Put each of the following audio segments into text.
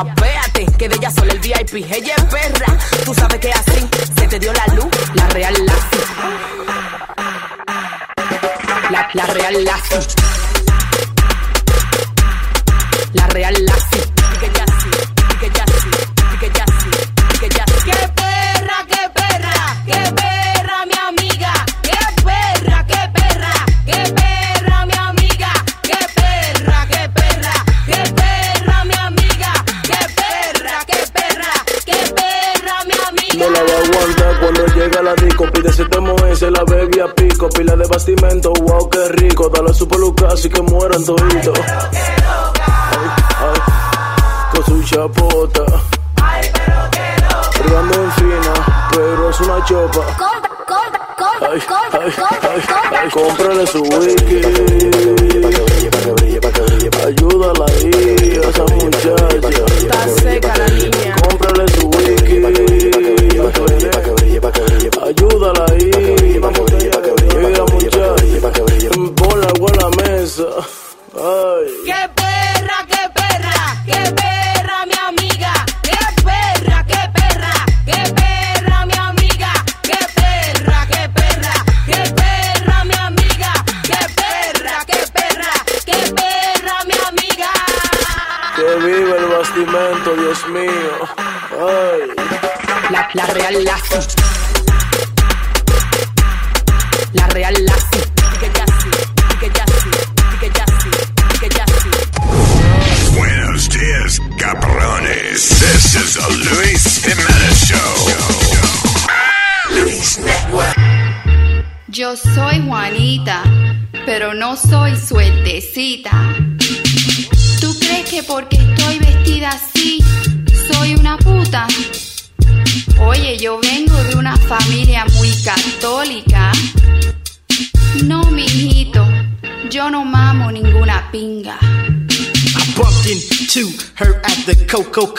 Apéate, que de ella solo el VIP. Ella es perra, tú sabes que así se te dio la luz, la real la La, la real la bastimento, wow, qué rico. Dale su peluca así que mueran toditos. Ay, ay, con su chapota. Brigando en fina, pero es una chopa. Ay, ay, ay, ay, cómprale su wiki. Ayúdala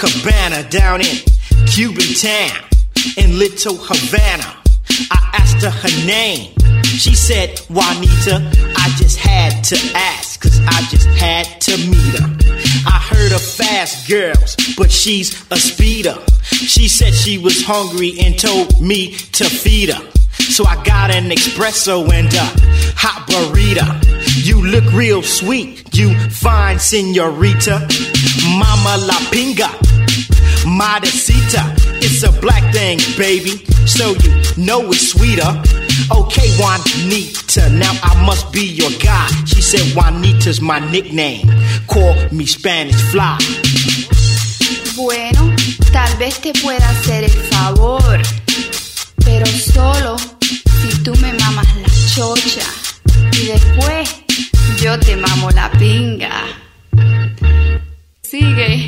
Cabana down in Cuban town in Little Havana. I asked her her name. She said, Juanita, I just had to ask, cause I just had to meet her. I heard of fast girls, but she's a speeder. She said she was hungry and told me to feed her. So I got an espresso and a hot burrito. You look real sweet, you fine senorita. Mama la pinga, modestita. It's a black thing, baby, so you know it's sweeter. Okay, Juanita, now I must be your guy. She said Juanita's my nickname. Call me Spanish Fly. Bueno, tal vez te pueda hacer el favor, pero solo si tú me mamas la chocha y después yo te mamo la pinga. Sigue.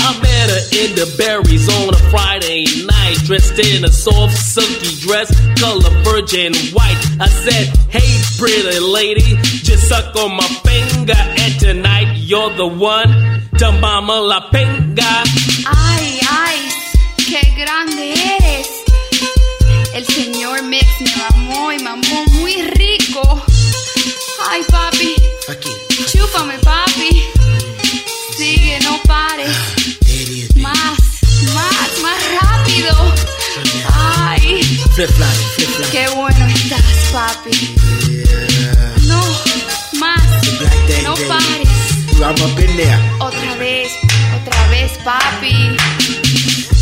I met her in the berries on a Friday night, dressed in a soft, silky dress, color virgin white. I said, Hey, pretty lady, just suck on my finger, and tonight you're the one to mama la penga. Ay, ay, qué grande eres. El señor Mix me mamó y mamó muy rico. Ay, papi, Aquí. chúpame, papi. Sigue, no pares. Más, más, más rápido. Ay, qué bueno estás, papi. No, más. No pares. Otra vez, otra vez, papi.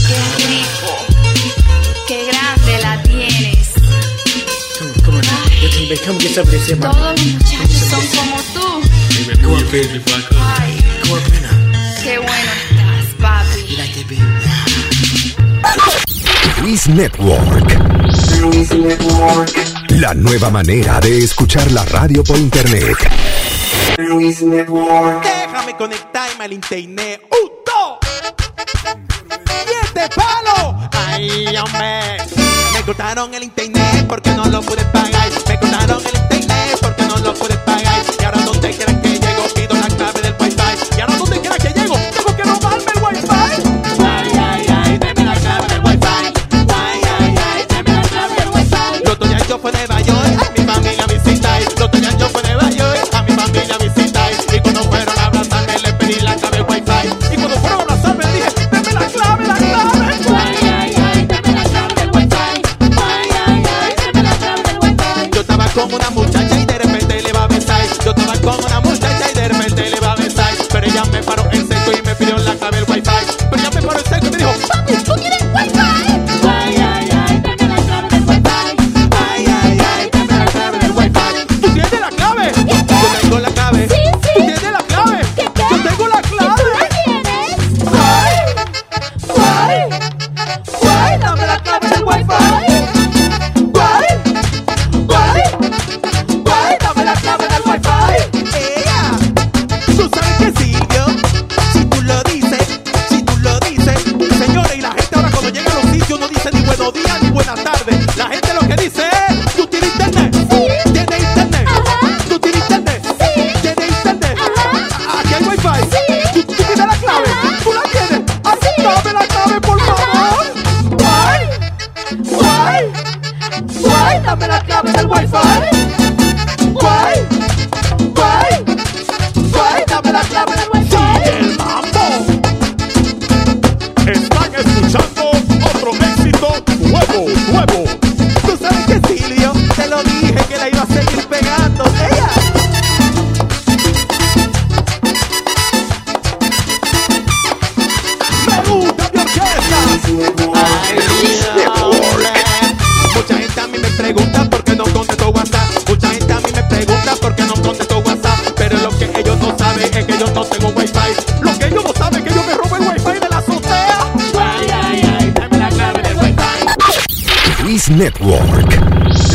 Qué rico. Qué grande la tienes. Todos los muchachos son como tú. Baby? Luis Network. La nueva manera de escuchar la radio por internet. Déjame conectarme al internet. ¡Y este palo! ¡Ay, hombre! Me cortaron el internet porque no lo pude pagar.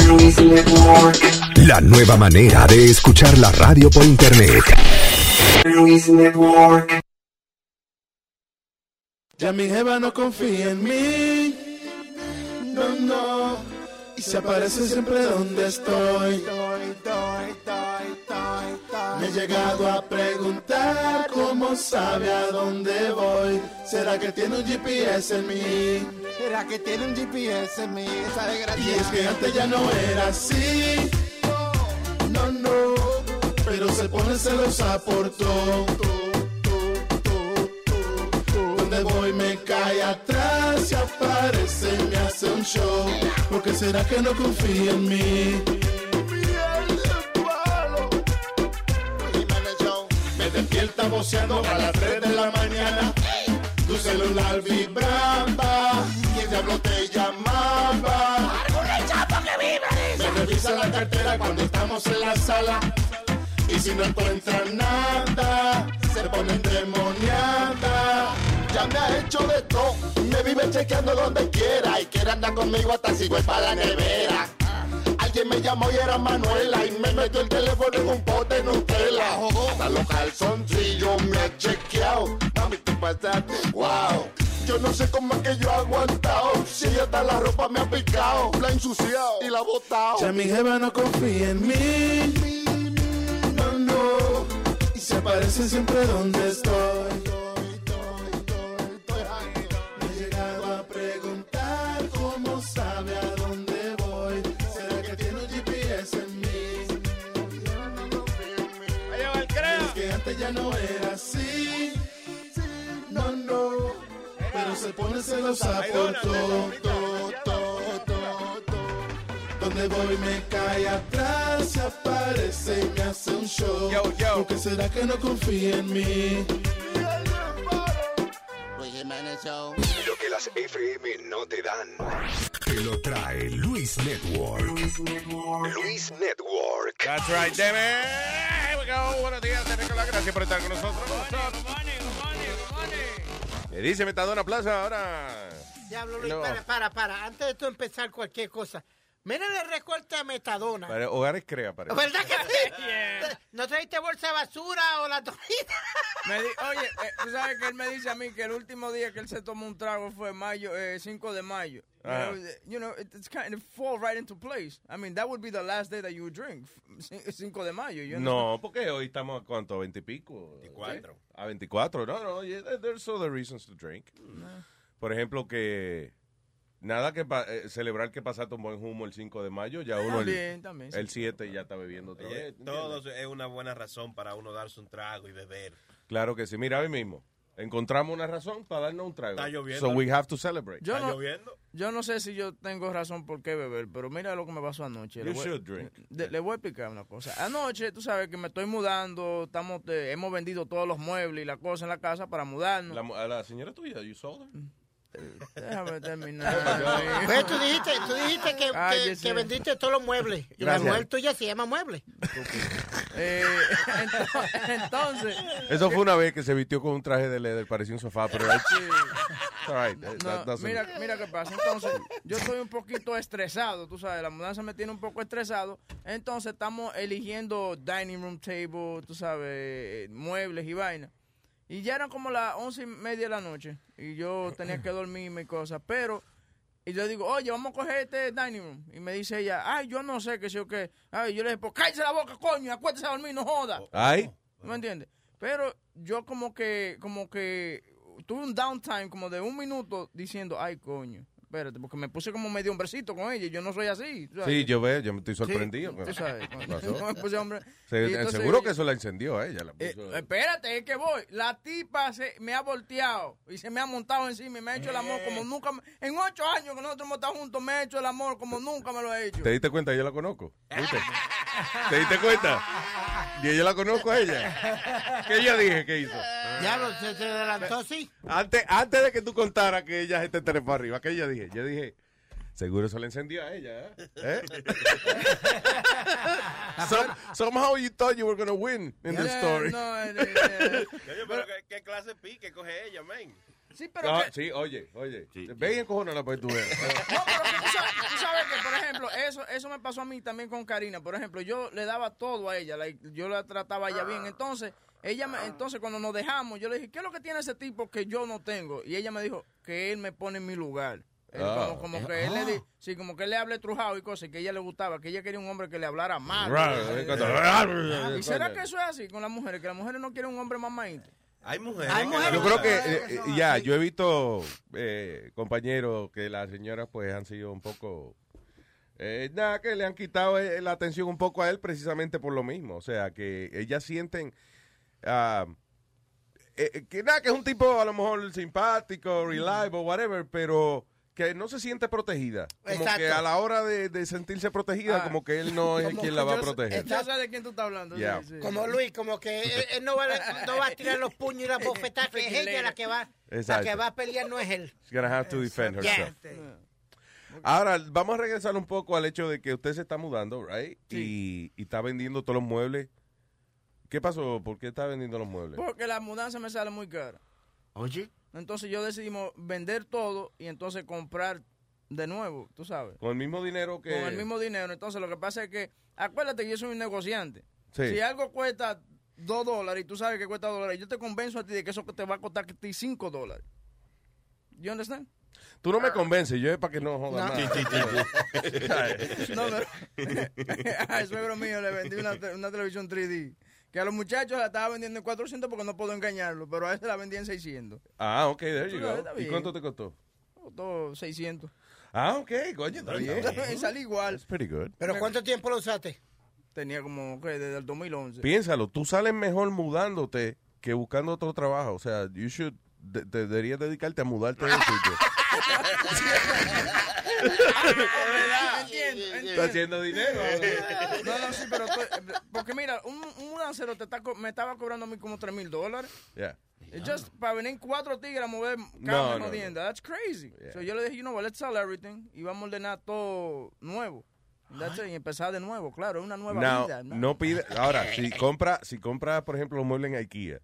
Luis Network. La nueva manera de escuchar la radio por internet. Ya mi jeva no confía en mí. No, no. Y se aparece siempre donde estoy. Me he llegado a preguntar cómo sabe a dónde voy. ¿Será que tiene un GPS en mí? ¿Será que tiene un GPS en mí? Esa Y desgracia. es que antes ya no era así. No, no. Pero se pone celosa por todo. Donde voy me cae atrás y aparece y me hace un show. Porque será que no confía en mí? Me despierta voceando a las 3 de la mañana. Tu celular vibraba. ¿Quién diablo te llamaba? Me revisa la cartera cuando estamos en la sala. Y si no encuentra nada, se pone endemoniada. Ya me ha hecho de todo, me vive chequeando donde quiera. Y quiere andar conmigo hasta si voy para la nevera. Alguien me llamó y era Manuela y me metió el teléfono en un pote Nutella. Hasta los calzoncillos me ha chequeado. Mami, tú pasaste Yo no sé cómo es que yo he aguantado. Si hasta la ropa me ha picado, la ensuciado y la ha botado. Ya mi jefa no confía en mí. No, no. Y se aparece siempre donde estoy. Se pone celosa por todo, todo, todo. Donde voy me cae atrás, se aparece y me hace un show. ¿Por qué será que no confía en mí? Show. Lo que las FM no te dan. Te lo trae Luis Network. Luis Network. That's right, Deme. Here we go. Buenos días, Nicolás. Gracias por estar con nosotros. Me dice Metadona Plaza ahora. Diablo, Luis, No. para, para, para. Antes de tú empezar cualquier cosa, mira el recorte a Metadona. Para Hogares Crea, parece. ¿Verdad que sí? ¿No trajiste bolsa de basura o la di- oye, eh, tú sabes que él me dice a mí que el último día que él se tomó un trago fue mayo, eh, 5 de mayo. You Ajá. know, you know, it- it's kind of fall right into place. I mean, that would be the last day that you would drink, 5 de mayo. you know? No, porque hoy estamos a cuánto, a 20 y pico. 24. A 24, no, no, yeah, there's other reasons to drink. Por ejemplo, que nada que pa- eh, celebrar que pasaste un buen humo el 5 de mayo, ya uno También, el, también, sí. el 7 ya está bebiendo otra vez. todo es una buena razón para uno darse un trago y beber. Claro que sí. Mira, hoy mismo encontramos una razón para darnos un trago. Está lloviendo. So we have to celebrate. Yo no, yo no sé si yo tengo razón por qué beber, pero mira lo que me pasó anoche. You Le voy- should drink. de- le voy a explicar una cosa. Anoche, tú sabes que me estoy mudando, estamos, eh, hemos vendido todos los muebles y la cosa en la casa para mudarnos. La, mu- a la señora tuya, you sold her? Déjame terminar. Pues tú dijiste, tú dijiste que, que, Cállese. que vendiste todos los muebles. Y la mujer tuya se llama mueble. Eh, ento- entonces, Eso fue una vez que se vistió con un traje de leather, parecía un sofá, pero it's all right. That- No, that doesn't- mira, mira qué pasa. Entonces, yo estoy un poquito estresado, tú sabes, la mudanza me tiene un poco estresado. Entonces, estamos eligiendo dining room table, tú sabes, muebles y vaina. Y ya eran como las once y media de la noche. Y yo tenía que dormirme y cosas. Pero, y yo digo, oye, vamos a coger este dining room. Y me dice ella, ay, yo no sé qué sé o qué. Ay, yo le dije, pues cállese la boca, coño, acuérdese a dormir, no joda. Ay. ¿No me entiendes? Pero yo como que, como que tuve un downtime como de un minuto diciendo, ay, coño, espérate, porque me puse como medio hombrecito con ella y yo no soy así. ¿tú sabes? Sí, yo veo, yo me estoy sorprendido. Sí, tú sabes. No me puse hombre. Se- entonces- seguro que eso la encendió a ella. la Eh, espérate, es que voy. La tipa se, me ha volteado y se me ha montado encima y me ha hecho el amor como nunca. me- En ocho años que nosotros hemos estado juntos, me ha hecho el amor como nunca me lo ha hecho. ¿Te diste cuenta? Yo la conozco. ¿Viste? ¿Te diste cuenta? Y yo la conozco a ella. ¿Qué ella dije que hizo? Diablo, se, se adelantó, sí. Antes, antes de que tú contaras que ella se te trepó arriba, ¿qué ella dije? Yo dije, seguro eso le encendió a ella, ¿eh? ¿Eh? Some- somehow you thought you were going to win in this Yeah, story. no, eh, eh, pero ¿qué, qué clase de pique coge ella, men? Sí, pero Ah, que- sí, oye, oye. Ve y encojona para que tú veas. No, pero que tú sabes, tú sabes que, por ejemplo, eso, eso me pasó a mí también con Karina. Por ejemplo, yo le daba todo a ella, like, yo la trataba a ella bien. Entonces, ella me, entonces cuando nos dejamos, yo le dije, ¿qué es lo que tiene ese tipo que yo no tengo? Y ella me dijo que él me pone en mi lugar. Él Ah. como, como que él le di, sí, como que él le hable trujado y cosas, que a ella le gustaba, que ella quería un hombre que le hablara más. Right. ¿Y será que eso es así con las mujeres? Que las mujeres no quieren un hombre mamadito. Hay mujeres. Hay mujeres Yo creo que, eh, eh, ya, yo he visto eh, compañeros que las señoras pues han sido un poco... eh, nada, que le han quitado eh, la atención un poco a él precisamente por lo mismo. O sea, que ellas sienten... ah, eh, eh, que nada, que es un tipo a lo mejor simpático, reliable, whatever, pero que no se siente protegida. Como Exacto. que a la hora de, de sentirse protegida, Ah. como que él no es Como quien la va a proteger. Yo sé de quién tú estás hablando. sí, Yeah. sí. Como Luis, como que él, él no, va, a- no va a tirar los puños y las bofetadas, que es ella la que va, la Exacto. que va a pelear, no es él. She's gonna have to defend Yeah. herself. Ahora, vamos a regresar un poco al hecho de que usted se está mudando, right? Y, y está vendiendo todos los muebles. ¿Qué pasó? ¿Por qué está vendiendo los muebles? Porque la mudanza me sale muy cara. Oye. Entonces yo decidimos vender todo y entonces comprar de nuevo, tú sabes. Con el mismo dinero que... Con el mismo dinero. Entonces lo que pasa es que, acuérdate que yo soy un negociante. Sí. Si algo cuesta dos dólares y tú sabes que cuesta dos dólares, yo te convenzo a ti de que eso te va a costar a ti cinco dólares. You understand? Tú no me convences, yo es para que no jodas No. sí, No, pero al suegro mío le vendí una, te- una televisión 3D. Que a los muchachos la estaba vendiendo en 400 porque no puedo engañarlo, pero a él se la vendía en 600. Ah, ok, there you go. ¿Y cuánto te costó? Costó 600. Ah, ok, coño, está bien. Salí igual. That's pretty good. ¿Pero cuánto tiempo lo usaste? Tenía como, ¿qué? Desde el 2011. Piénsalo, tú sales mejor mudándote que buscando otro trabajo. O sea, you should, de- deberías dedicarte a mudarte de sitio. Entiendo, entiendo. Está haciendo dinero. No, no, sí, pero estoy- porque mira, un, un mudancero te está, co- me estaba cobrando a mí como 3 mil dólares. Yeah. It's Just para venir cuatro tigres a mover No, camas no, jodienda. That's crazy. So yo le dije, you know what, let's sell everything y vamos a ordenar todo nuevo. That's it, y empezar de nuevo, claro, es una nueva Now, vida. ¿no? no pide. Ahora, si compra, si compra, por ejemplo, los muebles en IKEA.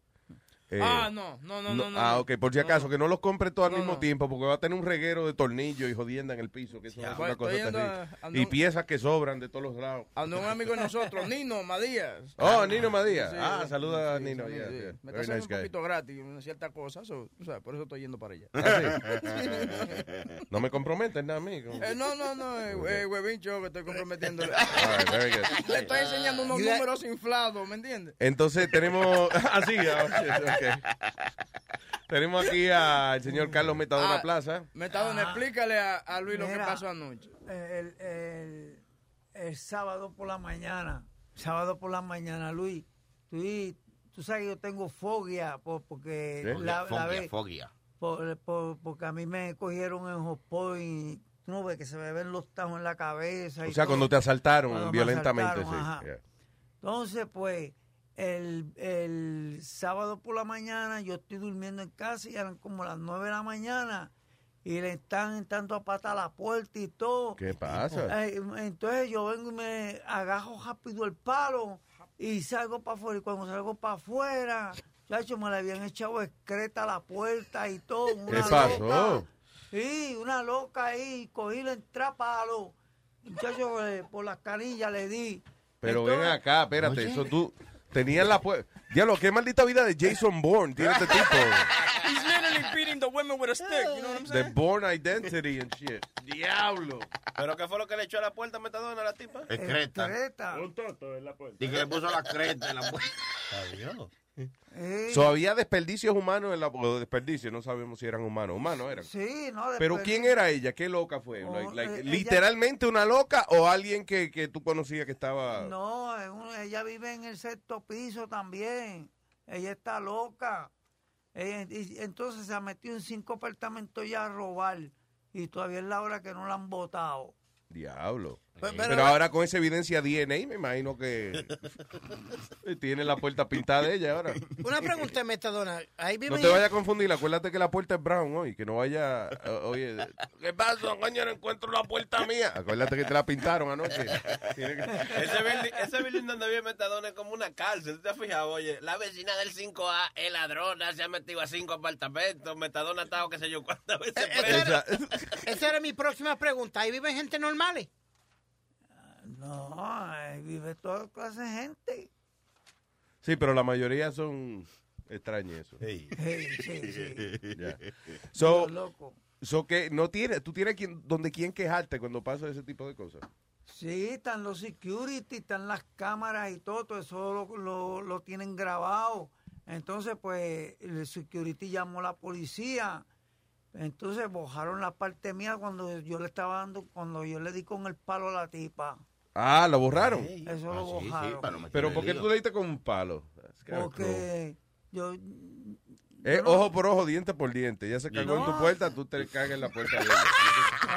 Eh, Ah, no, no, no, no, no. Ah, ok, por si acaso, que no los compre todo al mismo no. tiempo, porque va a tener un reguero de tornillos y jodienda en el piso, que eso es una cosa terrible. a- a Y piezas que sobran de todos los lados. A un amigo de nosotros, Nino Madías. Oh, Nino Madías. Sí, ah, sí, saluda a Nino. sí, yeah, sí. yeah. Me está nice un guy. poquito gratis una cierta cosa, so, por eso estoy yendo para allá. Ah, sí. No me comprometes nada a mí. como- Eh, no, no, no, eh, eh, huevincho que estoy right, good. Le estoy enseñando unos números inflados, ¿me entiendes? Entonces tenemos. Así, Tenemos aquí al señor Carlos Metadona Ah, Plaza. Metadona, explícale a, a Luis lo que pasó anoche. El, el- el sábado por la mañana, sábado por la mañana, Luis, tú, tú sabes que yo tengo fobia por- porque la, la Fogia, vez- fogia. por- por- porque a mí me cogieron en Hot Point, tú no ves que se me ven los tajos en la cabeza. y O sea, todo. cuando te asaltaron Cuando violentamente, asaltaron, sí. Yeah. Entonces, pues, el, el sábado por la mañana yo estoy durmiendo en casa y eran como las nueve de la mañana y le están entrando a pata a la puerta y todo. ¿Qué pasa? Entonces yo vengo y me agajo rápido el palo y salgo para afuera. Y cuando salgo para afuera, chacho, me le habían echado excreta a la puerta y todo. ¿Qué una pasó? loca. Sí, una loca ahí, cogí la entrada palo. Muchacho, eh, por las canillas le di. Pero Entonces- ven acá, espérate. Oye. Eso tú tenías la puerta. Diablo, qué maldita vida de Jason Bourne tiene este tipo. He's literally beating the women with a stick, you know what I'm The saying? Bourne identity and shit. Diablo. ¿Pero qué fue lo que le echó a la puerta a Metadona a la tipa? Excreta. Excreta. Un toto en la puerta. Y que le puso la creta en la puerta. Adiós. Eh, So, había desperdicios humanos en la o desperdicios, no sabemos si eran humanos. Humanos eran. Sí, no. Pero ¿quién era ella? ¿Qué loca fue? Oh, Like- like, eh, ella- ¿Literalmente una loca o alguien que, que tú conocías que estaba... No, ella vive en el sexto piso también. Ella está loca. Ella- y entonces se ha metido en cinco apartamentos ya a robar. Y todavía es la hora que no la han votado. Diablo. Pero- Pero, pero- ahora con esa evidencia DNA, me imagino que tiene la puerta pintada de ella ahora. Una pregunta, Metadona. Ahí vive No te vayas a confundir, acuérdate que la puerta es brown hoy, que no vaya, oye, ¿qué pasa, coño? No encuentro la puerta mía. Acuérdate que te la pintaron anoche. Tiene que- Ese building, ese building donde vive Metadona es como una cárcel. ¿Tú te has fijado? Oye, la vecina del 5A es ladrona, se ha metido a cinco apartamentos. Metadona ha estado, qué sé yo, cuántas veces Esa era, esa era mi próxima pregunta. ¿Ahí vive gente normales? No, ahí vive toda clase de gente. Sí, pero la mayoría son extraños eso. Sí, sí, sí. Ya. So, so que no tienes, tú tienes quien, donde quién quejarte cuando pasa ese tipo de cosas. Sí, están los security, están las cámaras y todo, todo eso lo, lo, lo tienen grabado. Entonces, pues, el security llamó a la policía. Entonces, bojaron la parte mía cuando yo le estaba dando, cuando yo le di con el palo a la tipa. Ah, la borraron. Eso lo bojaron. Pero ¿por qué tú le diste con un palo? Porque yo... Eh, no- ojo por ojo, diente por diente. Ya se cagó en tu puerta, tú te cagas en la puerta de ella.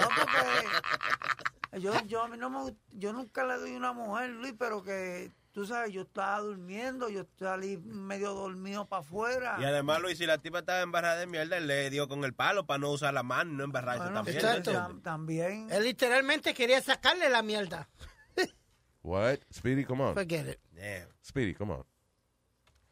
No, porque yo, yo, a mí no me, yo nunca le doy una mujer, Luis, pero que tú sabes, yo estaba durmiendo, yo salí medio dormido para afuera. Y además, Luis, si la tipa estaba embarrada de mierda, él le dio con el palo para no usar la mano y no embarrarse Bueno, también. exacto. También. Él literalmente quería sacarle la mierda. What? Speedy, come on. Forget it. Yeah. Speedy, come on.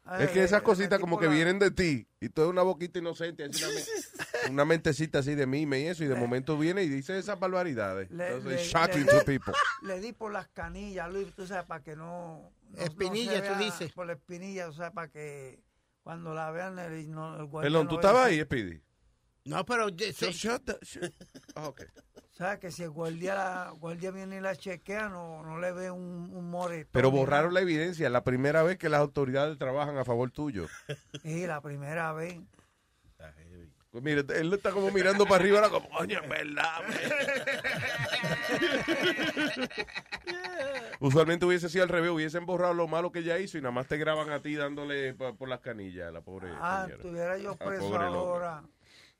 Ay, es que esas cositas como que la- vienen de ti y toda una boquita inocente, así una, me- una mentecita así de mime y eso, y de momento viene y dice esas barbaridades. Le- Entonces, le- shocking le- to people. Le di por las canillas, Luis, tú sabes, para que no... no- Espinilla, no tú dices. Por la espinilla, o sea, para que cuando la vean el, no, el Perdón, no ¿tú estabas ahí, Speedy? No, pero... So shut the- shut- Ah, ok. ¿Sabes? Que si el guardia, la, guardia viene y la chequea, no, no le ve un, un moretón. Pero borraron la evidencia la primera vez que las autoridades trabajan a favor tuyo. Sí, la primera vez. Pues mire, él está como mirando para arriba, ahora como, coño, es verdad. man". Usualmente hubiese sido al revés, hubiesen borrado lo malo que ella hizo y nada más te graban a ti dándole por las canillas la pobre Ah, estuviera yo A la preso loca.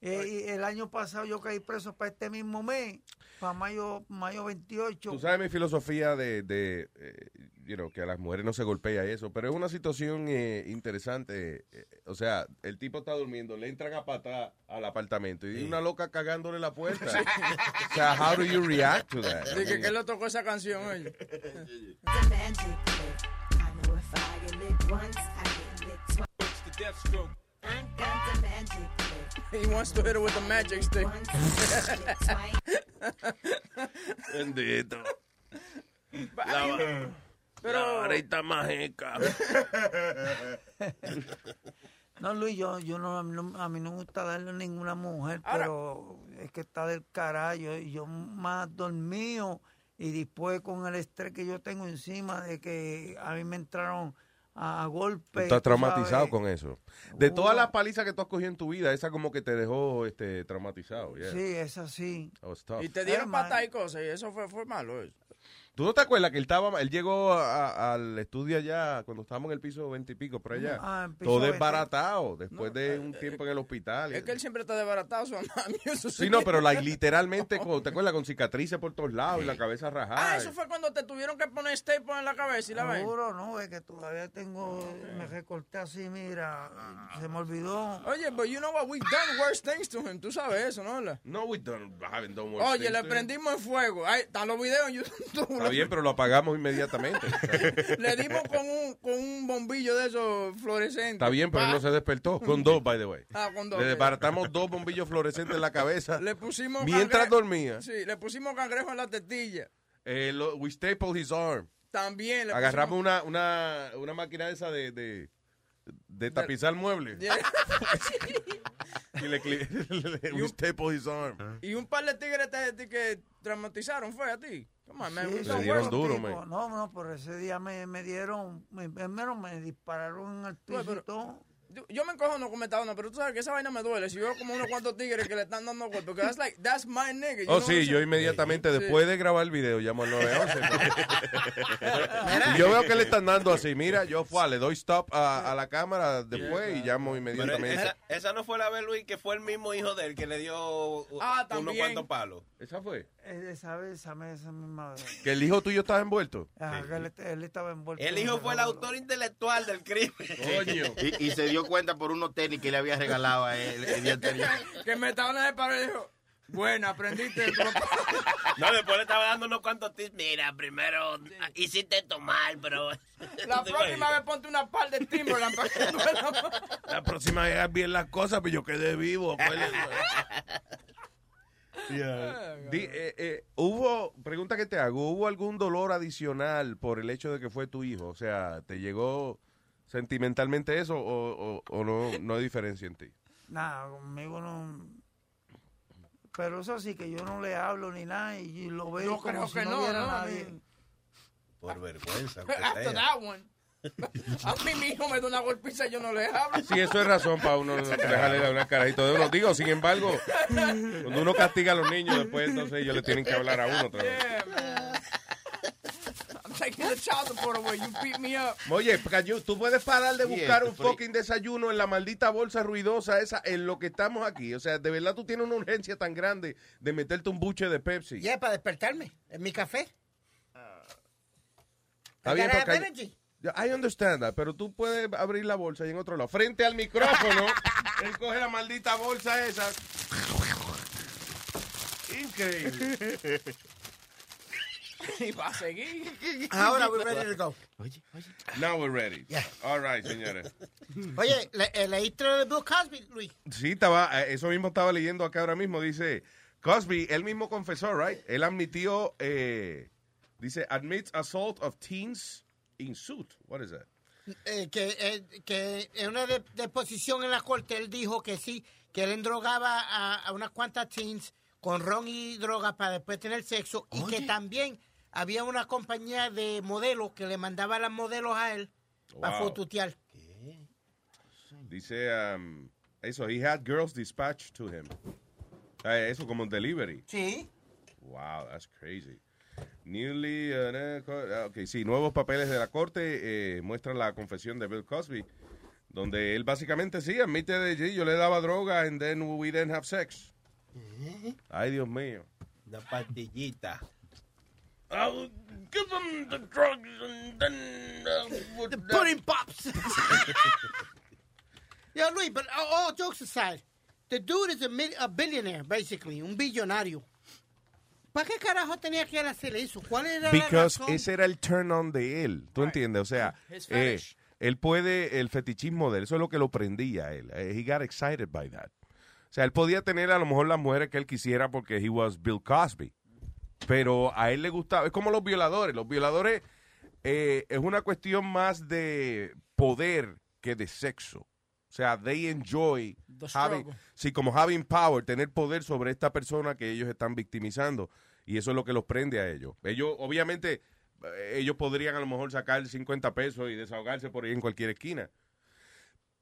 Eh, y el año pasado yo caí preso para este mismo mes, para mayo, mayo 28. Tú sabes mi filosofía de, de eh, you know, que a las mujeres no se golpea eso, pero es una situación eh, interesante. eh, o sea, el tipo está durmiendo, le entran a patar al apartamento y hay una loca cagándole la puerta. o sea, how do you react to that? Dije que le tocó esa canción, oye. He wants to hit her with a magic stick. Bendito. La- Pero- varita mágica. No, Luis, yo, yo no, a mí no, a mí no me gusta darle a ninguna mujer, pero es que está del carajo. Y yo más dormido y después con el estrés que yo tengo encima de que a mí me entraron a, golpe. Estás traumatizado sabes. con eso. De todas las palizas que tú has cogido en tu vida, esa como que te dejó este traumatizado. yeah. Sí, es así. That was tough. Y te dieron patas y cosas, y eso fue, fue malo. eso. ¿Tú no te acuerdas que él estaba, él llegó a- al estudio allá cuando estábamos en el piso 20 y pico por allá? Ah, en piso todo 20. desbaratado después de un tiempo en el hospital. Es que él siempre está desbaratado, su mami. Eso Sí, no, pero like, literalmente, con- ¿te acuerdas? Con cicatrices por todos lados y la cabeza rajada. Ah, eso fue cuando te tuvieron que poner staple en la cabeza y la vaina. Seguro, no, es que todavía tengo, me recorté así, mira, se me olvidó. Oye, but you know what? We've done worse things to him. Tú sabes eso, ¿no? No, we don't, haven't done worse Oye, things le prendimos en fuego. Ahí están los videos en YouTube. Está bien, pero lo apagamos inmediatamente. Le dimos con un, con un bombillo de esos fluorescentes. Está bien, pero él no se despertó. Con dos, by the way. Ah, con dos. Le desbaratamos dos bombillos fluorescentes en la cabeza. Le pusimos Mientras dormía. Sí, le pusimos cangrejo en la tetilla. Eh, lo- we stapled his arm. También le Agarramos una, una, una máquina esa de, de, de tapizar muebles. y le, le- we stapled his arm. Y un par de tigres te, te- que traumatizaron, ¿fue a ti? Come on, man. Sí, We've sí, done dieron duro, man. No, no, por ese día me, me dieron, me, primero me dispararon en el piso pero-. Yo, yo me encojo con Metadona, pero tú sabes que esa vaina me duele. Si veo como unos cuantos tigres que le están dando golpes, porque that's like, that's my nigga. you Oh, sí, yo inmediatamente, Sí. después de grabar el video, llamo al 911. y yo veo que le están dando así, mira, yo fue, le doy stop a, a la cámara después y llamo inmediatamente. esa, esa no fue la vez, Luis, que fue el mismo hijo de él que le dio Ah, unos cuantos palos. ¿Esa fue? Eh, Esa vez, esa, vez, esa misma vez. Que el hijo tuyo estaba envuelto. Ajá, que él, él estaba envuelto. El hijo fue el autor intelectual del crimen. Coño. Y, y se dio cuenta por unos tenis que le había regalado a él el día anterior. que Metadona de paró y dijo, bueno, aprendiste. tu papá". No, después le estaba dando unos cuantos tips. Mira, primero hiciste esto mal, pero... La próxima vez ponte una par de Timberland para que. La próxima vez haz bien las cosas, pero yo quedé vivo. acuérdate. Di- eh, eh, hubo, pregunta que te hago, ¿hubo algún dolor adicional por el hecho de que fue tu hijo? O sea, ¿te llegó sentimentalmente eso o, o- o no, no hay diferencia en ti? Nada, conmigo no. Pero eso sí, que yo no le hablo ni nada y lo veo Yo como creo si que no, no, hubiera no, nadie. ni- Por vergüenza. After that one. A mí mi hijo me da una golpiza y yo no le hablo. Sí, eso es razón para uno no dejarle dar una carajito de uno. Digo, sin embargo, cuando uno castiga a los niños, después entonces ellos le tienen que hablar a uno otra vez. Yeah, man. I'm taking the child support away. You beat me up. Oye, tú puedes parar de buscar un fucking desayuno en la maldita bolsa ruidosa esa en lo que estamos aquí. O sea, de verdad tú tienes una urgencia tan grande de meterte un buche de Pepsi. Ya, para despertarme. En mi café. Está bien, I understand that, pero tú puedes abrir la bolsa y en otro lado. Frente al micrófono, él coge la maldita bolsa esa. Increíble. Y va a seguir. Ahora we're ready to go. Now we're ready. Yeah. All right, señores. Oye, ¿le, eh, ¿leíste lo de Bill Cosby, Luis? Sí, estaba, eh, eso mismo estaba leyendo acá ahora mismo. Dice, Cosby, él mismo confesó, right? Él admitió, eh, dice, admits assault of teens in suit. What is that? Eh, que, eh, que en una de- deposición en la corte él dijo que sí, que él endrogaba a, a unas cuantas teens con ron y droga para después tener sexo y que también había una compañía de modelos que le mandaba las modelos a él para Wow. fotutear. Dice, um, eso, he had girls dispatched to him. Ah, eso como delivery. Sí. Wow, that's crazy. Newly, uh, eh, ah, ok, sí, nuevos papeles de la corte eh, muestran la confesión de Bill Cosby, donde él básicamente sí admite de sí, yo le daba droga and then we didn't have sex. Ay, Dios mío. La pastillita. I'll give him the drugs and then uh, The pudding pops. Yo, Luis, but all, jokes aside, the dude is a, a billionaire, basically, un billonario. ¿Para qué carajo tenía que él hacer eso? ¿Cuál era la Because razón? ese era el turn on de él. ¿Tú entiendes? O sea, eh, él puede, el fetichismo de él, eso es lo que lo prendía a él. Eh, He got excited by that. O sea, él podía tener a lo mejor las mujeres que él quisiera porque he was Bill Cosby. Pero a él le gustaba, es como los violadores. Los violadores eh, es una cuestión más de poder que de sexo. O sea, they enjoy The having, sí, como having power, tener poder sobre esta persona que ellos están victimizando. Y eso es lo que los prende a ellos. Ellos, obviamente, eh, ellos podrían a lo mejor sacar 50 pesos y desahogarse por ahí en cualquier esquina.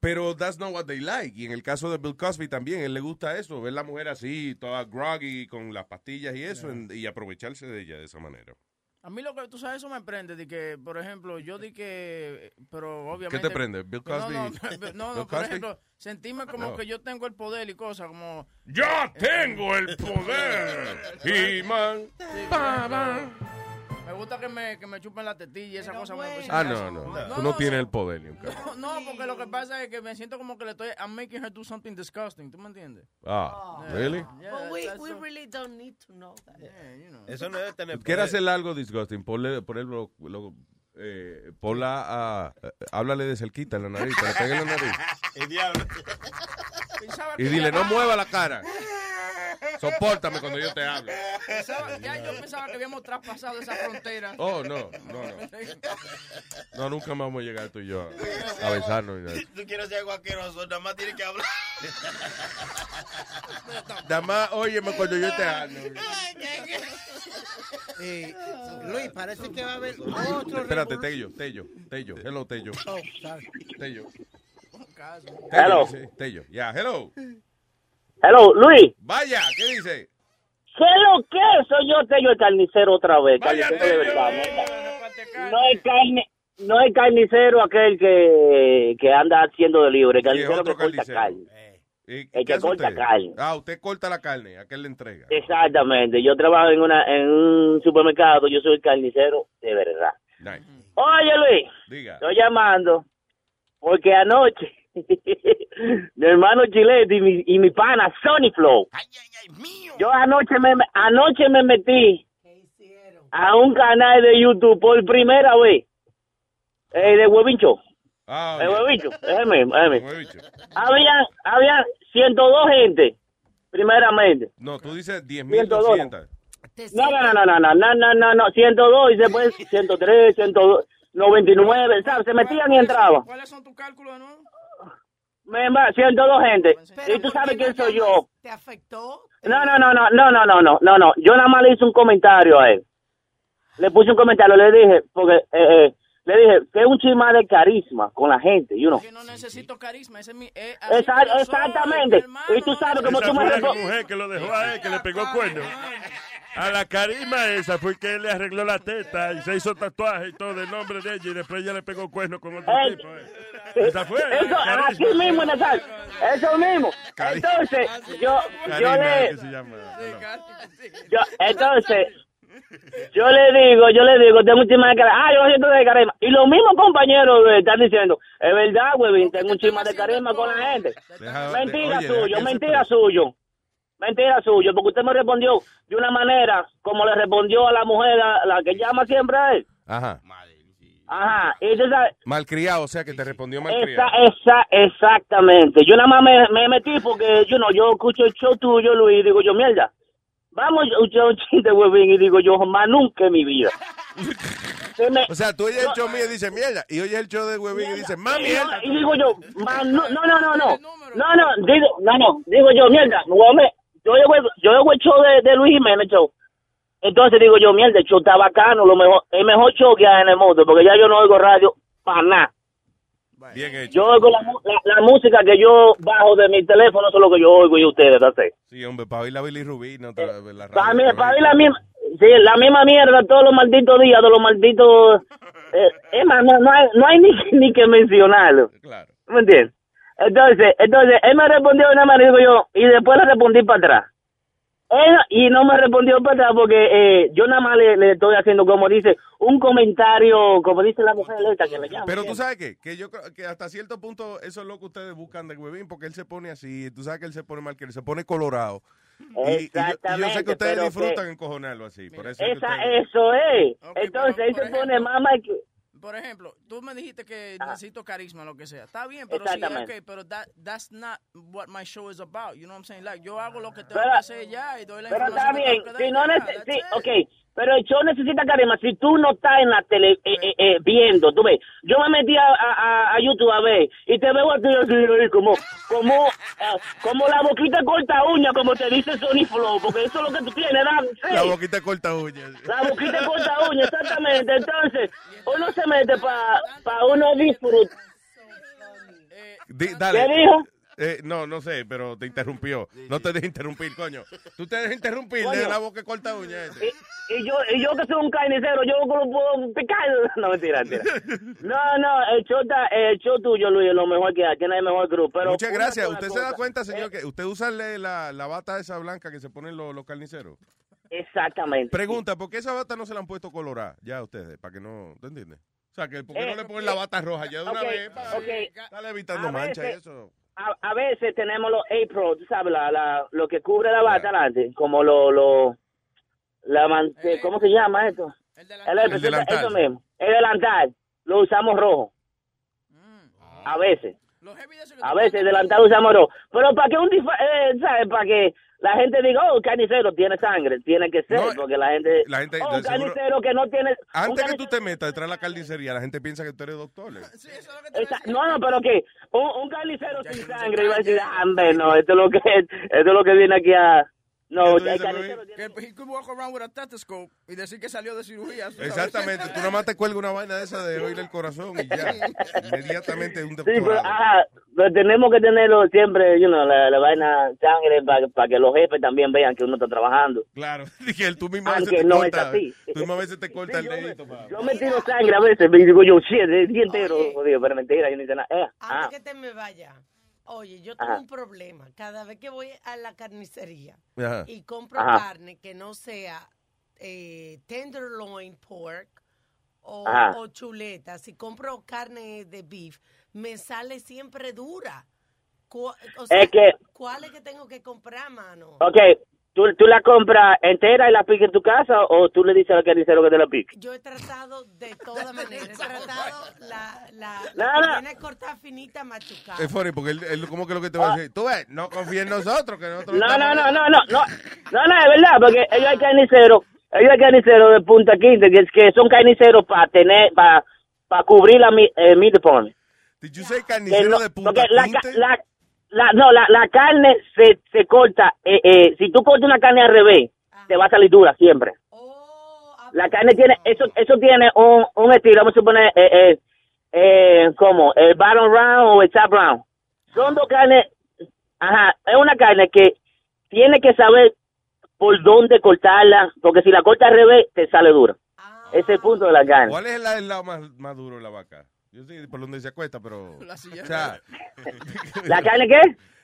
Pero that's not what they like. Y en el caso de Bill Cosby también, él le gusta eso, ver la mujer así, toda groggy, con las pastillas y eso, en- y aprovecharse de ella de esa manera. A mí lo que tú sabes, eso me prende, de que, por ejemplo, yo di que, pero obviamente... ¿Qué te prende? ¿Bill Cosby? No, no, no, ¿Bill por Cosby? ejemplo, sentirme como No. que yo tengo el poder y cosas, como... ¡Yo tengo el poder! He-Man. Ba, ba. Me gusta que me, que me chupen la tetilla y esa cosa. me- Ah, no, no. Tú no tienes el poder, ni un. No, no, porque lo que pasa es que me siento como que le estoy... I'm making her do something disgusting, ¿tú me entiendes? Ah, Yeah. really? Yeah, But we, we so- really don't need to know that. Eso no debe tener ¿Quieres hacer algo disgusting? Ponle, ponle, lo- eh, ponla a, eh, háblale de cerquita en la nariz, que le pegue en la nariz. El diablo. Y dile, no mueva la cara. Sopórtame cuando yo te hable. Pensaba- ya yo pensaba que habíamos traspasado esa frontera. Oh, no, no, no. No, nunca más vamos a llegar tú y yo a, a besarnos. tú quieres ser algo asqueroso, nada más tienes que hablar. Nada más, óyeme cuando yo te hable. Eh, Luis, parece que va a haber otro... Espérate, Tello, Tello, Tello. Hello, Tello. Oh, sorry. Tello. Hello. Tello, ya, hello. Hello, Luis. Vaya, ¿qué dice? ¿Qué lo que? Soy yo, Tello, el carnicero otra vez. Carnicero de verdad. No, no es carne, no es carnicero aquel que, que anda haciendo delivery. El Sí, es carnicero que corta carnicero. carne. ¿Y- El que corta usted? carne. Ah, usted corta la carne, ¿a qué le entrega? Exactamente. Yo trabajo en una en un supermercado. Yo soy el carnicero de verdad. Nice. Oye, Luis. Diga. Estoy llamando porque anoche mi hermano Chilete y mi, y mi pana Sony Flow. Yo anoche me anoche me metí a un canal de YouTube por primera vez. Eh, de Huevincho. Ah, de. Huevincho. Déjeme, déjeme. Huevicho. Habían, habían 102 gente, primeramente. No, tú dices 10.200. 102. No, no, no, no, no, no, no, no, no, 102 y después 103, 102, 99, ¿sabes? Se metían y entraban. ¿Cuáles son tus cálculos de nuevo? Me va, 102 gente. ¿Y tú sabes quién soy yo? ¿Te afectó? No, no, no, no, no, no, no, no, no, no. Yo nada más le hice un comentario a él. Le puse un comentario, le dije, porque, eh, eh, le dije, que es un chisma de carisma con la gente, you know. Yo no necesito carisma, ese es mi... eh, Esa- que yo soy, exactamente. Y tú sabes cómo Esa tú me respondes. mujer que lo dejó a él, que le pegó cuerno. A la carisma esa fue que él le arregló la teta y se hizo tatuaje y todo el nombre de ella y después ella le pegó cuerno con otro Ey. tipo. eh. Esa fue. Eso, carisma. así mismo, Natal. Eso mismo. Entonces, yo, yo Karina, le, se llama. yo, entonces, yo le digo, yo le digo, tengo un chisma de carisma. Ah, yo siento de carisma. Y los mismos compañeros eh, están diciendo, es verdad, güey, tengo un chisma de carisma con la gente. Deja- Mentira oye, deja suyo, mentira suyo. Mentira suyo, porque usted me respondió de una manera como le respondió a la mujer, a la que llama siempre a él. Ajá. Ajá, sabe, Malcriado, o sea que te respondió malcriado. esa, esa, exactamente. Yo nada más me, me metí porque yo no, yo escucho el show tuyo, Luis, y digo yo, mierda, vamos a escuchar un chiste, huevín, y digo yo, jamás nunca en mi vida. se me- O sea, tú oyes el show mío y dices mierda. Y oyes el show de Huevín y dices, más mierda. y digo yo, no, no, no, no, no, no, no, digo, no, no, digo yo, mierda, hombre, yo oigo, yo el show de, de Luis Jiménez, show. Entonces digo yo, mierda, el show está bacano, lo mejor, el mejor show que hay en el mundo, porque ya yo no oigo radio para nada. Bien hecho. Yo oigo la, la, la música que yo bajo de mi teléfono, eso es lo que yo oigo y ustedes, ¿sabes? Sí, hombre, para oír la Billy Rubí, no otra vez la radio. Para mí, para mí la misma, sí, la misma mierda todos los malditos días, de los malditos... Eh, es más, no, no hay, no hay ni, ni que mencionarlo. Claro. ¿Me entiendes? Entonces, entonces, él me respondió una manera, digo yo, y después le respondí para atrás. Él, y no me respondió para atrás porque eh, yo nada más le, le estoy haciendo, como dice, un comentario, como dice la mujer esta que le llama. Pero tú sabes qué, que yo creo que hasta cierto punto eso es lo que ustedes buscan de Huevín, porque él se pone así, tú sabes que él se pone mal, que él se pone colorado. Y- Y, yo, y yo sé Exactamente, que ustedes disfrutan que- encojonarlo así. Por eso es que Esa, ustedes- eso es. Entonces, él se pone mamá y que... Por ejemplo, tú me dijiste que necesito carisma, lo que sea. Está bien, pero sí, Ah. Exactamente. ok, pero that, that's not what my show is about. You know what I'm saying? Like, yo hago lo que tengo Pero- que hacer ya y doy la Pero información está que bien, si no y ya, neces- that's sí, it. ok, pero el show necesita carisma. Si tú no estás en la tele eh, eh, eh, viendo, tú ves, yo me metí a, a, a YouTube a ver y te veo a ti así, como, como, eh, como la boquita corta uña, como te dice Sony Flow, porque eso es lo que tú tienes, ¿verdad? Sí. La boquita corta uñas. La boquita corta uña, exactamente. Entonces, uno se mete para pa uno disfrutar. Di- dale. ¿Qué dijo? Eh, no, no sé, pero te interrumpió. No te dejes interrumpir, coño. Tú te dejas interrumpir de Coño. la boca corta uña. ese. Y yo, y yo que soy un carnicero, yo lo puedo picar. No, mentira, mentira. No, no, el show, está- el show tuyo, Luis, lo mejor que hay. Tiene el mejor grupo. Pero Muchas gracias. ¿Usted se da cuenta, señor, que usted usa le- la, la bata esa blanca que se ponen los, los carniceros? Exactamente. Pregunta, ¿por qué esa bata no se la han puesto colorada ya ustedes? Para que no, ¿te entiendes? O sea, que ¿por qué Eh, no le ponen la bata roja ya de una vez? Para ok. estar evitando A manchas y veces- eso. A, a veces tenemos los A-Pro, tú sabes, la, la, lo que cubre la bata adelante, como lo, lo, la man- ¿cómo se llama esto? El, El delantal. Eso mismo, el delantal, lo usamos rojo. A veces. A veces el delantal lo usamos rojo. Pero para que un eh, ¿sabes? Para que la gente diga, oh, un carnicero tiene sangre, tiene que ser, No, porque la gente, la gente- oh, un seguro- carnicero que no tiene... Antes que tú te metas detrás de la carnicería, la gente piensa que tú eres doctor. ¿eh? Esa- no, no, pero que un, un carnicero sin sangre iba a decir, ah, hombre, no, esto es lo que esto es lo que viene aquí a no, el carnicero Que he could walk around with a stethoscope y decir que salió de cirugía. Exactamente. Tú nada más te cuelgas una vaina de esa de oírle el corazón y ya. Inmediatamente un Sí, pero, doctorado. ajá, pero tenemos que tenerlo siempre, you know, la, la vaina sangre para que los jefes también vean que uno está trabajando. Claro, dije, tú mismo a veces Aunque te no así. Tú mismo a veces te cortas el dedito. pa. Yo me tiro sangre a veces, me digo yo, shit, el día entero, jodido, pero mentira, yo no hice nada. Eh, ah, Antes que te me vaya, oye, yo tengo Ajá. un problema. Cada vez que voy a la carnicería Ajá. y compro Ajá. carne que no sea eh, tenderloin pork o, chuleta, si compro carne de beef, me sale siempre dura. O sea, Es que- ¿Cuál es que tengo que comprar, mano? ok, ¿tú, ¿tú la compras entera y la piques en tu casa o tú le dices al carnicero que te la pique? Yo he tratado de todas maneras. He tratado la, la, No, la que cortada finita, machucada. Es funny porque él, él como que lo que te va a decir, tú ves, no confía en nosotros, que nosotros No, no, no, no, no, no, no, no, es verdad, porque ellos hay carniceros, ellos hay carniceros de Punta Quinte, que, es que son carniceros para tener, para para cubrir la mi- eh, meat. Did you say carnicero no- de Punta la, la, la- no, la, la carne se, se corta, eh, eh, si tú cortas una carne al revés, te va a salir dura siempre. La carne tiene, eso, eso tiene un, un estilo, vamos a suponer, eh, eh, eh, como el bottom round o el top round. Son dos carnes, ajá, es una carne que tiene que saber por dónde cortarla, porque si la corta al revés, te sale dura. Ese es el punto de la carne. ¿Cuál es el, el lado más, más duro de la vaca? Yo sé por donde se acuesta, pero... O sea, ¿La carne qué?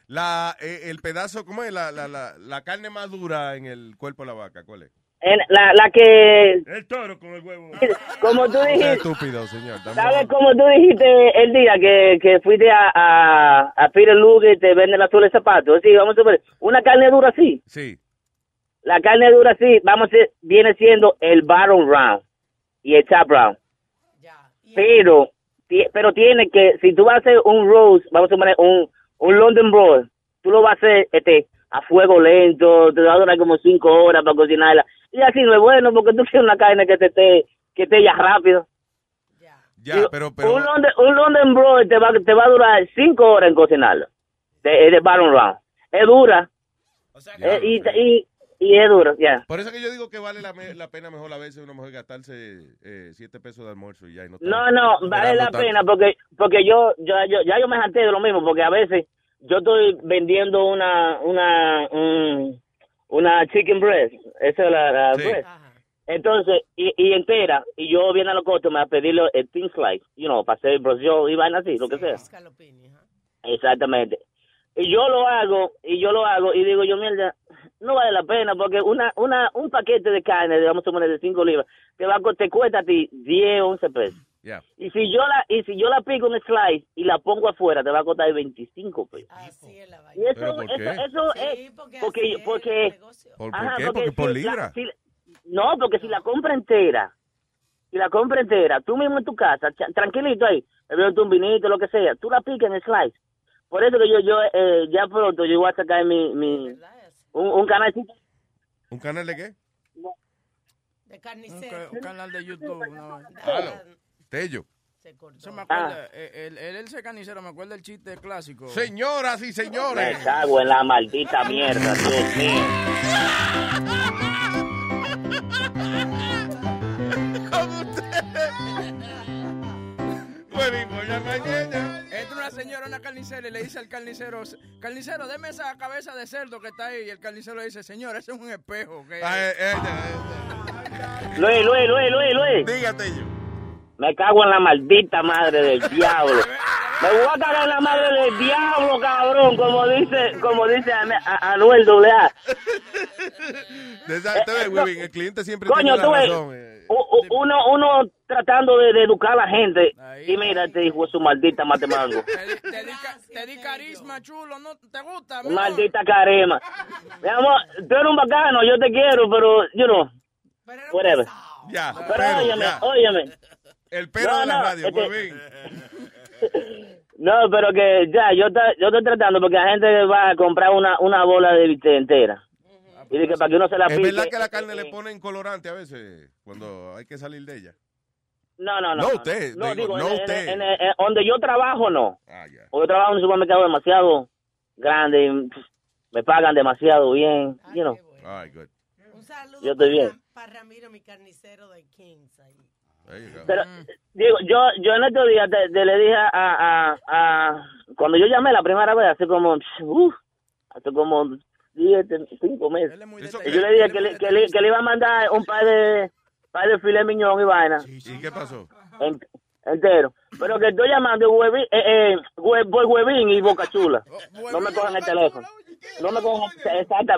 La, eh, el pedazo, ¿cómo es? La, la, la, la carne más dura en el cuerpo de la vaca, ¿cuál es? En la, la que, El toro con el huevo. como tú dijiste, estúpido, señor. ¿Sabes cómo tú dijiste el día que, que fuiste a, a, a Peter Luger y te venden la suela de zapatos? Sí, vamos a ver, una carne dura así. Sí. La carne dura así, vamos a ver, viene siendo el bottom round y el top round. Pero, ti- pero tiene que, si tú vas a hacer un roast, vamos a poner un, un London Broil, tú lo vas a hacer este, a fuego lento, te va a durar como cinco horas para cocinarla. Y así no es bueno porque tú quieres una carne que te esté, que esté ya rápido. Ya, Digo, pero, pero, Un London, un London Broil te va, te va a durar cinco horas en cocinarlo. De, de bottom round. Es dura. Eh, y, y, y es dura, ya. por eso que yo digo que vale la, me- la pena mejor a veces una mujer gastarse eh, siete pesos de almuerzo y ya. Y no, No, no, vale la tanto. pena porque porque yo, yo, yo ya yo me harté de lo mismo porque a veces yo estoy vendiendo una una un- una chicken breast, esa es la, la Sí. breast. Entonces, y, y entera, y yo viene a los costos a pedirle el thin slice, you know, para hacer brochure y vaina así, lo que sea. Exactamente. Y yo lo hago, y yo lo hago, y digo yo, mierda, no vale la pena, porque una una un paquete de carne, digamos, a poner de 5 libras, te, va, a co- te cuesta a ti 10, 11 pesos. Y si yo la y si yo la pico en slice y la pongo afuera, te va a costar 25 pesos. Y eso, ¿Pero por eso, qué? eso es porque, porque, ¿Por, por ajá, qué? Porque por si la- no, porque si la compra entera, si la compra entera, tú mismo en tu casa, tranquilito ahí, bebiendo un vinito, lo que sea, tú la picas en slice. Por eso que yo, yo eh, ya pronto yo voy a sacar mi, mi un, un canalcito. ¿Un canal de qué? De carnicero. Un, un canal de YouTube. No. Tello. Se me acuerda, eh, el, el, ese carnicero, me acuerda el chiste clásico. Señoras y Me señores. cago en la maldita mierda, Dios mío. Entra una señora a una carnicera y le dice al carnicero, carnicero, deme esa cabeza de cerdo que está ahí. Y el carnicero le dice, señor, ese es un espejo. que Luis, Luis, Luis, Luis, Luis. Dígate yo. Me cago en la maldita madre del diablo. Me voy a cagar en la madre del diablo, cabrón, como dice, como dice Anuel AA. Ves, Webin, el cliente siempre Coño, tiene tú la razón. Uno, uno tratando de, de educar a la gente. Y mira, este hijo su maldita matemango. Te di, te di ca- te di carisma, chulo, ¿no? ¿Te gusta? Maldita carema. Mi amor, tú eres un bacano, yo te quiero, pero, you know, whatever. Ya, Pero, pero, óyeme, ya. óyeme. El pero No, de la no, radio, es que- Webin. No, pero que ya, yo, ta- yo estoy tratando porque la gente va a comprar una, una bola de bistec entera. Y dice que para que uno se la Es pique. verdad que la carne le ponen colorante a veces cuando hay que salir de ella. No, no, no. No usted, No, digo, digo, no en- en- usted. en- en- donde yo trabajo, no. Ah. Porque yo trabajo en un supermercado demasiado grande y me pagan demasiado bien. You know, All right, good. Un saludo yo estoy bien. para Ramiro, mi carnicero de Kings. Ahí. Pero, digo, yo, yo en estos días te- te le dije a, a, a- Cuando yo llamé la primera vez, hace como... uf, hace como 10, 5 meses. Y yo le dije que le, que, le, que le iba a mandar un par de... par de filet miñón y vaina. ¿Y qué pasó? En- entero. Pero que estoy llamando huevín, eh, eh, hue- huevín y boca chula. No me cojan el teléfono. No me cojan exacta.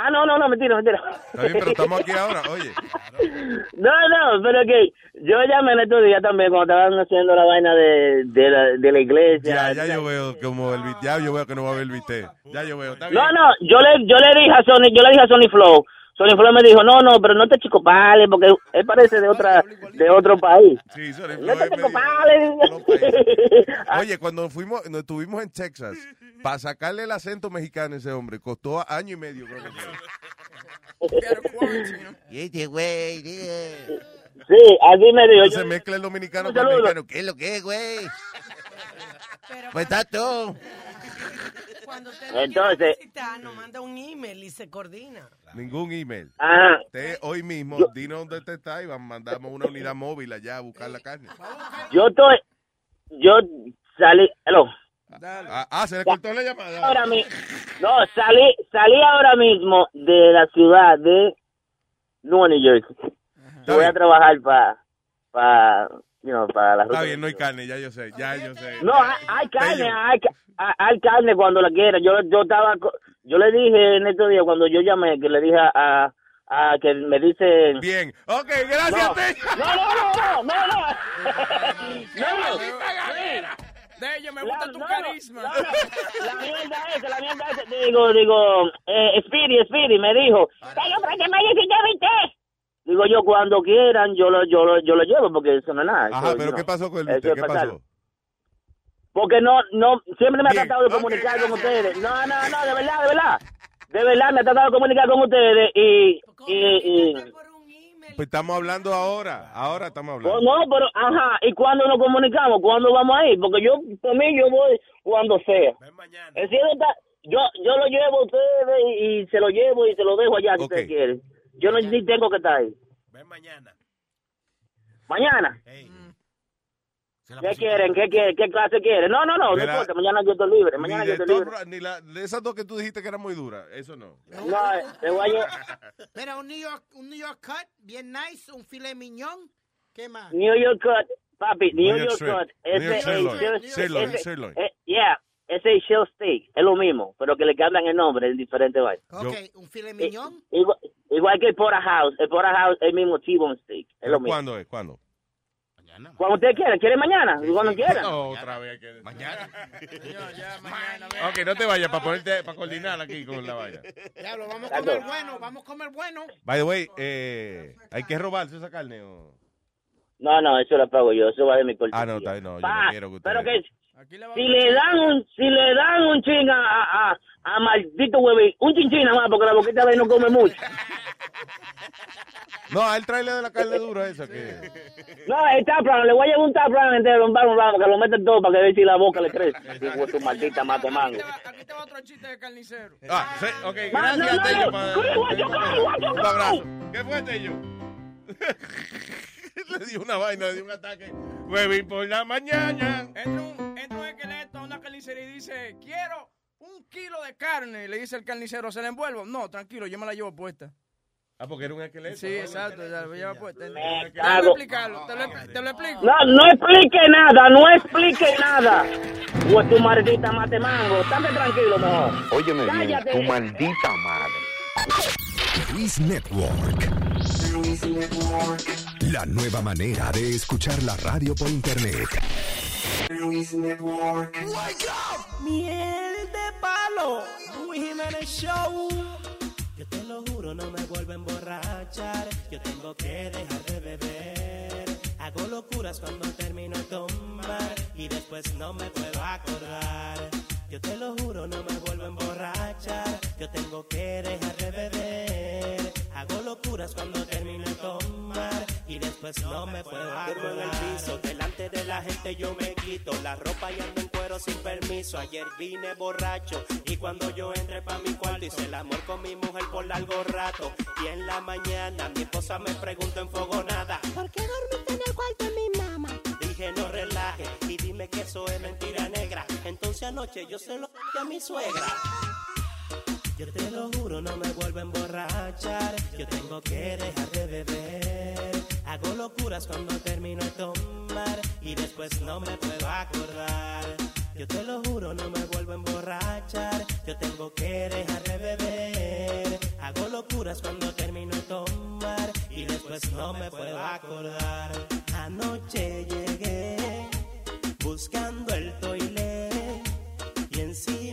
Ah, no, no, no, mentira, mentira. Está bien, pero estamos aquí ahora, oye. No, no, pero que yo llamé en estos días también cuando estaban haciendo la vaina de, de, la, de la iglesia. Ya, ya yo veo como el ya yo veo que no va a haber viste. Ya yo veo, está bien. No, no, yo le, yo le dije a Sony, yo le dije a Sony Flow. Sony Flow me dijo, no, no, pero no te chico pale, porque él parece de otra, de otro país. Sí, sorry, No te. Oye, cuando fuimos, nos estuvimos en Texas, para sacarle el acento mexicano a ese hombre, costó año y medio, creo que fue. Y este güey, Sí, así me dijo. Se mezcla el dominicano con el mexicano. ¿Qué es lo que es, güey? Pero Pues está todo. cuando usted Entonces- necesita, nos manda un email y se coordina. Ningún email. Ah. Usted hoy mismo, dinos dónde usted está y van- mandamos una unidad móvil allá a buscar la carne. Yo estoy, yo salí, hello. Ah, ah, se le cortó la llamada. Ahora mi, no, salí, salí ahora mismo de la ciudad de Nueva New Jersey. Yo voy a trabajar para, para, you know, para la Está bien, no hay carne, ya yo sé, ya yo sé. No, hay, hay carne, hay, hay- carne cuando la quiera. Yo, yo estaba, yo le dije en estos días cuando yo llamé que le dije a, a que me dice. Bien, ok, gracias. No, Tello. no, no, no, no, no, no. De ellos me gusta tu no, carisma. no, no. La mierda esa, la mierda esa. Digo, digo, eh, Speedy, Speedy me dijo, "Tello, ¿para qué me dijiste viste?" Digo yo, cuando quieran, yo lo, yo lo, yo lo llevo porque eso no es nada. Ajá, Eso, pero you ¿qué pasó con el es ¿Qué pasó? Porque no, no, siempre me ha tratado de comunicar con ustedes. No, no, no, de verdad, de verdad. De verdad me ha tratado de comunicar con ustedes y, y, y- pues estamos hablando ahora. Ahora estamos Oh, hablando. no, pero, ajá, ¿y cuándo nos comunicamos? ¿Cuándo vamos a ir? Porque yo, por mí, yo voy cuando sea. El cielo está, yo, yo lo llevo a ustedes y, y se lo llevo y se lo dejo allá si ustedes quieren. Yo no ni tengo que estar ahí. Ven mañana. Mañana. ¿Qué quieren? ¿Qué, quieren? ¿Qué clase quieren? No, no, no, no importa, mañana yo estoy libre. Mañana de yo estoy libre. Ni la- de esas dos que tú dijiste que eran muy duras. Eso no. No, eh, te voy a llevar. Mira, un New York, un New York cut, bien nice, un filet mignon. ¿Qué más? New York Cut, papi, New, New York York. Cut. Ese ese- Sirloin, eh, yeah, ese es shell steak, es lo mismo, pero que le cambian el nombre en diferentes vainas. Ok, un filet mignon. Igual, igual que el Porterhouse, el Porterhouse es el mismo T-bone steak, es ¿Pero lo mismo. ¿Cuándo es? ¿Cuándo? Cuando usted quiera, ¿quiere mañana? Cuando quiera. No, otra vez. Que... Mañana. Ok, no te vayas para ponerte, para coordinar aquí con la vaina. Diablo, vamos a comer bueno, vamos a comer bueno. By the way, eh, ¿hay que robarse esa carne o...? No, no, eso lo pago yo, eso va de mi cortesía. Ah, no, no, yo Pa, no quiero que usted... Pero que si le dan un, si le dan un ching a, a, a, a maldito huevín, un chinchín nada más, porque la boquita de él no come mucho. No, a él tráele de la carne dura esa que... No, el tapran, le voy a llevar un tapran entero, un bar, un bar, que lo meten todo para que vea si la boca le crece. De tu maldita mate mango. Aquí te va otro chiste de carnicero. Ah, sí, ok, gracias, no, no, Tello. Un abrazo. ¿Qué fue, Tello? le dio una vaina, le dio un ataque. Huevín por la mañana. Entra un esqueleto a una carnicería y dice, quiero un kilo de carne. Le dice el carnicero, ¿se la envuelvo? No, tranquilo, yo me la llevo puesta. Ah, porque era un esqueleto. Sí, exacto, ya la llevo puesta. Déjame cago. explicarlo, te lo, te lo explico. No, no explique nada, no explique nada. De tu maldita mate mango, estate tranquilo mejor. Óyeme bien, Cállate. tu maldita madre. Luis Network. La nueva manera de escuchar la radio por internet. Luis Network. Miel de palo. Luis Jiménez Show. Yo te lo juro, no me vuelvo a emborrachar. Yo tengo que dejar de beber. Hago locuras cuando termino de tomar y después no me puedo acordar. Yo te lo juro, no me vuelvo a emborrachar. Yo tengo que dejar de beber. Hago locuras cuando termino de tomar y después no me puedo acordar. en el piso, delante de la gente yo me quito la ropa y ando en cuero sin permiso. Ayer vine borracho y cuando yo entré pa' mi cuarto hice el amor con mi mujer por largo rato. Y en la mañana mi esposa me preguntó enfogonada, ¿por qué dormiste en el cuarto de mi mamá? Dije no relaje y dime que eso es mentira negra. Entonces anoche yo se lo dije a mi suegra. Yo te lo juro, no me vuelvo a emborrachar. Yo tengo que dejar de beber. Hago locuras cuando termino de tomar y después no me puedo acordar. Yo te lo juro, no me vuelvo a emborrachar. Yo tengo que dejar de beber. Hago locuras cuando termino de tomar y después no me puedo acordar. Anoche llegué buscando el toilet y encima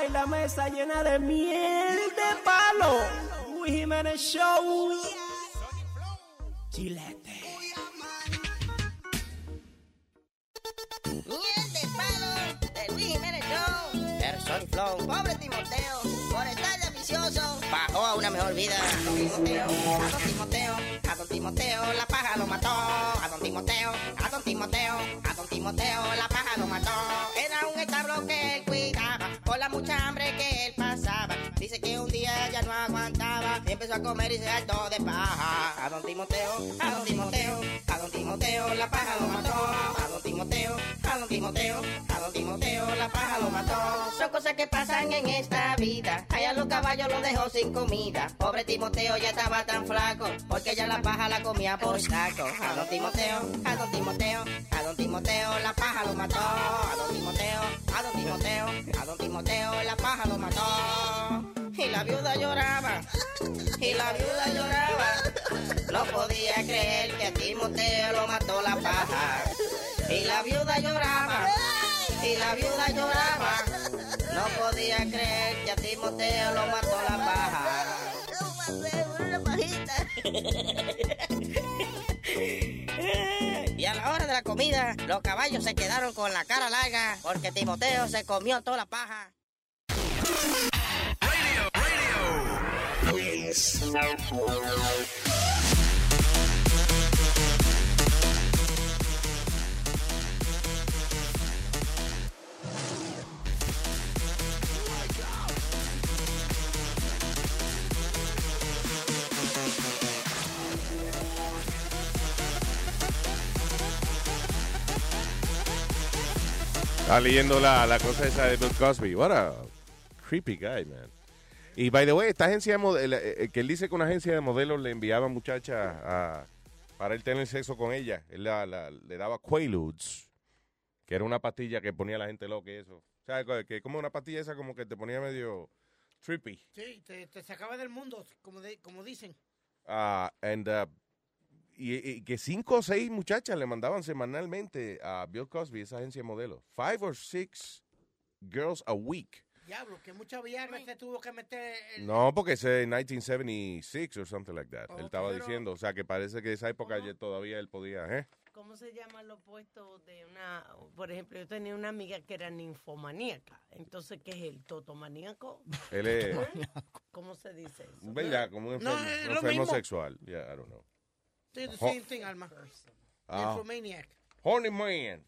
cama y la mesa llena de miel de palo. Luis Jiménez Show. Chilete. Miel de palo de Luis Jiménez Show. Person Flow, pobre Timoteo, por estar de ambicioso, bajó a una mejor vida. A don Timoteo, a don Timoteo, a don Timoteo, la paja lo mató. A don Timoteo, a don Timoteo, a don Timoteo, la paja lo mató. Era un establo que empezó a comer y se hartó de paja. A don Timoteo, a don Timoteo, a don Timoteo, la paja lo mató. A don Timoteo, a don Timoteo, a don Timoteo, la paja lo mató. Son cosas que pasan en esta vida. Allá los caballos los dejó sin comida. Pobre Timoteo ya estaba tan flaco, porque ya la paja la comía por saco. A don Timoteo, a don Timoteo, a don Timoteo, la paja lo mató. A don Timoteo, a don Timoteo, a don Timoteo, la paja lo mató. Y la viuda lloraba, y la viuda lloraba. No podía creer que a Timoteo lo mató la paja. Y la viuda lloraba, y la viuda lloraba. No podía creer que a Timoteo lo mató la paja. una pajita. Y a la hora de la comida, los caballos se quedaron con la cara larga porque Timoteo se comió toda la paja. Estaba leyendo la, la cosa esa de Bill Cosby. What a creepy guy, man. Y, by the way, esta agencia de modelos, que él dice que una agencia de modelos le enviaba muchachas a, para él tener sexo con ella. Él la- la- le daba Quaaludes, que era una pastilla que ponía a la gente loca y eso. O sea, que- como una pastilla esa como que te ponía medio trippy. Sí, te, te sacaba del mundo, como, de- como dicen. Ah, and, uh, y, y que cinco o seis muchachas le mandaban semanalmente a Bill Cosby, esa agencia de modelos. Five or six girls a week. Diablo, que mucha Viagra se tuvo que meter. el- No, porque ese es 1976 or something like that. él estaba pero- diciendo, o sea, que parece que esa época ya todavía él podía, ¿eh? ¿Cómo se llama lo opuesto de una, por ejemplo, yo tenía una amiga que era ninfomaníaca, entonces, ¿qué es el totomaníaco? Él es, ¿Cómo se dice eso? ¿verdad? Como un No, enfermo, un lo enfermo mismo. sexual. Yeah, I don't know. The same thing, Alma. Ah. Nymphomaniac. Horny man.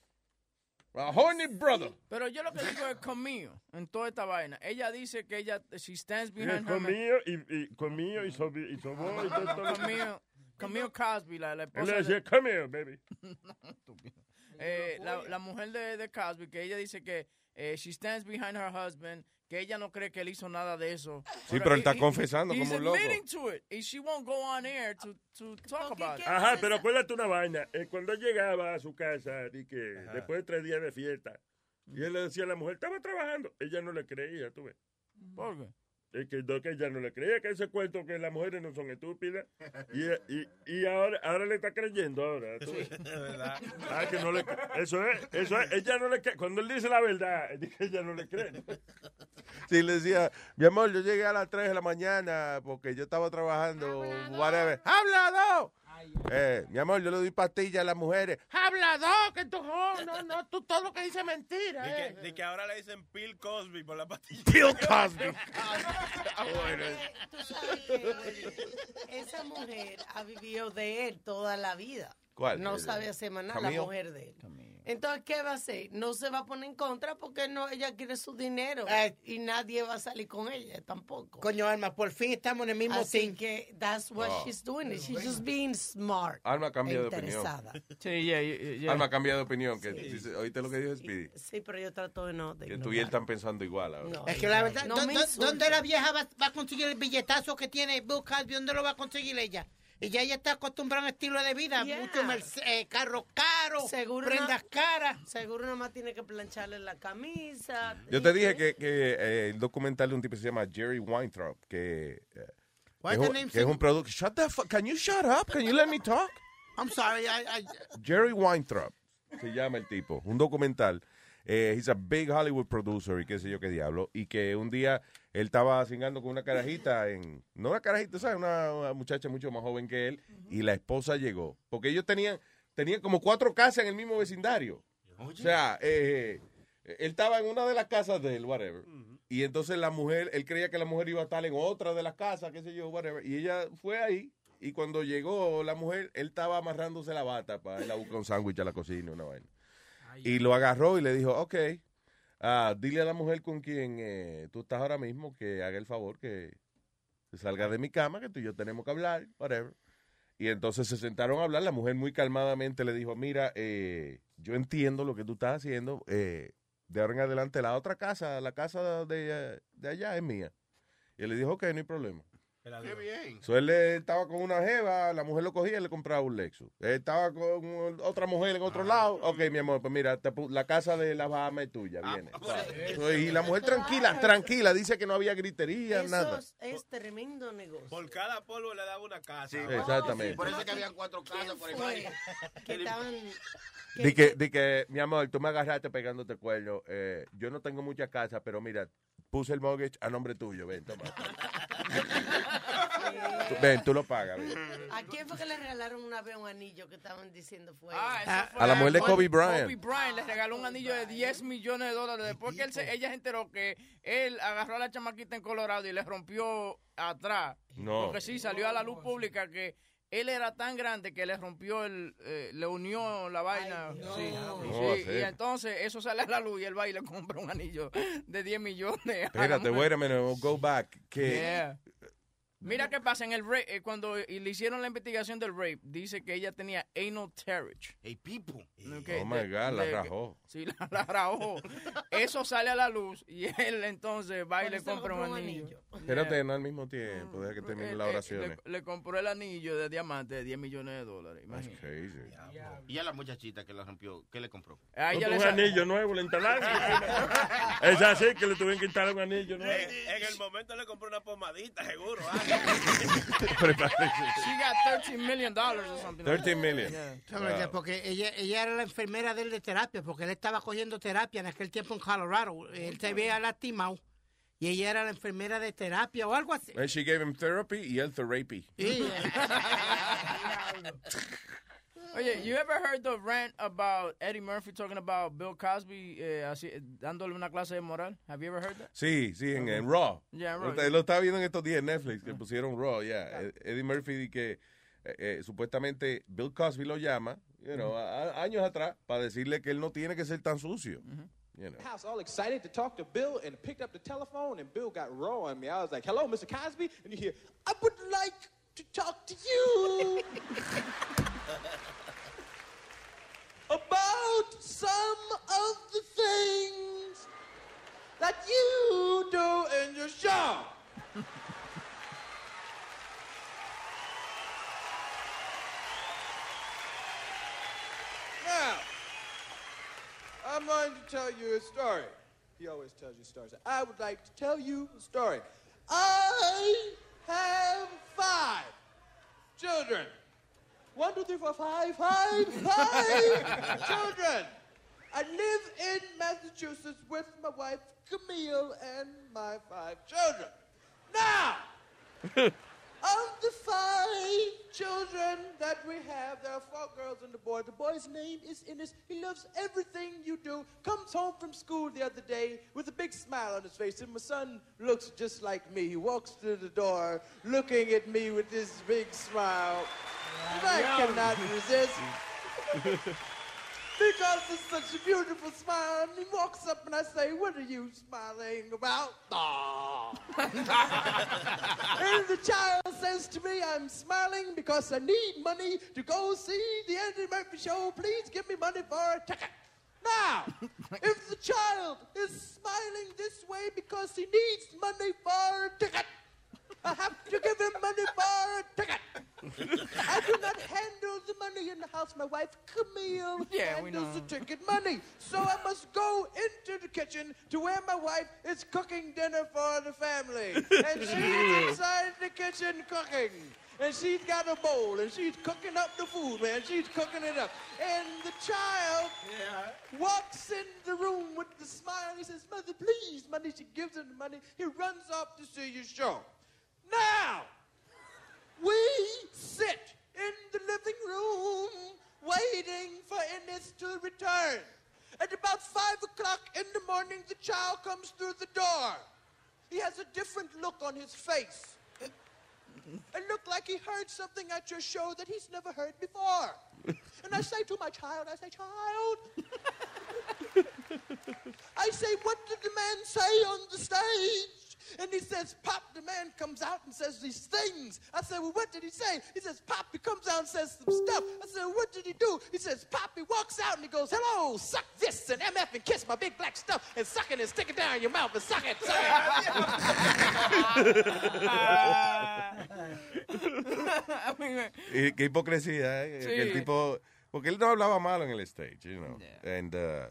A horny brother. Pero yo lo que digo es conmigo en toda esta vaina. Ella dice que ella, she stands Y behind her conmigo y, y conmigo y sobi y sobó y todo. Conmigo, conmigo Cosby, la, la Él esposa le de- decía, come here, baby. eh, la, la mujer de, de Cosby, que ella dice que eh, she stands behind her husband, que ella no cree que él hizo nada de eso. Sí, pero él está he- confesando como un loco. to it, and she won't go on air to, to talk about it. Ajá, pero acuérdate una vaina. Eh, cuando él llegaba a su casa, di que después de tres días de fiesta, y él le decía a la mujer, estaba trabajando, ella no le creía, tú ves. ¿Por qué? Es que, que ella no le creía que ese cuento que las mujeres no son estúpidas. Y, y, y ahora, ahora le está creyendo ahora. ¿tú ves? Ah, que no le Eso es, eso es, ella no le cree. Cuando él dice la verdad, es que ella no le cree. Sí, le decía, mi amor, yo llegué a las 3 de la mañana porque yo estaba trabajando, whatever. ¡Hablado! Eh, mi amor, yo le doy pastillas a las mujeres. Hablador, que tú, no, no, no, tú todo lo que dices es mentira. De eh. que, de que ahora le dicen Bill Cosby por la pastilla. Bill Cosby. Tú sabes que esa mujer ha vivido de él toda la vida. ¿Cuál? No sabe hacer más nada, la mujer de él. Entonces, ¿qué va a hacer? No se va a poner en contra porque no ella quiere su dinero y nadie va a salir con ella tampoco. Coño, Alma, por fin estamos en el mismo Así team. que that's what Oh. she's doing. She's just being smart. Alma e cambia de opinión. Sí, yeah, yeah, yeah. Alma cambia de opinión. Que, dice- ¿Oíste lo que dijo Speedy? Sí, pero yo trato de no. de Que tú y él están pensando igual ahora. No, Es que la verdad, No ¿dó-. ¿dónde la vieja va, va a conseguir el billetazo que tiene Bill Cosby? ¿Dónde lo va a conseguir ella? Y ya ella está acostumbrada a un estilo de vida, Yeah. mucho merce- eh, carros caros, Seguro prendas no- caras. Seguro nada más tiene que plancharle la camisa. Yo te dije que, que, eh, el documental de un tipo que se llama Jerry Weintraub, que, eh, que, es un- name, que es sir? un producto. Shut the fuck. Can you shut up? Can you let me talk? I'm sorry, I, I- Jerry Weintraub se llama el tipo, un documental. Eh, he's a big Hollywood producer y qué sé yo qué diablo. Y que un día él estaba cingando con una carajita en. No una carajita, ¿sabes? Una, una muchacha mucho más joven que él. Y la esposa llegó. Porque ellos tenían, tenían como cuatro casas en el mismo vecindario. O sea, eh, él estaba en una de las casas de él, whatever. Y entonces la mujer, él creía que la mujer iba a estar en otra de las casas, qué sé yo, whatever. Y ella fue ahí. Y cuando llegó la mujer, él estaba amarrándose la bata para ir a buscar un sándwich a la cocina, una vaina. Y lo agarró y le dijo, ok, ah, dile a la mujer con quien eh, tú estás ahora mismo que haga el favor que salga de mi cama, que tú y yo tenemos que hablar, whatever. Y entonces se sentaron a hablar. La mujer muy calmadamente le dijo, mira, eh, yo entiendo lo que tú estás haciendo. eh, de ahora en adelante la otra casa, la casa de, eh, de allá es mía. Y él le dijo, ok, no hay problema. Qué bien. So, él estaba con una jeva, la mujer lo cogía y le compraba un Lexus. Él estaba con otra mujer en otro lado. Ok, mi amor, pues mira, te la casa de la Bahama es tuya, viene. So, y la mujer tranquila, tranquila, dice que no había gritería, Eso nada. es, es tremendo negocio. Por cada polvo le daba una casa. Sí, exactamente. Por eso es que habían cuatro casas por el baile. que estaban Di que, di que, mi amor, tú me agarraste pegándote cuello. Eh, yo no tengo muchas casas, pero mira, puse el mortgage a nombre tuyo. Ven, toma. Ven, tú lo pagas. ven. ¿A quién fue que le regalaron una vez un anillo que estaban diciendo fue? Ah, eso A la mujer de Kobe Bryant. Kobe Bryant le regaló un anillo de 10 millones de dólares después que él se- ella se enteró que él agarró a la chamaquita en Colorado y le rompió atrás. No. Porque sí, salió a la luz pública que él era tan grande que le rompió el, eh, le unió la vaina. Sí, y entonces eso sale a la luz y él va y le compra un anillo de 10 millones. Espérate, mujer. wait a minute, we'll go back. Que Yeah. Mira qué pasa en el rape, eh, cuando le hicieron la investigación del rape, dice que ella tenía anal tearage. Hey, people. Oh, my God, la rajó. Sí, la, la rajó. Eso sale a la luz y él entonces va y le compra un compró un anillo. Espérate, no al mismo tiempo, deja que termine Eh, las eh, oraciones. Le, le compró el anillo de diamante de 10 millones de dólares. That's crazy. Y a la muchachita que la rompió, ¿qué le compró? A ella Compró le un anillo nuevo, le instalaron. es así que le tuvieron que instalar un anillo nuevo. En el momento le compré una pomadita, seguro. She got 13 million dollars or something. like 13 that. million. Yeah. ¿Sabes qué? Porque ella, ella era la enfermera de él de terapia, porque él estaba cogiendo terapia en aquel tiempo en Colorado. Él se había lastimado y ella era la enfermera de terapia o algo así. And she gave him therapy y él therapy. Sí. Oye, you ever heard the rant about Eddie Murphy talking about Bill Cosby eh, así, eh, dándole una clase de moral? Have you ever heard that? Sí, sí, en, en Raw. Yeah, Raw. Lo, lo estaba viendo en estos días en Netflix, que pusieron Raw, ya. Eddie Murphy di que eh, eh, supuestamente Bill Cosby lo llama, you know, a- a- años atrás, para decirle que él no tiene que ser tan sucio. You know. house all excited to talk to Bill and picked up the telephone and Bill got raw on me. I was like, hello, Mr. Cosby. And you hear, I would like to talk to you about some of the things that you do in your show. now, I'm going to tell you a story. He always tells you stories. I would like to tell you a story. I have five children. One, two, three, four, five, five, five children. I live in Massachusetts with my wife Camille and my five children. Now, of the five children that we have, there are four girls and a boy. The boy's name is Innes. He loves everything you do. Comes home from school the other day with a big smile on his face. And my son looks just like me. He walks through the door looking at me with this big smile. And I cannot resist. Because it's such a beautiful smile, and he walks up and I say, What are you smiling about? And the child says to me, I'm smiling because I need money to go see the Eddie Murphy show. Please give me money for a ticket. Now, if the child is smiling this way because he needs money for a ticket, I have to give him money for a ticket. I do not handle the money in the house. My wife Camille Yeah, handles the ticket money. So I must go into the kitchen to where my wife is cooking dinner for the family. And she's inside the kitchen cooking. And she's got a bowl and she's cooking up the food, man. She's cooking it up. And the child walks in the room with the smile. He says, Mother, please, money. She gives him the money. He runs off to see your show. Now, we sit in the living room waiting for Ennis to return. At about five o'clock in the morning, the child comes through the door. He has a different look on his face. It looked like he heard something at your show that he's never heard before. And I say to my child, I say, child, I say, what did the man say on the stage? And he says, Pop, the man comes out and says these things. I said, Well, what did he say? He says, Pop, he comes out and says some stuff. I said, well, What did he do? He says, Pop, he walks out and he goes, Hello, suck this and MF and kiss my big black stuff and suck it and stick it down your mouth and suck it. Suck it. Y qué hipocresía, ¿eh? Sí. Que el tipo, porque él no hablaba malo en el stage, you know. And uh,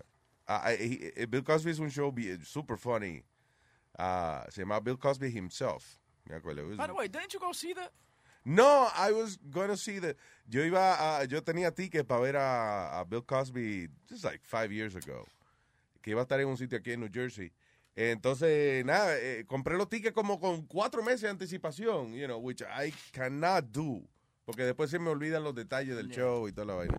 I- I- he- Bill Cosby es un show bi- super funny. Uh, se llama Bill Cosby himself. Me acuerdo. By the way, didn't you go see that? No, I was going to see the. Yo iba a, yo tenía ticket para ver a, a Bill Cosby just like five years ago. Que iba a estar en un sitio aquí en New Jersey. Entonces, nada, eh, compré los tickets como con cuatro meses de anticipación, you know, which I cannot do. Porque después se me olvidan los detalles del show y toda la vaina.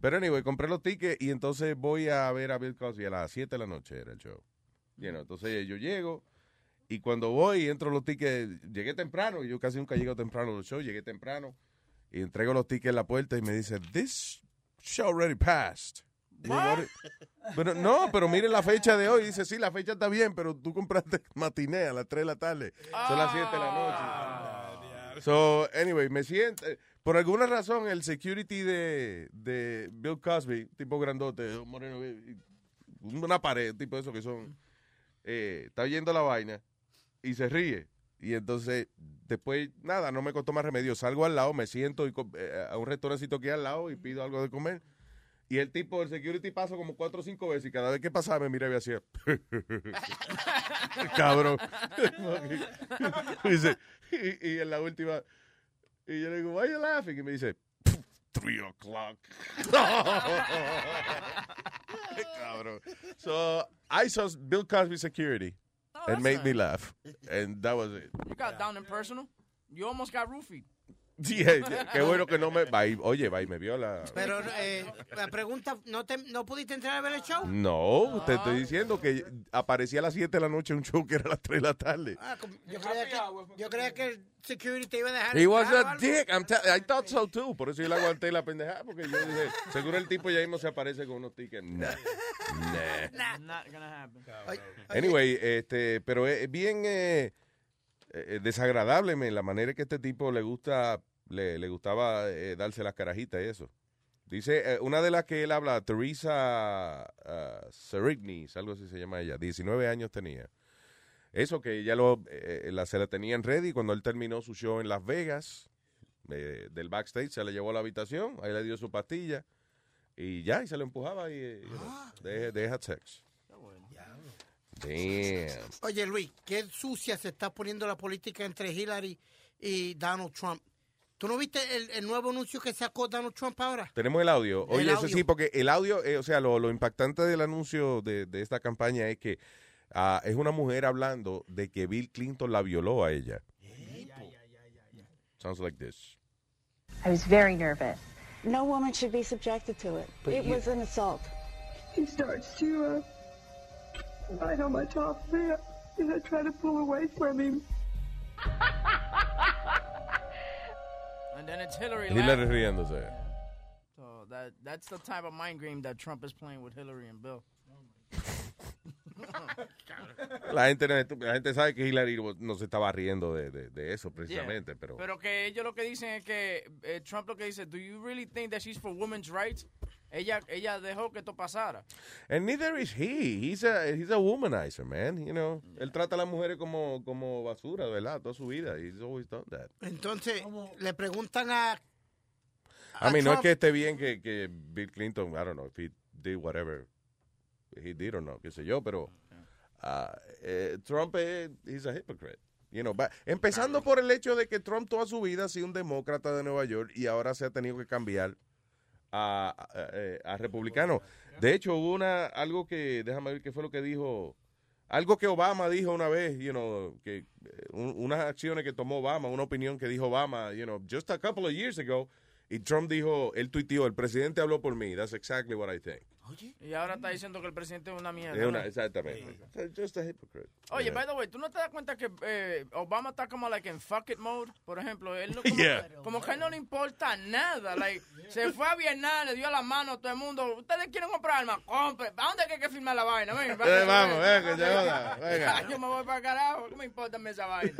Pero anyway, compré los tickets y entonces voy a ver a Bill Cosby a las 7 de la noche era el show. You know, entonces yo llego y cuando voy entro los tickets, llegué temprano, yo casi nunca llego temprano a los shows, llegué temprano y entrego los tickets en la puerta y me dice, this show already passed. Pero no, pero mire la fecha de hoy. Dice, sí, la fecha está bien, pero tú compraste matiné a las 3 de la tarde. Son las 7 de la noche. So, anyway, me siento. Por alguna razón, el security de, de Bill Cosby, tipo grandote, moreno, y- y una pared, tipo de esos que son. eh, está oyendo la vaina y se ríe. Y entonces, después, nada, no me costó más remedio. Salgo al lado, me siento y eh, a un restaurancito que hay al lado y pido algo de comer. Y el tipo, el security pasa como cuatro o cinco veces y cada vez que pasaba me miraba y hacía. Cabrón. Dice, y, y en la última, y yo le digo, why you laughing? Y me dice, three o'clock. Cabrón. So I saw Bill Cosby security and made me laugh. And that was it. You got down and personal. You almost got roofied. Sí, eh, qué bueno que no me. va y- Oye, va y me vio la. Pero eh, la pregunta, ¿no, te, ¿no pudiste entrar a ver el show? No, te estoy diciendo que aparecía a las 7 de la noche un show que era a las 3 de la tarde. Ah, yo, creía que, yo creía que el security te iba a dejar. He was a dick. I'm I thought so too. Por eso yo le aguanté la pendejada. Porque yo dije, seguro el tipo ya mismo se aparece con unos tickets. Nah. Nah. Not gonna happen. Anyway, este, pero es bien eh, eh, desagradable men, la manera que este tipo le gusta, le, le gustaba eh, darse las carajitas y eso. Dice, eh, una de las que él habla, Teresa uh, algo así se llama ella, 19 años tenía. Eso que ya lo, eh, la, se la tenían ready cuando él terminó su show en Las Vegas, eh, del backstage, se le llevó a la habitación, ahí le dio su pastilla y ya, y se lo empujaba y, eh, you know, they, they had sex. Damn. Oye, Luis, qué sucia se está poniendo la política entre Hillary y Donald Trump. ¿Tú no viste el, el nuevo anuncio que sacó Donald Trump ahora? Tenemos el audio. El Oye, eso audio. sí, porque el audio, eh, o sea, lo, lo impactante del anuncio de, de esta campaña es que ah, es una mujer hablando de que Bill Clinton la violó a ella. Sounds like this. I was very nervous. No woman should be subjected to it. it was an assault. He starts to uh, bite on my top lip, and I try to pull away from him. And then it's Hillary. Hillary laughing. riéndose. So that that's the type of mind game that Trump is playing with Hillary and Bill. La gente, la gente sabe que Hillary no se estaba riendo de, de- de eso Yeah. precisamente, pero... Pero que ellos lo que dicen es que eh, Trump lo que dice, do you really think that she's for women's rights? Ella ella dejó que esto pasara. And neither is he. He's a, he's a womanizer, man. You know, él trata a las mujeres como, como basura, ¿verdad? Toda su vida. He's always done that. Entonces, le preguntan a... I mean, no es que esté bien que, que Bill Clinton, I don't know, if he did whatever he did or no, qué sé yo, pero eh, Trump es he's a hypocrite. You know, but- empezando por el hecho de que Trump toda su vida ha sido un demócrata de Nueva York y ahora se ha tenido que cambiar a, a, eh, a republicano. De hecho, hubo una, algo que, déjame ver qué fue lo que dijo, algo que Obama dijo una vez, you know, que eh, un- unas acciones que tomó Obama, una opinión que dijo Obama, you know, just a couple of years ago, y Trump dijo, él tuiteó, el presidente habló por mí, that's exactly what I think. Y ahora está diciendo que el presidente es una mierda. Es una- exactamente. Just a hypocrite. Oye, Yeah. by the way, ¿tú no te das cuenta que eh, Obama está como like en fuck it mode? Por ejemplo, él no, como, Yeah. como que no le importa nada. Like, se fue a Vietnam, le dio la mano a todo el mundo. ¿Ustedes quieren comprar armas? Compre. ¿A dónde hay que firmar la vaina? Ven, Eh, vamos, venga, joda, venga. Yo me voy para carajo. ¿Qué me importa esa vaina?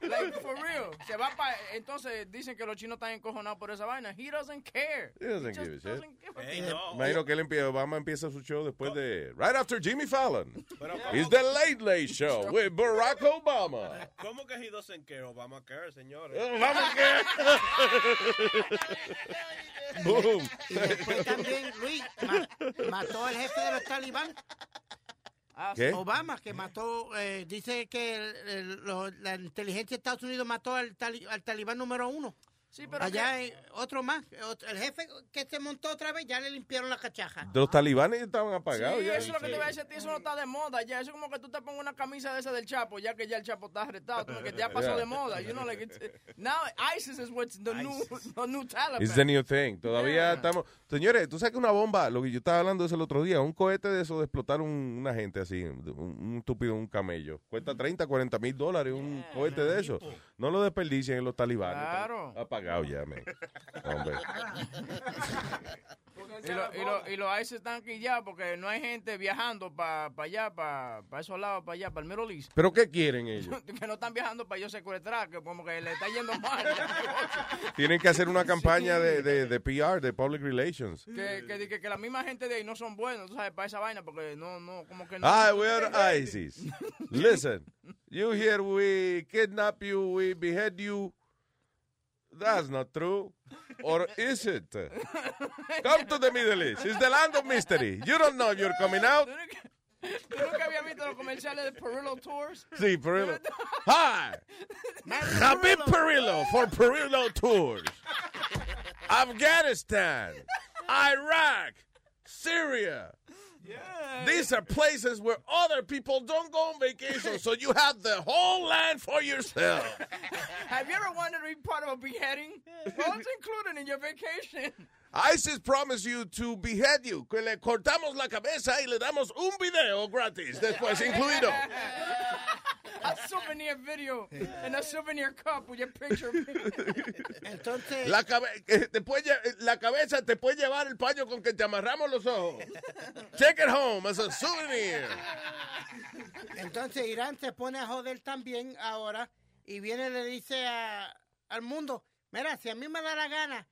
Like, for real. Se va pa- Entonces dicen que los chinos están encojonados por esa vaina. He doesn't care. He doesn't just give a shit. doesn't give a Hey, fuck. no. Imagino que él empieza, Obama empieza su show después de Right After Jimmy Fallon. It's the Late Late Show with Barack Obama. ¿Cómo que he doesn't care? Obama care, señores. Boom. Y después también, Luis, ma- mató al jefe de los talibán. ¿Qué? Obama, que mató, eh, dice que el- el- lo- la inteligencia de Estados Unidos mató al, tali- al talibán número uno. Sí, pero Allá hay otro más. El jefe que se montó otra vez ya le limpiaron la cachaja. Los talibanes estaban apagados Sí, ya. eso es lo que te voy a decir a ti, eso no está de moda ya. Eso es como que tú te pongas una camisa de esa del Chapo, ya que ya el Chapo está arrestado, como que ya pasó Yeah. de moda. You know, like now ISIS is what's the new, the new Taliban. It's the new thing. Todavía estamos. Señores, tú sabes que una bomba, lo que yo estaba hablando de eso el otro día, un cohete de eso de explotar un- una gente así, un, un estúpido, un camello. Cuesta 30, 40 mil dólares un cohete de eso. No lo desperdicien en los talibanes. Claro. Apagado ya, man. Hombre. Y, lo- y, lo- y los ISIS están aquí ya porque no hay gente viajando para allá, para esos lados, para allá, para el Middle East. ¿Pero qué quieren ellos? que no están viajando para ellos secuestrar, que como que le está yendo mal. Tienen que hacer una campaña de, de, de PR, de Public Relations. que, que, que, que la misma gente de ahí no son buenos, tú sabes, para esa vaina, porque no, no, como que no. Hi, we are ISIS. Listen, you here, we kidnap you, we behead you. That's not true. Or is it? Come to the Middle East. It's the land of mystery. You don't know if you're coming out. ¿Tú nunca habías visto los comerciales de Perillo Tours? Sí, Perillo. Hi, Happy Perillo for Perillo Tours. Afghanistan, Iraq, Syria. These are places where other people don't go on vacation, so you have the whole land for yourself. Have you ever wanted to be part of a beheading? Well, it's included in your vacation. ISIS promised you to behead you, que le cortamos la cabeza y le damos un video gratis después incluido. A souvenir video and a souvenir cup with your picture. Entonces, La, cabe- eh, te puede lle- la cabeza te puede llevar el paño con que te amarramos los ojos. Take it home as a souvenir. entonces Irán se pone a joder también ahora y viene y le dice a- al mundo, mira, si a mí me da la gana,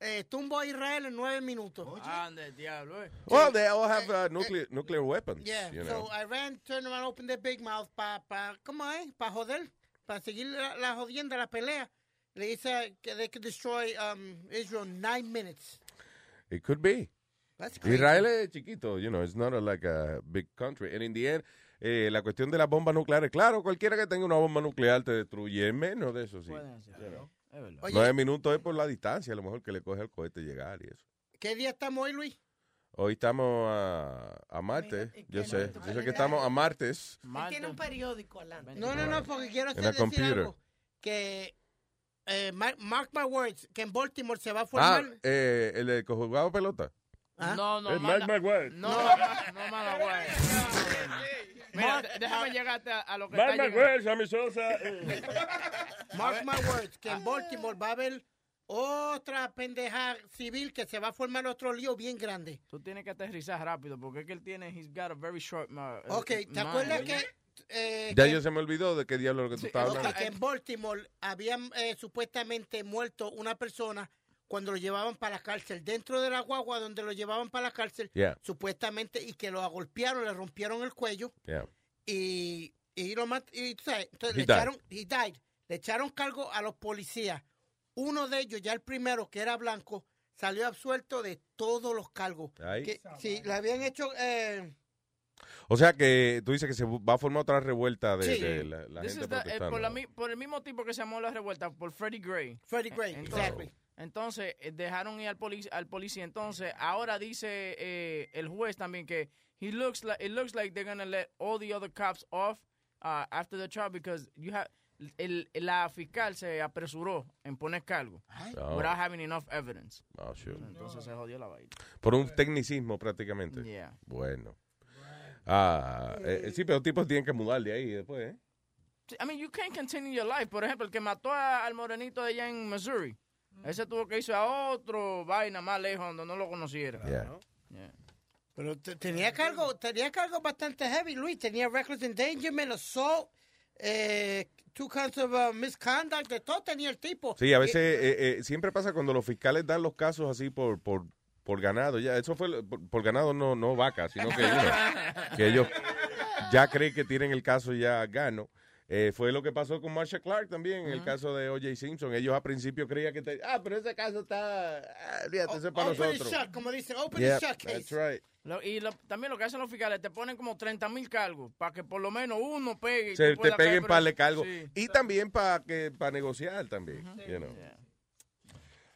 eh, tumbo a Israel en nueve minutos. Ande, diablo, eh. Well, they all have uh, nuclear, nuclear weapons. Yeah, you so know. Iran turned around, opened their big mouth para, pa, ¿cómo es? Para joder, para seguir la, la jodienda, la pelea. Le dice que they could destroy um, Israel in nine minutes. It could be. That's crazy. Israel es chiquito, you know, it's not a, like a big country. And in the end, eh, la cuestión de las bombas nucleares, claro, cualquiera que tenga una bomba nuclear te destruye, en menos de eso, sí. You know. Oye, Nueve minutos es por la distancia, a lo mejor que le coge al cohete llegar y eso. ¿qué día estamos hoy, Luis? Hoy estamos a, a martes, yo sé. Yo sé que estamos a martes. Él tiene un periódico adelante. No, no, no, porque quiero hacer decir computer. algo. Que, eh, mark, mark my words, que en Baltimore se va a Ah, formar... eh, el de jugaba pelota. ¿Ah? No, no, Es mala- Mike Maguire. No, no. Mira, déjame llegarte a, lo que Mike está. Maguire, Sammy Sosa. Mark my words, que en Baltimore va a haber otra pendeja civil que se va a formar otro lío bien grande. Tú tienes que aterrizar rápido porque es que él tiene, he's got a very short ma- Ok, ¿te mind, acuerdas que... eh, Ya que- yo se me olvidó de qué diablo lo que tú estabas ok, hablando. que en Baltimore habían eh, supuestamente muerto una persona cuando lo llevaban para la cárcel. Dentro de la guagua donde lo llevaban para la cárcel, Yeah. supuestamente, y que lo agolpearon, le rompieron el cuello Yeah. y, y lo mat- y, tú sabes, entonces He le died. echaron, he died. le echaron cargo a los policías. Uno de ellos, ya el primero, que era blanco, salió absuelto de todos los cargos. Ahí. Que, sí, le habían hecho... Eh, O sea que tú dices que se va a formar otra revuelta de, Sí. de la, gente is the- eh, por, la por el mismo tipo que se llamó la revuelta, por Freddie Gray. Freddie Gray, Entonces, exactly. Entonces eh, dejaron ir al, polic- al policía. Entonces, ahora dice eh, el juez también que he looks like, it looks like they're going to let all the other cops off uh, after the trial because you have, el, la fiscal se apresuró en poner cargo Oh. without having enough evidence. Oh, sure. Entonces se jodió la vaina. Por un tecnicismo prácticamente. Yeah. Bueno. Ah, eh, sí, pero los tipos tienen que mudar de ahí después, ¿eh? I mean, you can't continue your life. Por ejemplo, el que mató a- al morenito de allá en Missouri, ese tuvo que irse a otro vaina más lejos donde no lo conociera. Yeah. Yeah. Pero te- tenía cargo, tenía cargo bastante heavy, Luis. Tenía reckless endangerment, assault, eh, two counts of uh, misconduct, de todo tenía el tipo. Sí, a Y- veces eh, eh, siempre pasa cuando los fiscales dan los casos así por, por, por ganado. Ya, eso fue lo- por, por ganado, no, no vaca, sino que, uno, que ellos ya creen que tienen el caso ya gano. Eh, fue lo que pasó con Marsha Clark también, en el caso de O.J. Simpson. Ellos al principio creían que... te- ah, pero ese caso está... Ah, olvídate, ese es para open nosotros. shut, como dicen, open Yeah, and shut case. that's right. Lo- y lo- también lo que hacen los fiscales, te ponen como 30 mil cargos para que por lo menos uno pegue. y Se te peguen para le cargo. Sí. Y también para que para negociar también. you know.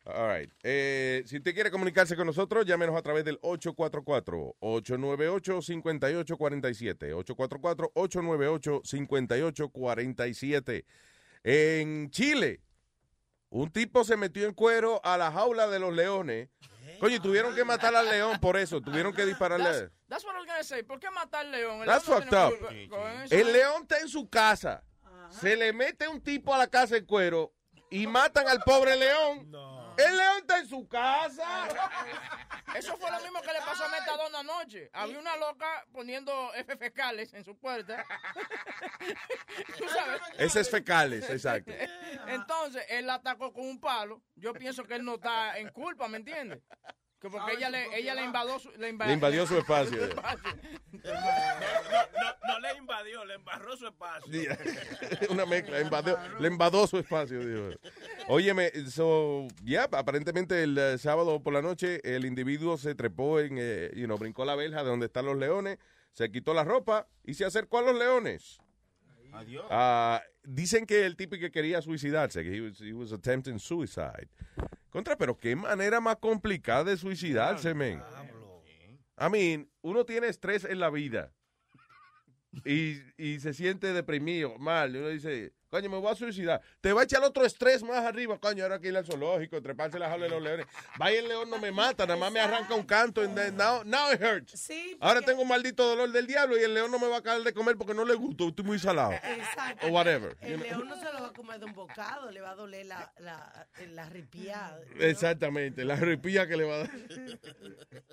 All right. Eh, si usted quiere comunicarse con nosotros, llámenos a través del 844-898-5847. 844-898-5847. En Chile, un tipo se metió en cuero a la jaula de los leones. Coño, y tuvieron que matar al león por eso. Tuvieron que dispararle. That's, that's what I was gonna say. ¿Por qué matar al león? El That's león no fucked up. con. El león está en su casa. Se le mete un tipo a la casa en cuero y matan al pobre león. El león está en su casa. Eso fue lo mismo que le pasó a Metadona anoche. Había una loca poniendo F fecales en su puerta. ¿Tú sabes? Ese es fecales, exacto. Entonces, él la atacó con un palo. Yo pienso que él no está en culpa, ¿me entiendes? Que porque ella le, ella le invadió su, le Le invadió su espacio. No, no, no le invadió, le embarró su espacio. Una mezcla, invadió- le invadió su espacio. dijo. Óyeme, so, ya, aparentemente el eh, sábado por la noche el individuo se trepó en, eh, you know, brincó la verja de donde están los leones, se quitó la ropa y se acercó a los leones. Adiós. Ah, dicen que el tipo que quería suicidarse, que he was, he was attempting suicide. Contra, pero qué manera más complicada de suicidarse, men. I mean, uno tiene estrés en la vida y, y se siente deprimido, mal. Y uno dice, coño, me voy a suicidar. Te va a echar otro estrés más arriba, coño, ahora que ir al zoológico, treparse la jaula de los leones. Vaya el león no me mata, nada más me arranca un canto. and then now, now it hurts. Sí, Ahora tengo un maldito dolor del diablo y el león no me va a caer de comer porque no le gustó, estoy muy salado. Exacto. O whatever. El león no se lo va a comer de un bocado, le va a doler la, la, la ripiada. Exactamente, la arrepía que le va a dar.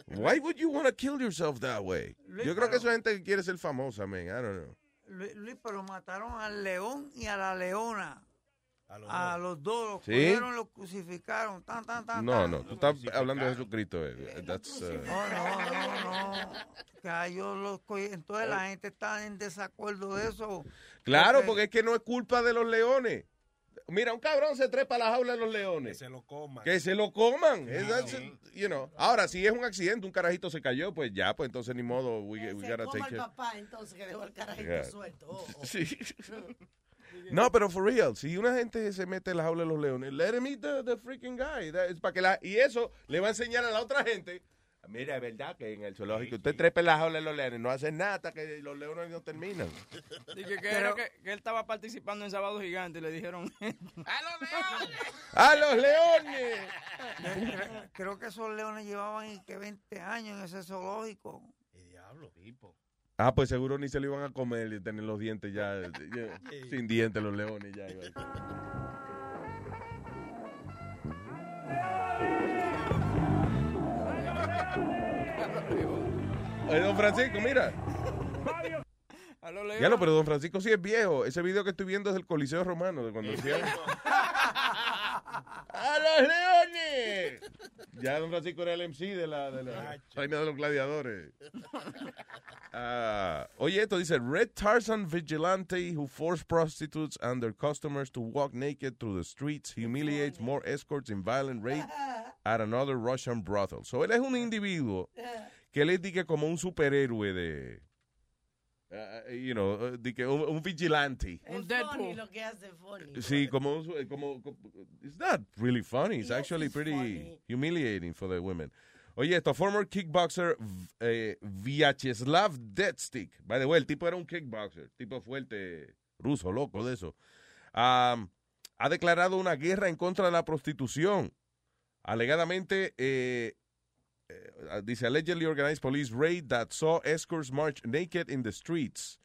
Why would you want to kill yourself that way? Yo creo que esa gente que quiere ser famosa, man. I don't know. Luis, Luis, pero mataron al león y a la leona. A los, dos, los ¿Sí? cogieron, los crucificaron. Tan, tan, tan, No, no, tú estás hablando de Jesucristo. eh. That's, uh, No, no, no, no. Que a ellos los. Entonces la gente está en desacuerdo de eso. Claro, porque es que no es culpa de los leones. Mira, un cabrón se trepa a la jaula de los leones. Se lo coman. Que se lo coman. You know. Ahora, si es un accidente, un carajito se cayó, pues ya, pues entonces ni modo. We, we Se gotta coma take el care. papá entonces que dejó el carajito Yeah. suelto. Oh, oh. Sí. No, pero for real, si una gente se mete en la jaula de los leones, let him eat the, the freaking guy. That is para que la, y eso le va a enseñar a la otra gente. Mira, es verdad que en el zoológico usted trepa en la jaula de los leones, no hace nada hasta que los leones no terminan. Dije que, era que, que él estaba participando en Sábado Gigante y le dijeron... ¡A los leones! Creo, creo que esos leones llevaban que 20 años en ese zoológico. Ah, pues seguro ni se lo iban a comer y tener los dientes ya, ya, sin dientes los leones ya. Eh, don Francisco, mira. Ya lo, pero don Francisco sí es viejo. Ese video que estoy viendo es del Coliseo Romano, de cuando decían... ¡A los leones! Ya don Francisco era el MC de la, de la de los gladiadores. Ah, oye, esto dice, Red Tarzan vigilante who forced prostitutes and their customers to walk naked through the streets humiliates more escorts in violent rape at another Russian brothel. So él es un individuo que le dice como un superhéroe de... ah, you know, uh, de que un, un vigilante. Es funny lo que hace funny. Sí, como, un- como, como- it's not really funny. It's actually pretty humiliating for the women. Oye, esto, former kickboxer eh, Vyacheslav Deadstick. By the way, el tipo era un kickboxer, tipo fuerte, ruso, loco de eso. Um, ha declarado una guerra en contra de la prostitución. Alegadamente, eh, eh, dice, allegedly organized police raid that saw escorts march naked in the streets.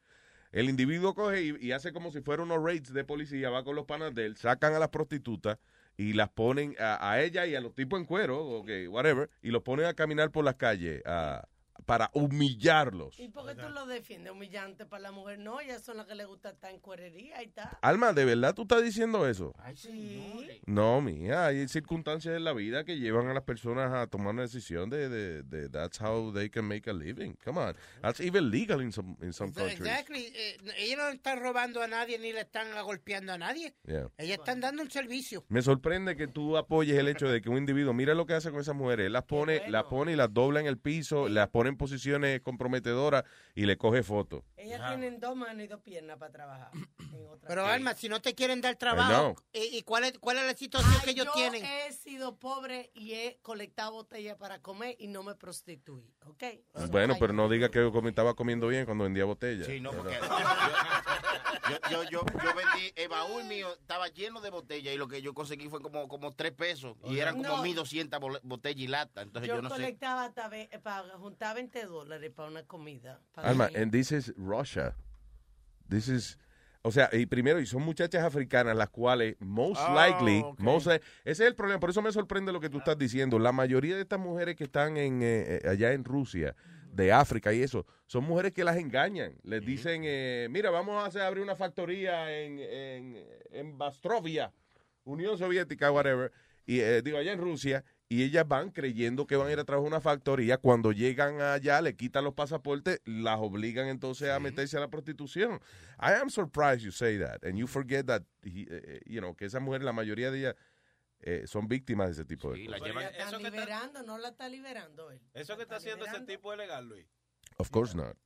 El individuo coge y, hace como si fuera unos raids de policía, va con los panas de él, sacan a las prostitutas y las ponen a, ella y a los tipos en cuero, o que whatever, y los ponen a caminar por las calles ah, para humillarlos. ¿Y por qué tú lo defiendes? Humillante para la mujer. No, ellas son las que le gusta estar en cuerería y tal. Alma, ¿de verdad tú estás diciendo eso? Sí. No, mía, hay circunstancias en la vida que llevan a las personas a tomar una decisión de, de, de that's how they can make a living. Come on. That's even legal in some, in some countries. Exactly. Eh, ellos no están robando a nadie ni le están golpeando a nadie. Yeah. Ellas están dando un servicio. Me sorprende que tú apoyes el hecho de que un individuo, mira lo que hace con esas mujeres, él las pone, las pone y las dobla en el piso, las ponen en posiciones comprometedoras y le coge fotos. Ellas tienen dos manos y dos piernas para trabajar. en otra Pero. Alma, si no te quieren dar trabajo, ¿y, cuál, es, cuál es la situación que ellos yo tienen? he sido pobre y he colectado botellas para comer y no me prostituí, ¿ok? Bueno, pero no diga que comi- estaba comiendo bien cuando vendía botellas. Sí, no, porque yo, yo, yo, yo vendí, el baúl mío estaba lleno de botellas y lo que yo conseguí fue como, como tres pesos y eran como No. 1200 bol- botellas y lata. Entonces yo, Yo no sé. colectaba hasta ve- para juntar 20 dólares para una comida. para Alma, mí. and this is Russia. This is, o sea, y primero, y son muchachas africanas las cuales, most Oh, likely, most ese es el problema, por eso me sorprende lo que tú estás diciendo. La mayoría de estas mujeres que están en, eh, eh, allá en Rusia, de África y eso, son mujeres que las engañan. Les dicen, eh, mira, vamos a hacer, abrir una factoría en, en, en Bastrovia, Unión Soviética, whatever, y eh, digo, allá en Rusia, y ellas van creyendo que van a ir a trabajar en una factoría. Cuando llegan allá, le quitan los pasaportes, las obligan entonces a meterse a la prostitución. I am surprised you say that, and you forget that, he- eh, you know, que esas mujeres, la mayoría de ellas, eh, son víctimas de ese tipo de cosas. La están liberando, no la está liberando él. Eso que está haciendo ese tipo es legal, Luis. Of course not.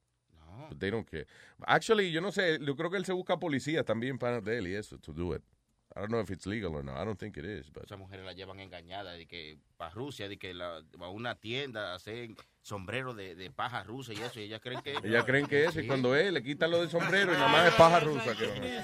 But they don't care. Actually, yo no sé, yo creo que él se busca policía también para de él y eso, to do it. I don't know if it's legal or not. I don't think it is, but... Esas mujeres la llevan engañada de que para Rusia, de que la, a una tienda hacen sombrero de, de paja rusa y eso, y ellas creen que... Ellas creen que eso, y cuando es, le quitan lo del sombrero y nada más es paja rusa. Que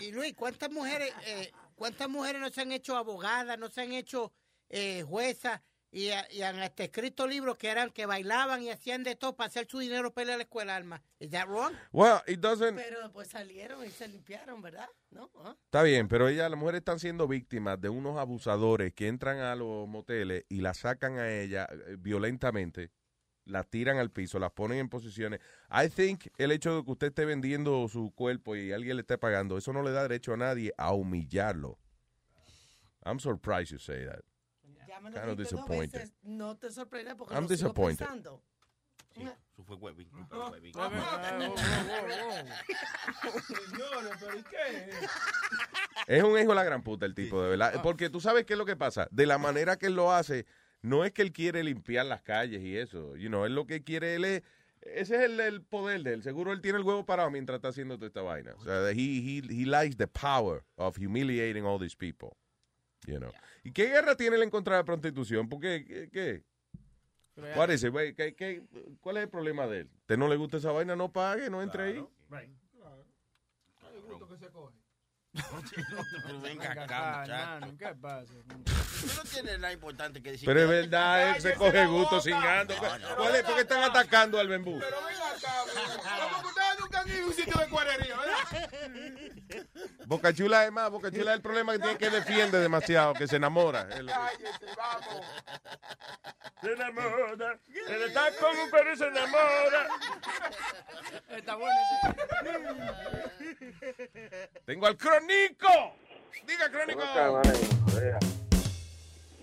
y, Luis, ¿cuántas mujeres, eh, cuántas mujeres no se han hecho abogadas, no se han hecho eh, juezas y, a- y han hasta escrito libros que eran que bailaban y hacían de todo para hacer su dinero para ir a la escuela, Alma? ¿Is that wrong? Well, it doesn't... Pero pues salieron y se limpiaron, ¿verdad? ¿No? ¿Ah? Está bien, pero ellas, las mujeres están siendo víctimas de unos abusadores que entran a los moteles y la sacan a ella eh, violentamente, la tiran al piso, las ponen en posiciones. I think el hecho de que usted esté vendiendo su cuerpo y alguien le esté pagando, eso no le da derecho a nadie a humillarlo. I'm surprised you say that. Ya me lo Kind of disappointed. veces, No te porque I'm lo sigo disappointed. pensando. Eso fue Webby. Señores, pero ¿y qué? Es un hijo de la gran puta el tipo, de verdad. Porque tú sabes qué es lo que pasa. De la manera que él lo hace, no es que él quiere limpiar las calles y eso. You know, él lo que quiere él es... Ese es el, el poder de él. Seguro él tiene el huevo parado mientras está haciendo toda esta vaina. O sea, he, he, he likes the power of humiliating all these people. You know. ¿Y qué guerra tiene él en contra de la prostitución? Porque, ¿qué? qué? What is it, güey? ¿Qué- qué- cuál es el problema de él? ¿Te no le gusta esa vaina? No pague, no entre ahí. Venga acá, Acá, muchacho. hermano, ¿Qué pasa? Tú no tienes nada importante que decir. Pero es verdad, él se coge gusto cingando. ¿Cuál es? ¿Por qué están atacando al Bembú? Como que ustedes nunca han ido a un sitio de cuarería, ¿verdad? Boca Chula es más, Boca Chula es el problema que tiene que defiende demasiado, que se enamora. Cállese, vamos. Se enamora. Él está con un perro y se enamora. Está bueno Tengo al Crónico. Diga, Crónico.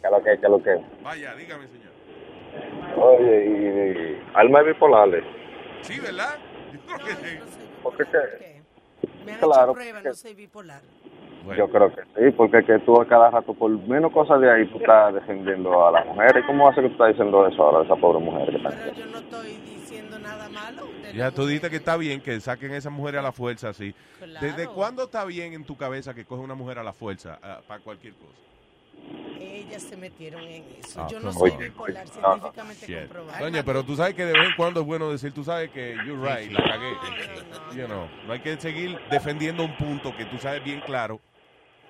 ¿Qué lo que, qué lo que? Vaya, dígame, señor. Oye, y, y alma bipolares. Sí, ¿verdad? Yo creo que sí. Porque qué? Me han Claro, hecho pruebas, que- no soy bipolar. Yo creo que sí, porque que tú a cada rato, por menos cosas de ahí, tú estás defendiendo a las mujeres. ¿Cómo hace que tú estás diciendo eso ahora, esa pobre mujer que está Pero yo no estoy diciendo nada malo. de Ya tú dices que está bien que saquen a esa mujer a la fuerza así. Claro. ¿Desde cuándo está bien en tu cabeza que coge una mujer a la fuerza ah, para cualquier cosa? Ellas se metieron en eso. Ah, yo no soy bipolar, Ah, científicamente shit. comprobado. Doña, pero tú sabes que de vez en cuando es bueno decir, tú sabes que you're right, la cagué. You know, no hay que seguir defendiendo un punto que tú sabes bien claro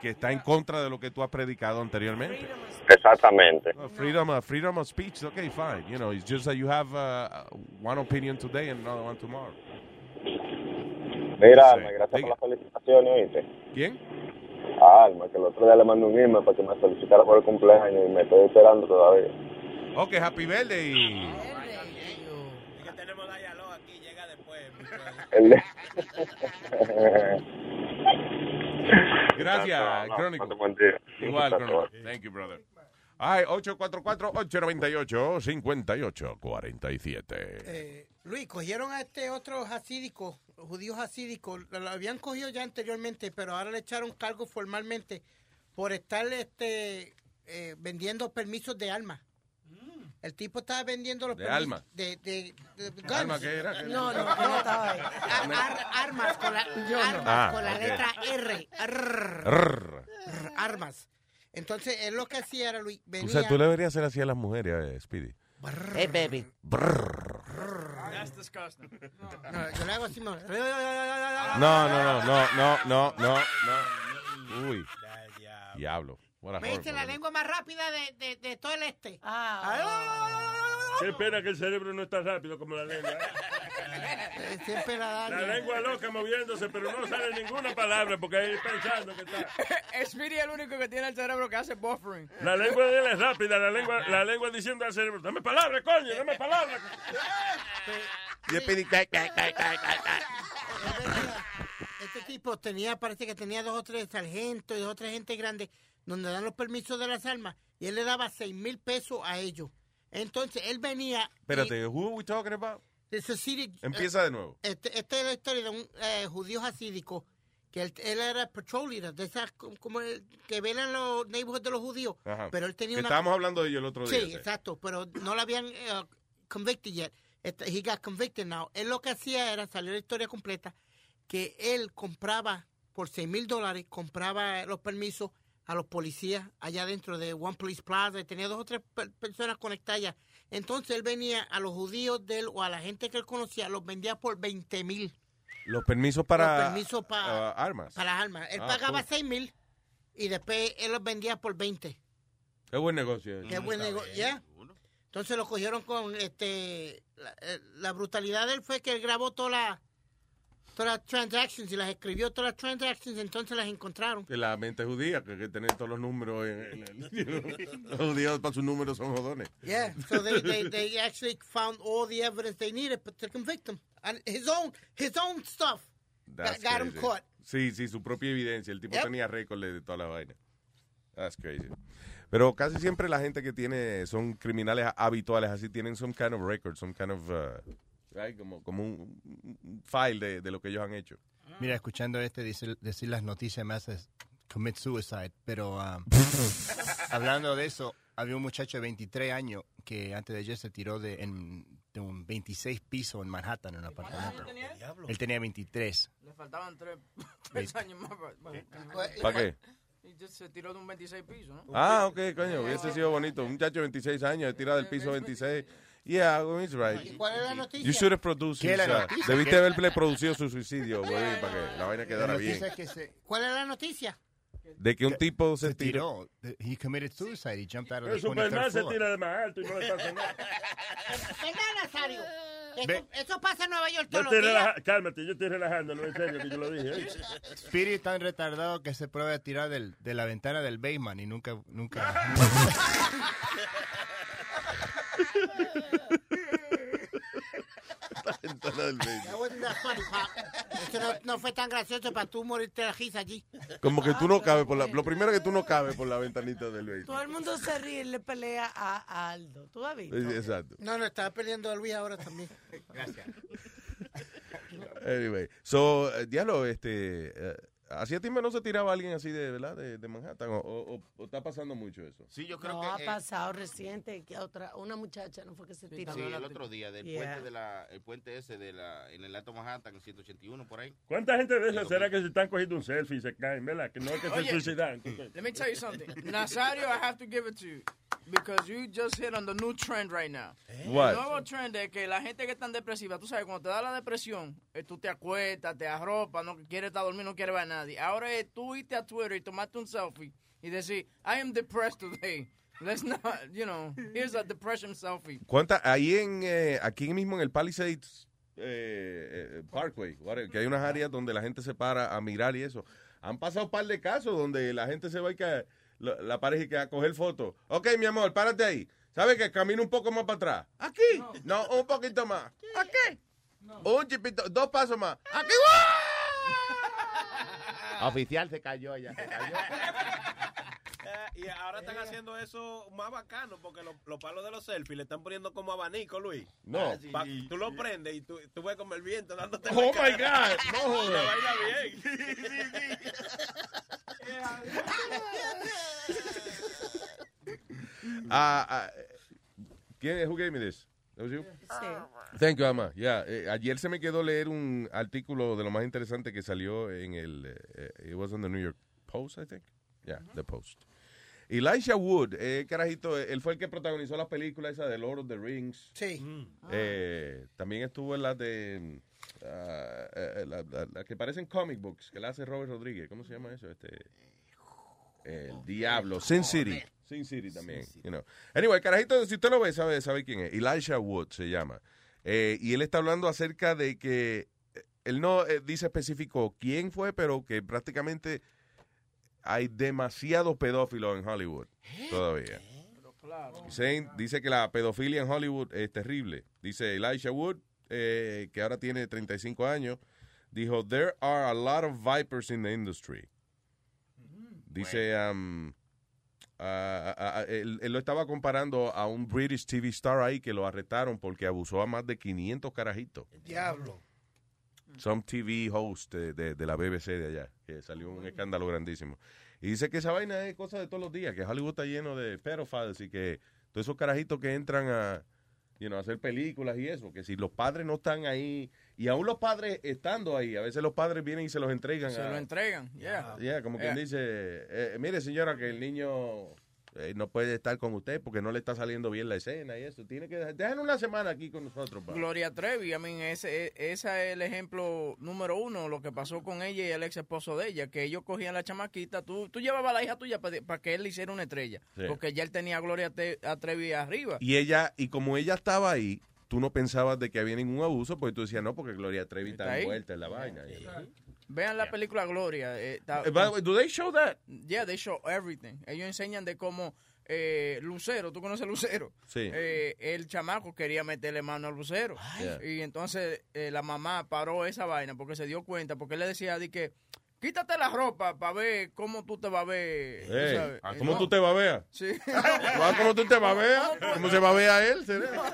que está en contra de lo que tú has predicado anteriormente. Exactamente. Uh, freedom, uh, freedom of speech, okay, fine. You know, it's just that you have uh, one opinion today and another one tomorrow. Mira, Sí. Gracias Diga. por las felicitaciones, ¿oíste? ¿Quién? A Alma, que el otro día le mandé un email para que me felicitara por el cumpleaños y me estoy esperando todavía. Ok, happy birthday. Gracias, No, no, Crónico. Igual, Crónico. Thank you, brother. Ay, 844-898-5847. Eh, Luis, cogieron a este otro hasídico, judío hasídico, lo, lo habían cogido ya anteriormente, pero ahora le echaron cargo formalmente por estar este, eh, vendiendo permisos de armas. El tipo estaba vendiendo los De permisos alma. De, de, de- de guns. ¿Alma qué era? No, no, no estaba ahí. Ar- ar- armas con la, armas Ah, con la ok. letra R. Arr. Arr. Arr, armas. Entonces, él lo que hacía era, Luis, venía... O sea, tú le deberías hacer así a las mujeres, eh, Speedy. Hey, baby. That's disgusting. No, yo le hago así, no. No, no, no, no, no, no. Uy. Diablo. What a Me dice la lengua más rápida de, de, de todo el este. Qué pena que el cerebro no está rápido como la lengua. Siempre la da. La lengua loca moviéndose, pero no sale ninguna palabra porque ahí pensando que está. Speedy es el único que tiene el cerebro que hace buffering. La lengua de él es rápida, la lengua, la lengua diciendo al cerebro, dame palabra, coño, dame palabra. Y Speedy, ca- ca- ca- ca- ca- ca. Este tipo tenía, parece que tenía dos o tres sargentos y dos o tres gente grande donde dan los permisos de las armas y él le daba seis mil pesos a ellos. Entonces él venía. Espérate, who are we talking about? Hasidic- Empieza de nuevo. Este, esta es la historia de un eh, judío hasídico que él, él era patrol leader, de esas como, el- que velan los neighborhoods de los judíos. Ajá. Pero él tenía que una. estábamos hablando de ello el otro día. sí. exacto, pero no lo habían eh, convicted yet. Este, he got convicted now. Él lo que hacía era, salió la historia completa, que él compraba por 6 mil dólares, compraba los permisos a los policías allá dentro de One Police Plaza, y tenía dos o tres per- personas conectadas. Entonces él venía a los judíos de él o a la gente que él conocía, los vendía por 20 mil Los permisos para Los permisos pa- ah, armas. para las armas. Él Ah, pagaba cool. 6 mil y después él los vendía por 20. Qué buen negocio. Qué buen negocio. ya. Entonces lo cogieron con este la, eh, la brutalidad de él fue que él grabó todas las todas las transactions y las escribió todas las transactions, entonces las encontraron. La mente judía, que hay que tener todos los números. En, los judíos para sus números son jodones. Yeah, so they, they, they actually found all the evidence they needed to convict him. And his own his own stuff That's got, him caught. Sí, sí, su propia evidencia. El tipo Yep. tenía récord de toda la vaina. That's crazy. Pero casi siempre la gente que tiene son criminales habituales, así tienen some kind of record, some kind of, uh, right, como, como un, un file de, de lo que ellos han hecho. Mira, escuchando este decir, decir las noticias me hace commit suicide, pero um, hablando de eso, había un muchacho de 23 años que antes de ayer se tiró de, en, de un 26 piso en Manhattan, en un apartamento. tenía? Él tenía 23. Le faltaban tres, tres años más. para- para- ¿Para qué? Y se tiró de un 26 piso, ¿no? Ah, ok, coño, hubiese sido bonito. Un muchacho de 26 años, tira del piso 26. Yeah, he's right. ¿Cuál es la noticia? You should have produced ¿Qué es la uh? Debiste haberle producido su suicidio, güey, para que la vaina quedara La bien. que se, ¿Cuál es la noticia? De que un tipo se se tiró. tiró. He committed suicide. He jumped out of the El Superman 23rd se tira de más alto y no le pasa nada. Venga, Nazario. Eso, eso pasa en Nueva York Yo todos los estoy días. Cálmate, yo estoy relajando, no en serio que yo lo dije. ¿eh? Es tan retardado que se prueba a tirar del, de la ventana del basement y nunca, nunca. That wasn't that funny, Pop. Eso no, no fue tan gracioso para tú morirte de la risa allí. Como que tú no cabes por la... Lo primero que tú no cabes por la ventanita del vehículo. Todo el mundo se ríe y le pelea a, a Aldo. ¿Tú has visto? Exacto. No, no, estaba peleando a Luis ahora también. Gracias. Anyway, so, eh, diablo, este, eh, hacía tiempo no se tiraba alguien así de, ¿verdad? De, de Manhattan, o, o- o está pasando mucho eso. Sí, yo creo no, que... ha eh, pasado reciente que otra, una muchacha no fue que se tiró. Sí, el otro día, del Yeah. puente de la, el puente ese de la, en el Alto Manhattan, en 181, por ahí. ¿Cuánta gente de esas será que se están cogiendo un selfie y se caen, verdad? Que no es que se Oye. suicidan. Let me tell you something. Nazario, I have to give it to you. Because you just hit on the new trend right now. What? El nuevo trend es que la gente que está depresiva, tú sabes, cuando te da la depresión, eh, tú te acuestas, te arropas, no quieres estar dormido, no quieres ver a nadie. Ahora es tú irte a Twitter y tomarte un selfie y decir, I am depressed today. Let's not, you know, here's a depression selfie. ¿Cuánta, ahí en, eh, aquí mismo en el Palisades eh, eh, Parkway, que hay unas áreas donde la gente se para a mirar y eso. Han pasado un par de casos donde la gente se va y que la, la pareja y que a coger fotos. Ok, mi amor, párate ahí. ¿Sabes que camina un poco más para atrás? Aquí. No, un poquito más. Aquí. Un chipito, dos pasos más. Aquí. Oficial se cayó allá. Se cayó. Eh, y ahora están haciendo eso más bacano porque los, los palos de los selfies le están poniendo como abanico, Luis. No. Ah, Pa- tú lo prendes y tú, tú ves como el viento dándote Oh my cara. God, no jodas. La baila bien. Ah, ah, ¿Quién, who gave me this? That was you? Sí. Thank you, Ama. Yeah, eh, ayer se me quedó leer un artículo de lo más interesante que salió en el. eh, it was on the New York Post, I think. Yeah, the Post. Elisha Wood, eh, carajito, él fue el que protagonizó la película esa de Lord of the Rings. Sí. Eh, también estuvo en la de. ah, eh, la, la- la que parecen comic books, que la hace Robert Rodríguez. ¿Cómo se llama eso? Este. El Diablo. Sin City. Sin City también. You know. Anyway, carajito, si usted lo ve, sabe, sabe quién es. Elisha Wood se llama. Eh, y él está hablando acerca de que. eh, Él no eh, dice específico quién fue, pero que prácticamente hay demasiados pedófilos en Hollywood todavía. Dice, dice que la pedofilia en Hollywood es terrible. Dice Elisha Wood, eh, que ahora tiene 35 años, dijo, there are a lot of vipers in the industry. Dice, um, él, él lo estaba comparando a un British TV star ahí que lo arrestaron porque abusó a más de 500 carajitos. Diablo. Some TV host de, de- de la BBC de allá, que salió un escándalo grandísimo. Y dice que esa vaina es cosa de todos los días, que Hollywood está lleno de pedophiles y que todos esos carajitos que entran a, you know, a hacer películas y eso, que si los padres no están ahí, y aún los padres estando ahí, a veces los padres vienen y se los entregan. Se a- lo entregan, yeah. Yeah, como quien dice, eh, mire señora, que el niño eh, no puede estar con usted porque no le está saliendo bien la escena y eso. Tiene que dejar una semana aquí con nosotros. pa". Gloria Trevi, I mean, ese, ese es el ejemplo número uno, lo que pasó con ella y el ex esposo de ella, que ellos cogían la chamaquita, tú, tú llevabas a la hija tuya para que él le hiciera una estrella, Sí. porque ya él tenía a Gloria Te- a Trevi arriba. Y ella, y como ella estaba ahí, tú no pensabas de que había ningún abuso, porque tú decías, no, porque Gloria Trevi está, Está envuelta en la vaina. Vean la película Gloria. eh, está- Eh, do they show that? Yeah, they show everything. Ellos enseñan de cómo eh, Lucero, ¿tú conoces a Lucero? Sí. Eh, el chamaco quería meterle mano a Lucero. Yeah. Y entonces eh, la mamá paró esa vaina porque se dio cuenta, porque él le decía di que quítate la ropa para ver cómo tú te vas a ver. tú Ey, sabes. ¿ah, Eh, ¿Cómo no. tú te babeas? Sí. ¿Cómo tú te babeas? ¿Cómo se babea él? será? ¿Cómo tú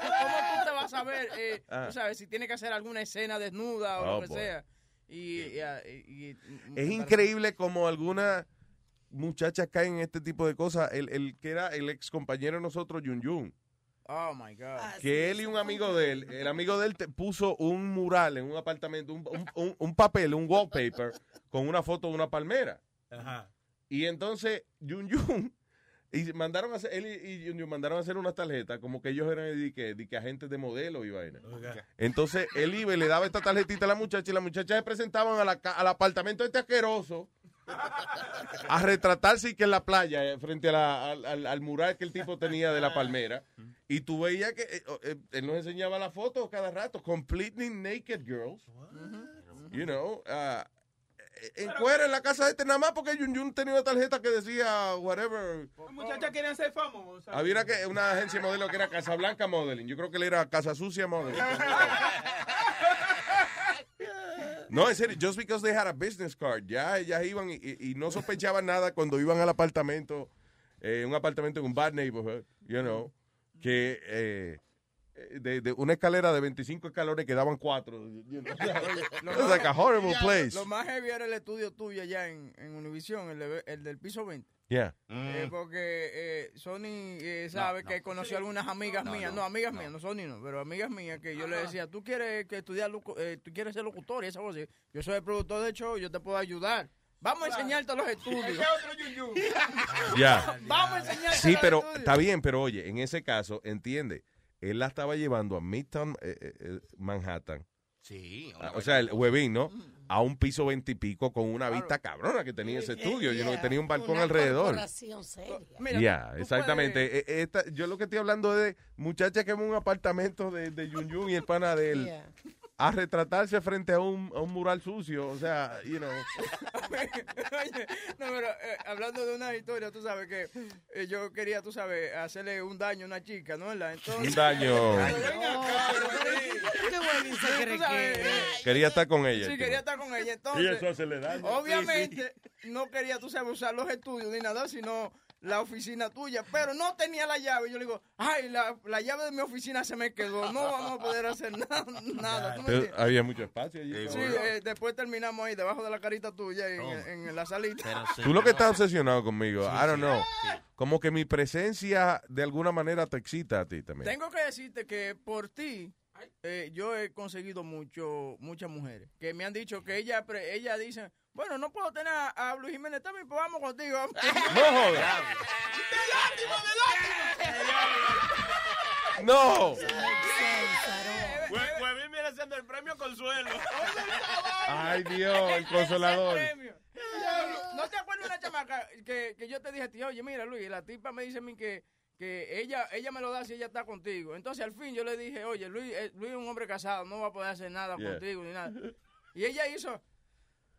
ver? eh, Ah. Tú sabes, si tiene que hacer alguna escena desnuda o Oh, lo que boy. sea. Y, y- y- y- Es increíble como algunas muchachas caen en este tipo de cosas. El, el que era el ex compañero de nosotros, Yun Yun. Oh my God. que él y un amigo de él, el amigo de él te puso un mural en un apartamento, un, un- un- un papel, un wallpaper, con una foto de una palmera. Y entonces, Yun Yun, y mandaron a hacer, él y, Yun mandaron a hacer una tarjeta, como que ellos eran de que, de que agentes de modelo y vaina. Entonces, él iba y le daba esta tarjetita a la muchacha, y la muchacha se presentaban a la al apartamento este asqueroso a retratarse y que en la playa, eh, frente a la- al, al- al mural que el tipo tenía de la palmera. Y tú veías que eh, eh, él nos enseñaba la foto cada rato, completely naked girls. You know, eh, en cuera en la casa de este nada más porque Yun Yun tenía una tarjeta que decía whatever. Las muchachas querían ser famosas. Había una, que- una agencia de modelo que era Casablanca Modeling. Yo creo que él era Casa Sucia Modeling. No, en serio, just because they had a business card. Ya ellas iban y, y- y no sospechaban nada cuando iban al apartamento, eh, un apartamento en un bad neighborhood, you know, que eh, de, de una escalera de 25 escalones quedaban cuatro. You know? Like a horrible place. Lo más heavy era el estudio tuyo allá en, en Univision, el, de- el del piso 20. Yeah. Eh, porque eh, Sony eh, sabe que conoció algunas amigas mías, no, amigas mías, no Sony no, pero amigas mías que yo le decía, tú quieres que estudiar, locu- eh, tú quieres ser locutor y esa cosa. Yo soy el productor de show, yo te puedo ayudar. Vamos a enseñarte los estudios. Ya. Vamos a enseñarte Sí, los pero estudios. está bien, pero oye, en ese caso, entiende, él la estaba llevando a Midtown eh, eh, eh, Manhattan. Sí. Ah, o sea, el huevín, ¿no? A un piso veintipico con una vista cabrona que tenía ese estudio. Yo no que tenía un balcón Una alrededor. Ya, exactamente. Eh, esta- yo lo que estoy hablando es de muchacha que en un apartamento de, de Yun Yun y el pana de él Yeah. A retratarse frente a un, a un mural sucio. O sea, you know. Oye, no, pero eh, hablando de una historia, tú sabes que eh, yo quería, tú sabes, hacerle un daño a una chica, ¿no? ¿Verdad? Entonces, Un daño. ¿Qué güey se eh, Quería estar con ella. Sí, quería estar con ella. Y Entonces, eso hace le daño. obviamente, no quería, tú sabes, usar los estudios ni nada, sino la oficina tuya, pero no tenía la llave. Yo le digo, ay, la, la llave de mi oficina se me quedó, no vamos a poder hacer nada. había mucho espacio allí. Sí, eh, después terminamos ahí, debajo de la carita tuya, en, en la salita. Tú lo que estás obsesionado conmigo, I don't know. Como que mi presencia de alguna manera te excita a ti también. Tengo que decirte que por ti, eh, yo he conseguido mucho, muchas mujeres que me han dicho que ella, pre- ella dice, bueno, no puedo tener a, a Luis Jiménez también, pues vamos contigo. vamos". No jodas. No. Hue- Huevín viene siendo el premio consuelo. Ay, Dios, el consolador. ¿No te acuerdas una chamaca que, que yo te dije a ti, oye, mira, Luis, la tipa me dice a mí que, que ella, ella me lo da si ella está contigo. Entonces, al fin, yo le dije, oye, Luis, eh, Luis es un hombre casado, no va a poder hacer nada Yeah. contigo ni nada. Y ella hizo...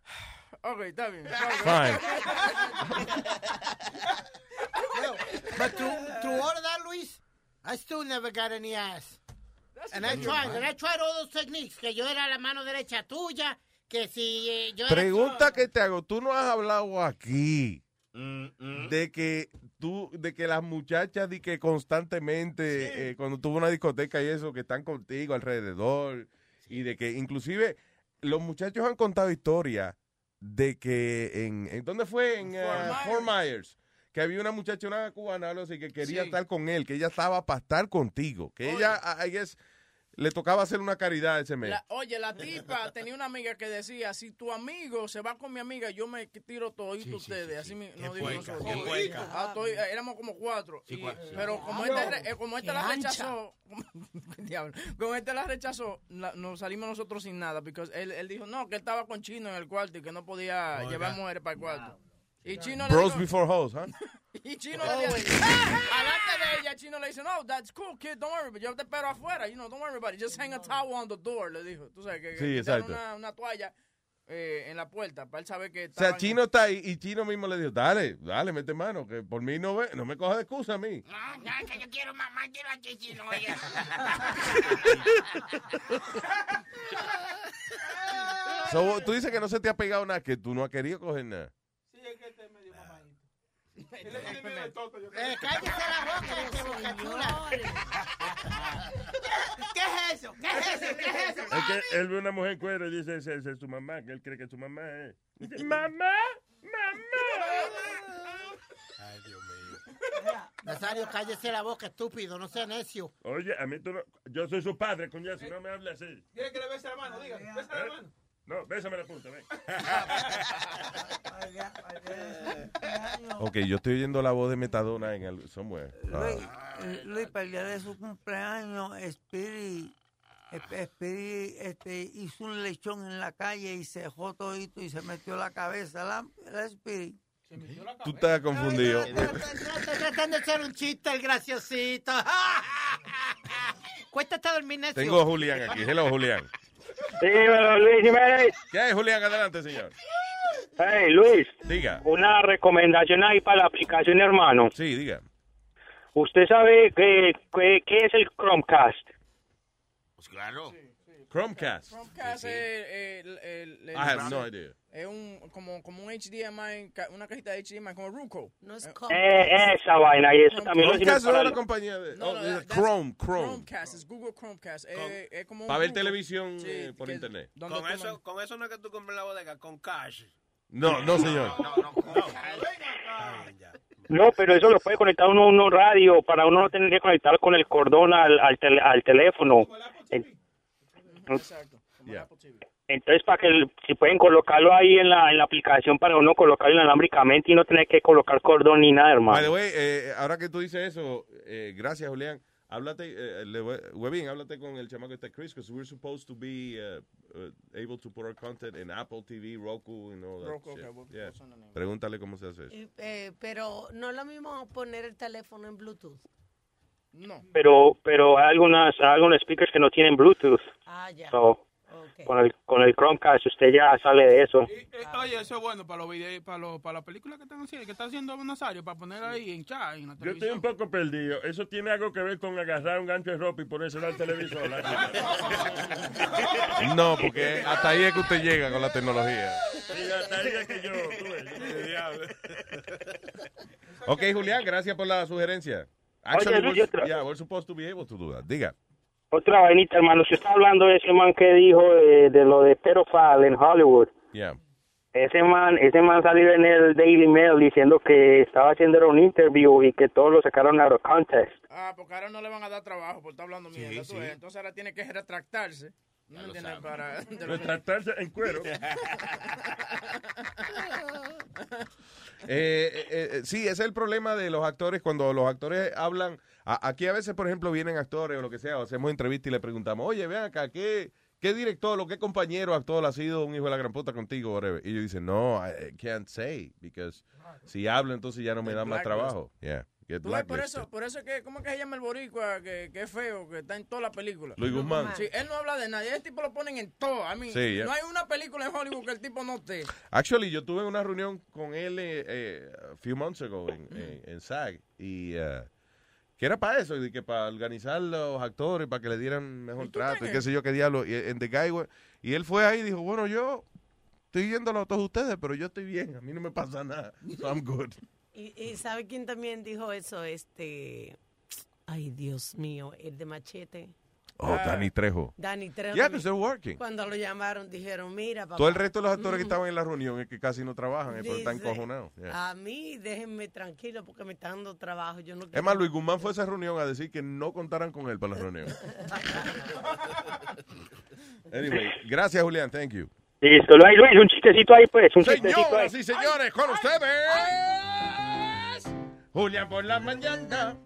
Ok, está bien. Fine. But through all of that, Luis, I still never got any ass. And I tried, and I tried all those techniques, que yo era la mano derecha tuya, que si eh, yo era... Pregunta que te hago, tú no has hablado aquí de que tú, de que las muchachas de que constantemente, eh, cuando tuvo una discoteca y eso, que están contigo alrededor, y de que inclusive los muchachos han contado historias de que en, en ¿dónde fue? En eh, Fort Myers. Que había una muchacha, una cubana, algo así, que quería Sí. estar con él, que ella estaba para estar contigo, que ella, I guess, le tocaba hacer una caridad ese mes. La- oye, la tipa tenía una amiga que decía, si tu amigo se va con mi amiga, yo me tiro todito ustedes. Así mi- no digo puerca. Ah, estoy- eh, éramos como cuatro. Sí, Y- sí. Pero como este, re- eh, como este la ancha. rechazó, diablo, como este la rechazó, la- nos salimos nosotros sin nada. Porque él, él dijo, no, que él estaba con Chino en el cuarto y que no podía Oiga. llevar mujeres para el cuarto. Y Chino le Bros dijo- before hoes, ¿ah? y Chino le dice, alante de ella, Chino le dice, no, that's cool, kid, don't worry, but yo te espero afuera, you know, don't worry about it, just hang a towel on the door, le dijo. Tú sabes, que, que Sí, exacto. Una, una toalla eh, en la puerta para él saber que O sea, Chino está ahí y Chino mismo le dijo, dale, dale, mete mano, que por mí no ve, no me coja de excusa a mí. No, no, que yo quiero mamá, quiero a Chichi, no, oye. So, tú dices que no se te ha pegado nada, que tú no has querido coger nada. Eh, cállese la boca, este boca chula. ¿Qué es eso? ¿Qué es eso? ¿Qué es eso? Es que él ve una mujer cuero y dice, esa es su mamá, que él cree que su mamá es. Dice, mamá, Ay, Dios mío. Nazario, cállese la boca, estúpido, no sea necio. Oye, a mí tú no. Yo soy su padre, coñazo, no me hable así. ¿Quiere que le bese la mano? Diga, besa la mano. No, bésame la punta, ven. Ok, yo estoy oyendo la voz de Metadona en el somewhere. Luis, Ah. eh, Luis, para el día de su cumpleaños, Spirit, Sp- Spirit este, hizo un lechón en la calle y se dejó todito y se metió la cabeza. La, la Spirit. Tú estás confundido. Está tratando de hacer un chiste, el graciosito. Cuéntate a dormir, necio. Tengo a Julián aquí. Hello, Julián. Sí, pero Luis Jiménez. ¿Qué hay, Julián? Adelante, señor. Hey, Luis. Diga. Una recomendación ahí para la aplicación, hermano. Sí, diga. ¿Usted sabe qué, qué, qué es el Chromecast? Pues claro. Chromecast. Chromecast es el, el- el- I have no idea. Es un, como, como un HDMI, una cajita de HDMI, como Ruco. No es Eh, esa vaina, y eso también lo no es la compañía de... No, oh, no, Chrome, Chrome. Chromecast, es Google Chromecast. Eh, es como Para ver televisión Sí, eh, por que- internet. Con eso, con eso no es que tú compres la bodega, con cash. No, no, señor. No, pero eso lo puede conectar uno a uno radio para uno no tener que conectar con el cordón al, al, tele- al teléfono. En- Yeah. Entonces, para que si pueden colocarlo ahí en la, en la aplicación para uno colocarlo inalámbricamente y no tener que colocar cordón ni nada, By the hermano. way, eh, ahora que tú dices eso, eh, gracias, Julián. Háblate, eh, le voy- Webin, háblate con el chamaco este Chris, because we're supposed to be uh, uh, able to put our content in Apple TV, Roku, and all that Roku, shit. okay, Yeah. Pregúntale cómo se hace eso. Y, eh, pero no es lo mismo poner el teléfono en Bluetooth. No. Pero, pero hay algunas, hay algunos speakers que no tienen Bluetooth. Ah, ya. So, con, el, con el Chromecast usted ya sale de eso. Eh, oye, eso es bueno para los videos, para, los, para la película que están haciendo, que está haciendo Nazario, para poner ahí en chat, en la Yo estoy un poco perdido. Eso tiene algo que ver con agarrar un gancho de ropa y ponérselo al televisor. No, porque hasta ahí es que usted llega con la tecnología. Sí, hasta ella que yo, tú yo-. Ok, Julián, gracias por la sugerencia. Oye, Actually, Luis, we're, otra- yeah, we're supposed to be able to do that. Diga. Otra vainita, hermano. Se está hablando de ese man que dijo eh, de lo de pedophile en Hollywood. Yeah. Ese man, ese man salió en el Daily Mail diciendo que estaba haciendo un interview y que todos lo sacaron out of context. Ah, porque ahora no le van a dar trabajo por estar hablando mierda. Entonces ahora tiene que retractarse. ¿No entiendes? Para, de Retractarse en cuero. Eh, eh, eh, sí, ese es el problema de los actores cuando los actores hablan. A- aquí a veces, por ejemplo, vienen actores o lo que sea, o hacemos entrevista y le preguntamos, oye, vean acá, ¿qué, qué director o qué compañero actor ha sido un hijo de la gran puta contigo? Whatever? Y ellos dicen, no, I can't say, because si hablo entonces ya no me dan más trabajo. Yeah, get Tú ves, por eso, por eso es que, ¿cómo es que se llama el boricua? Que, que es feo, que está en toda la película. Luis Guzmán. Sí, él no habla de nadie. Ese tipo lo ponen en todo. A mí, Sí, no hay una película en Hollywood que el tipo no esté. Actually, yo tuve una reunión con él eh, eh, a few months ago en, en, en SAG y eh, que era para eso, y que para organizar los actores, para que le dieran mejor trato y qué sé yo qué diablo. Y, en The Guy, y él fue ahí y dijo, bueno, yo estoy viéndolo a todos ustedes, pero yo estoy bien, a mí no me pasa nada. So I'm good. Y, y ¿sabe quién también dijo eso? Este. Ay, Dios mío, el de Machete. Oh, Danny Trejo. Danny Trejo. Yeah, they're working. Cuando lo llamaron, dijeron, mira, papá. Todo el resto de los actores que mm, estaban en la reunión es que casi no trabajan, eh, pero están dice, encojonados. Yeah. A mí, déjenme tranquilo porque me están dando trabajo. Yo no Es más, Luis Guzmán fue a esa reunión a decir que no contaran con él para la reunión. Anyway, gracias, Julián. Thank you. Listo, Luis, Luis, un chistecito ahí, pues, un chistecito ahí. Señoras y señores, con ustedes. Julián por la mañana.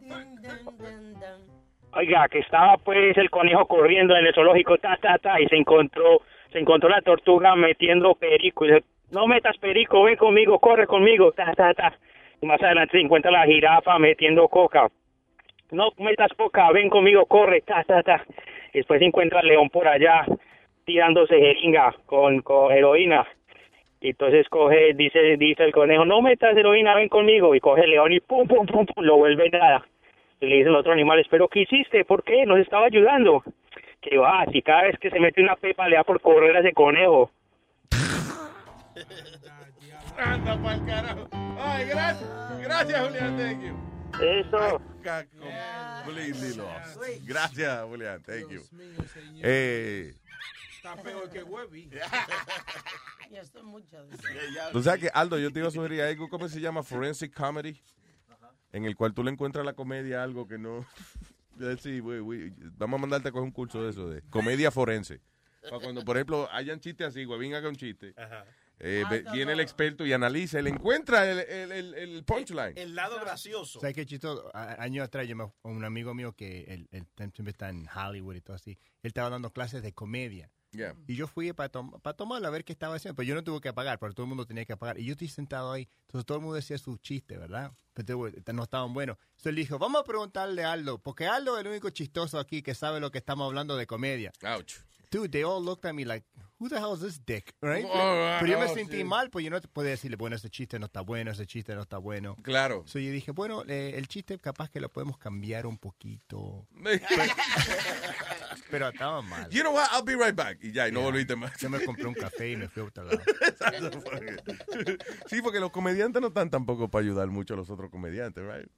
Oiga, que estaba pues el conejo corriendo en el zoológico, ta, ta, ta, y se encontró, se encontró la tortuga metiendo perico. Y dice, no metas perico, ven conmigo, corre conmigo, ta, ta, ta. Y más adelante se encuentra la jirafa metiendo coca. No metas coca, ven conmigo, corre, ta, ta, ta. Y después se encuentra el león por allá tirándose jeringa con, con heroína. Y entonces coge, dice, dice el conejo, no metas heroína, ven conmigo. Y coge el león y pum, pum, pum, pum, lo vuelve nada. Y le dicen los otros animales, ¿pero qué hiciste? ¿Por qué? Nos estaba ayudando. Que va, si cada vez que se mete una pepa le da por correr a ese conejo. Anda pa'l carajo. Ay, gracias. Gracias, Julián. Thank you. Eso. Completely lost. Gracias, Julián. Thank you. Eh, Está peor que Webby. Ya son muchas. Tú sabes que, Aldo, yo te iba a sugerir algo, ¿cómo se llama? Forensic Comedy. En el cual tú le encuentras a la comedia algo que no... Sí, güey, güey, vamos a mandarte a coger un curso de eso, de comedia forense. Para cuando, por ejemplo, hayan chistes así, güey, haga un chiste. eh, ve- viene el experto y analiza, él encuentra el, el, el, el punchline. El lado gracioso. ¿Sabes qué chistoso? A- Años atrás, yo me, un amigo mío que él, él siempre está en Hollywood y todo así, él estaba dando clases de comedia. Yeah. Y yo fui para tomarlo a ver qué estaba haciendo. Pero yo no tuve que pagar, pero todo el mundo tenía que pagar. Y yo estoy sentado ahí. Entonces todo el mundo decía sus chistes, ¿verdad? Pero no estaban buenos. Entonces él dijo, vamos a preguntarle a Aldo. Porque Aldo es el único chistoso aquí que sabe lo que estamos hablando de comedia. Ouch. Dude, they all looked at me like, who the hell is this dick? Right? Oh, pero yo me sentí sí. mal, pues yo no te podía decirle, bueno, ese chiste no está bueno, ese chiste no está bueno. Claro. So yo dije, bueno, eh, el chiste capaz que lo podemos cambiar un poquito. Pero estaba mal. You know what? I'll be right back. Y ya, y no volviste más. Yo me compré un café y me fui a otro lado. Sí, porque los comediantes no están tampoco para ayudar mucho a los otros comediantes, right?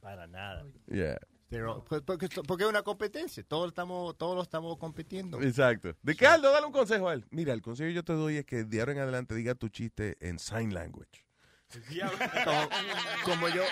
Para nada. Yeah. Pero, pues, porque, porque es una competencia. Todos estamos, todos lo estamos compitiendo. Exacto. ¿De qué, Aldo? Dale un consejo a él. Mira, el consejo que yo te doy es que de ahora en adelante diga tu chiste en sign language. como, como yo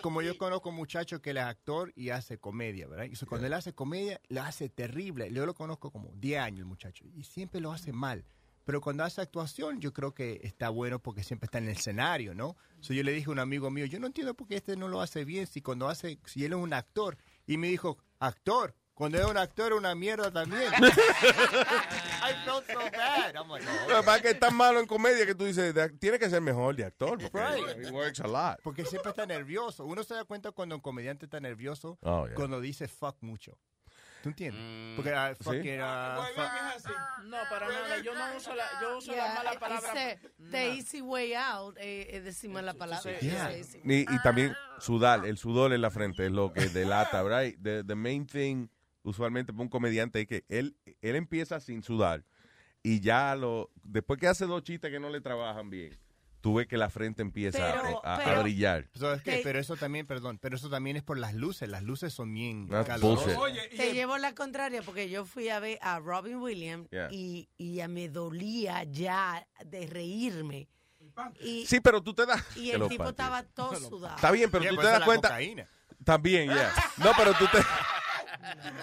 como yo conozco un muchacho que él es actor y hace comedia, ¿verdad? Y so, cuando él hace comedia, lo hace terrible. Yo lo conozco como 10 años el muchacho y siempre lo hace mal. Pero cuando hace actuación, yo creo que está bueno porque siempre está en el escenario, ¿no? So, yo le dije a un amigo mío, yo no entiendo por qué este no lo hace bien si cuando hace, si él es un actor. Y me dijo, actor, cuando es un actor una mierda también. I felt so bad. I'm like, oh, Lo que es que es tan malo en comedia que tú dices, tiene que ser mejor de actor. Porque Right. it works a lot. Porque siempre está nervioso. Uno se da cuenta cuando un comediante está nervioso Oh, yeah. cuando dice fuck mucho. ¿Tú entiendes? Porque ah, fuck Sí. it, ah, fuck- No, para nada. Yo no uso la, yo uso Yeah, la mala eh, palabra. the easy way out eh, es decir mala palabra. Yeah. Sí, sí. Y, y también sudar, el sudor en la frente es lo que delata, right? The, the main thing, usualmente para un comediante es que él, él empieza sin sudar. y ya lo después que hace dos chistes que no le trabajan bien, tú ves que la frente empieza a- Pero- a, a pero- brillar. ¿Sabes qué? Pero eso también, perdón, pero eso también es por las luces. Las luces son bien That's calurosas. Te llevo la contraria porque yo fui a ver a Robin Williams Yeah. y, y ya me dolía ya de reírme. Y, Sí, pero tú te das y el tipo panties. estaba todo sudado. Está bien, pero Yeah, tú te das cuenta. cocaína. También, ya. No, pero tú te.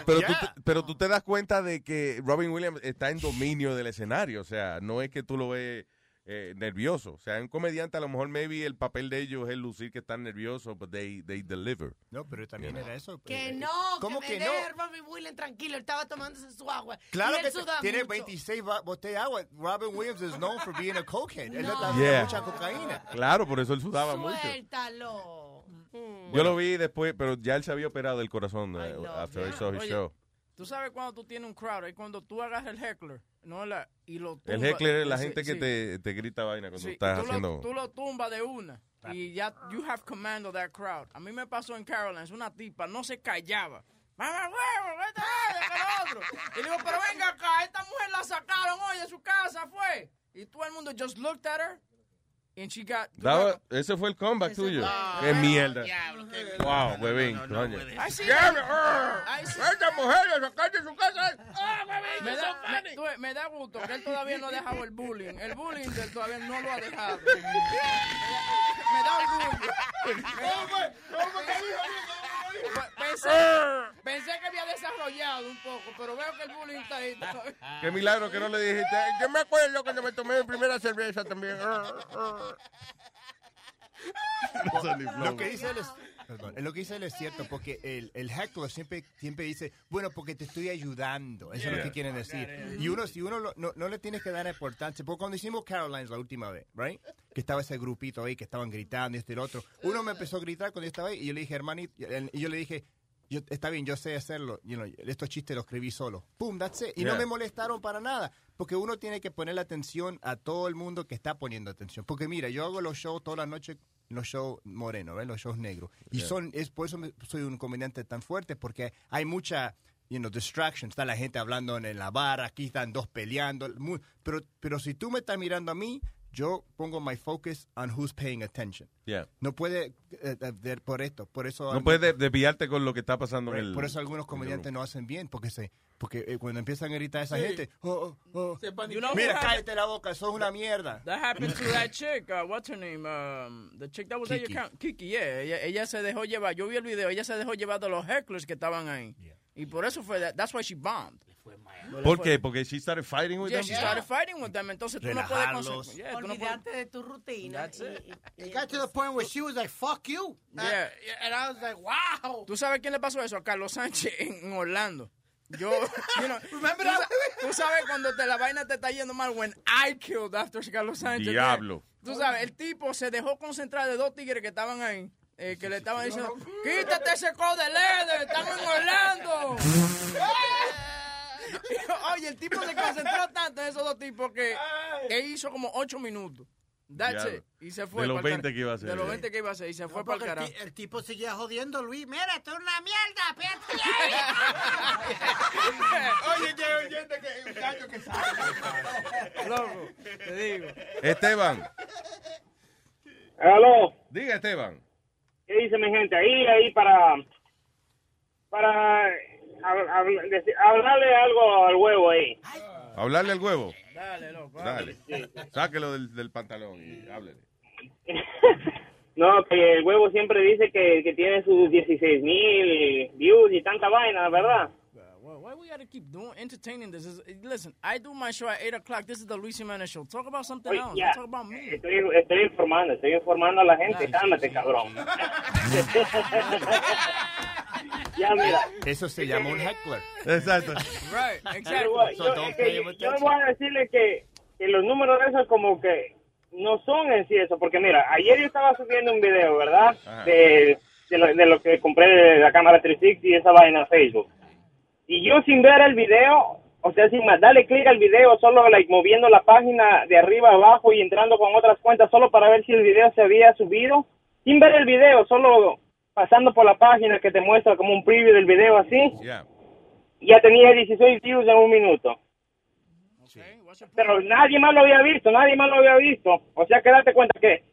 Pero, tú pero tú te das cuenta de que Robin Williams está en dominio del escenario. O sea, no es que tú lo ves eh, nervioso. O sea, un comediante, a lo mejor, maybe el papel de ellos es lucir que están nerviosos, but they, they deliver. No, pero también era eso. Que eh, no, ¿Cómo que, que me no? Robin Williams tranquilo, él estaba tomándose su agua. Claro él que tiene mucho. 26 ba- botellas de agua. Robin Williams is known for being a cokehead. Él No. está Yeah. mucha cocaína. Claro, por eso él sudaba mucho. Suéltalo. Mm. Yo lo vi después, pero ya él se había operado del corazón eh, after I saw his Oye, show. Tú sabes cuando tú tienes un crowd, es cuando tú agarras el heckler, no la, y lo El tumba- heckler es la Sí, gente que sí. te, te grita vaina cuando Sí, estás tú haciendo... Lo, tú lo tumbas de una y ya, you have command of that crowd. A mí me pasó en Carolines, una tipa no se callaba. ¡Mamá huevo! ¡Vete que lo otro! Y digo, pero venga acá, esta mujer la sacaron hoy de su casa, fue. Y todo el mundo just looked at her and she got... Daba- ese fue el comeback tuyo. Qué mierda. Wow, huevín. coño. Ay, sí. Diablo, Ay, sí. Esta mujer la sacaste de su casa. Me da, me, tú ves, me da gusto que él todavía no ha dejado el bullying. El bullying de él todavía no lo ha dejado. Me da orgullo. Pensé, pensé que había desarrollado un poco, pero veo que el bullying está ahí. Qué milagro que no le dijiste. Yo me acuerdo cuando me tomé mi primera cerveza también. Lo que dice él es, perdón, lo que dice él es cierto, porque el, el heckler siempre, siempre dice, bueno, porque te estoy ayudando. Eso es lo que quieren decir. Y uno, si uno lo- no, no le tienes que dar importancia, porque cuando hicimos Carolines la última vez, right? Que estaba ese grupito ahí que estaban gritando y este y el otro. Uno me empezó a gritar cuando yo estaba ahí y yo le dije, hermanito, y yo le dije, yo, está bien, yo sé hacerlo. You know, estos chistes los escribí solo. Pum, that's it. Y no me molestaron para nada. Porque uno tiene que ponerle atención a todo el mundo que está poniendo atención. Porque mira, yo hago los shows todas las noches, los shows morenos, los shows negros. Y Yeah. son, es por eso soy un comediante tan fuerte, porque hay mucha, you know, distraction. Está la gente hablando en la barra, aquí están dos peleando. pero, pero si tú me estás mirando a mí, yo pongo my focus on who's paying attention. Yeah. No puede eh, eh, por esto, por eso No puedes de- desviarte con lo que está pasando en el. por eso algunos comediantes no hacen bien, porque se porque eh, cuando empiezan a gritar a esa Sí. gente, oh, oh, oh, You know mira, cállate la boca, sos una mierda. That happened to that chick. Uh, what's her name? Um, the chick that was at your Kiki. Kiki, yeah. Ella, ella se dejó llevar. Yo vi el video. Ella se dejó llevar de los hecklers que estaban ahí. Y por eso fue. That, that's why she bombed. ¿Por qué? Porque she started fighting with Yeah, them. she started fighting with them. Entonces tú no puedes. Yeah, tú no puedes- Olvidarte de tu rutina. That's it. It got to the point where she was like, fuck you. Yeah. And I was like, wow. ¿Tú sabes quién le pasó eso? A Carlos Sánchez en Orlando. Yo, you know, Remember tú, that? tú sabes cuando te, la vaina te está yendo mal, when I killed after Carlos Sánchez. Diablo. Tú sabes, el tipo se dejó concentrar de dos tigres que estaban ahí. Eh, que le estaban diciendo, quítate ese code de LED, estamos en Orlando. Oye, el tipo se concentró tanto en esos dos tipos que él hizo como ocho minutos. That's it. Y se fue. De los pa'l 20 car- que iba a hacer. De los 20 que iba a hacer. Y se fue para el carajo. el, ti- el tipo seguía jodiendo, Luis. Mira, esto es una mierda. Oye, que oyente que un gallo que sabe. Loco, te digo. Esteban. Aló. Diga, Esteban. ¿Qué dice mi gente? Ahí, ahí para para hab- hab- deci- hablarle algo al huevo ahí. Hablarle al huevo. Dale, loco. Dale. Sáquelo del, del pantalón y háblele. No, que el huevo siempre dice que, que tiene sus 16 mil views y tanta vaina, ¿verdad? Why we gotta keep doing entertaining this? Is, listen, I do my show at 8 o'clock. This is the Luis Jimenez show. Talk about something Oye, else. Don't Talk about me. Estoy, estoy informando, estoy informando a la gente. Cálmate, cabrón. ya, mira. Eso se llama un heckler. Exacto. Right, Yo, exactly. voy- yo- yo voy a decirle que, que los números de esos como que no son en sí eso, porque mira, ayer yo estaba subiendo un video, ¿verdad? Ajá. De, de, lo, de lo que compré de la cámara 360 y esa vaina en Facebook. Y yo sin ver el video, o sea, sin más darle clic al video, solo like, moviendo la página de arriba a abajo y entrando con otras cuentas solo para ver si el video se había subido, sin ver el video, solo pasando por la página que te muestra como un preview del video así, Ya. ya tenía 16 views en un minuto. Pero nadie más lo había visto, nadie más lo había visto. O sea que date cuenta que,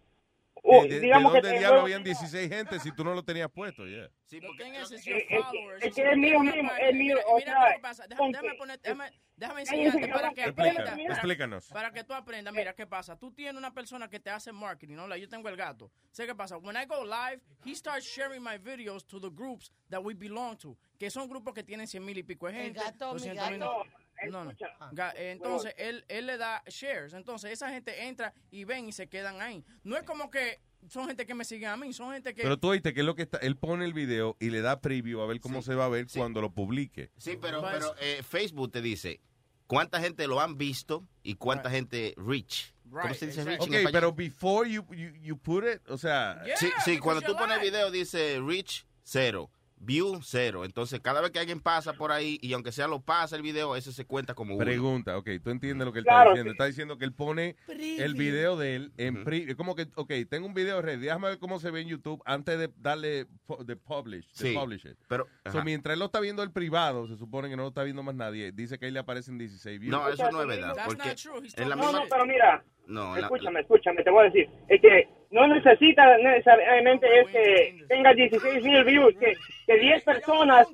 ¿De, de digamos que... dónde diablo habían 16 gente si tú no lo tenías puesto? Yeah. es, es que es mío mismo, es mío, o Mira sea, lo que pasa. Déjame, déjame poner, déjame, déjame enseñarte para que aprendas. explícanos. Para que tú aprendas. Mira, ¿qué pasa? Tú tienes una persona que te hace marketing, ¿no? Like, yo tengo el gato. Sé qué pasa. When I go live, he starts sharing my videos to the groups that we belong to. Que son grupos que tienen 100 mil y pico de gente. gato, mi 200 mil- gato. No, no. Ga- eh, Entonces, él, él le da shares. Entonces, esa gente entra y ven y se quedan ahí. No es como que son gente que me siguen a mí, son gente que... Pero tú oíste que es lo que está, él pone el video y le da preview a ver cómo se va a ver cuando lo publique. Sí, pero, Pues- pero eh, Facebook te dice cuánta gente lo han visto y cuánta gente reach. ¿Cómo Right, se dice exactly. reach en Ok, pero before you, you, you put it, o sea... Sí, sí, cuando tú pones live. video dice reach cero, view cero. Entonces, cada vez que alguien pasa por ahí y aunque sea lo pasa el video, ese se cuenta como uno. Pregunta, ok, tú entiendes lo que él Claro, está diciendo. sí. Está diciendo que él pone el video de él en. Es como que, ok, tengo un video ready, déjame ver cómo se ve en YouTube antes de darle pu- de publish, de Sí, publish it. pero- So, ajá. mientras él lo está viendo el privado, se supone que no lo está viendo más nadie, dice que ahí le aparecen 16 views. No, eso no es verdad. Porque en la No, misma... no, pero mira, No, la- escúchame, escúchame, te voy a decir. Es que no necesita necesariamente es que tenga 16 mil views, que, que 10 personas...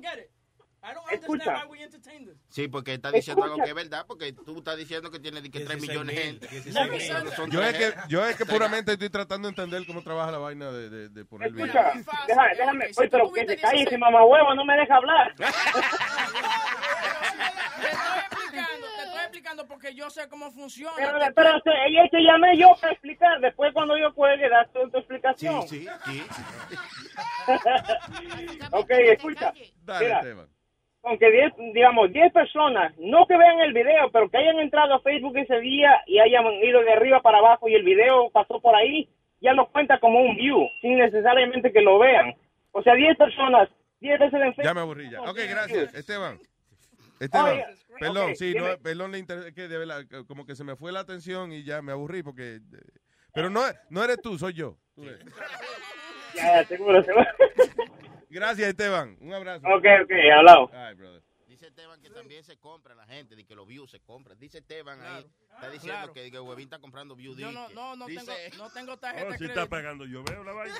Escucha, Sí, porque está diciendo algo Escucha. que es verdad, porque tú estás diciendo que tiene que 3 millones de gente. Yo es, que, yo es que puramente estoy tratando de entender cómo trabaja la vaina de, de, de poner video. escucha, déjame, déjame, oye, pero que se calle ese mamá huevo, no me deja hablar. Explicando, porque yo sé cómo funciona. Pero, Te- pero y te llamé yo para explicar, después cuando yo cuelgue, das tu, tu explicación. Sí, sí, ok, escucha. Dale, Mira, aunque 10, digamos, 10 personas, no que vean el video, pero que hayan entrado a Facebook ese día y hayan ido de arriba para abajo y el video pasó por ahí, ya lo cuenta como un view, sin necesariamente que lo vean. O sea, 10 personas, 10 veces en Facebook. Ya me aburrí ya. Ok, 10 gracias. Esteban. Esteban, Oye, perdón, ok, sí, no, perdón, le inter- es que de verdad, como que se me fue la atención y ya me aburrí porque... Pero no, no eres tú, soy yo. Tú eres. Ya, ya, seguro. Gracias, Esteban. Un abrazo. Ok, ok, hablado. Ay, brother. Dice Esteban que también se compra la gente, de que los views se compran. Dice Esteban ahí, está diciendo Claro. que, que Huevín está comprando views. Yo no, dice. no, no tengo, Dice- no tengo tarjeta Oh, de si crédito. está pagando, yo veo la vaina.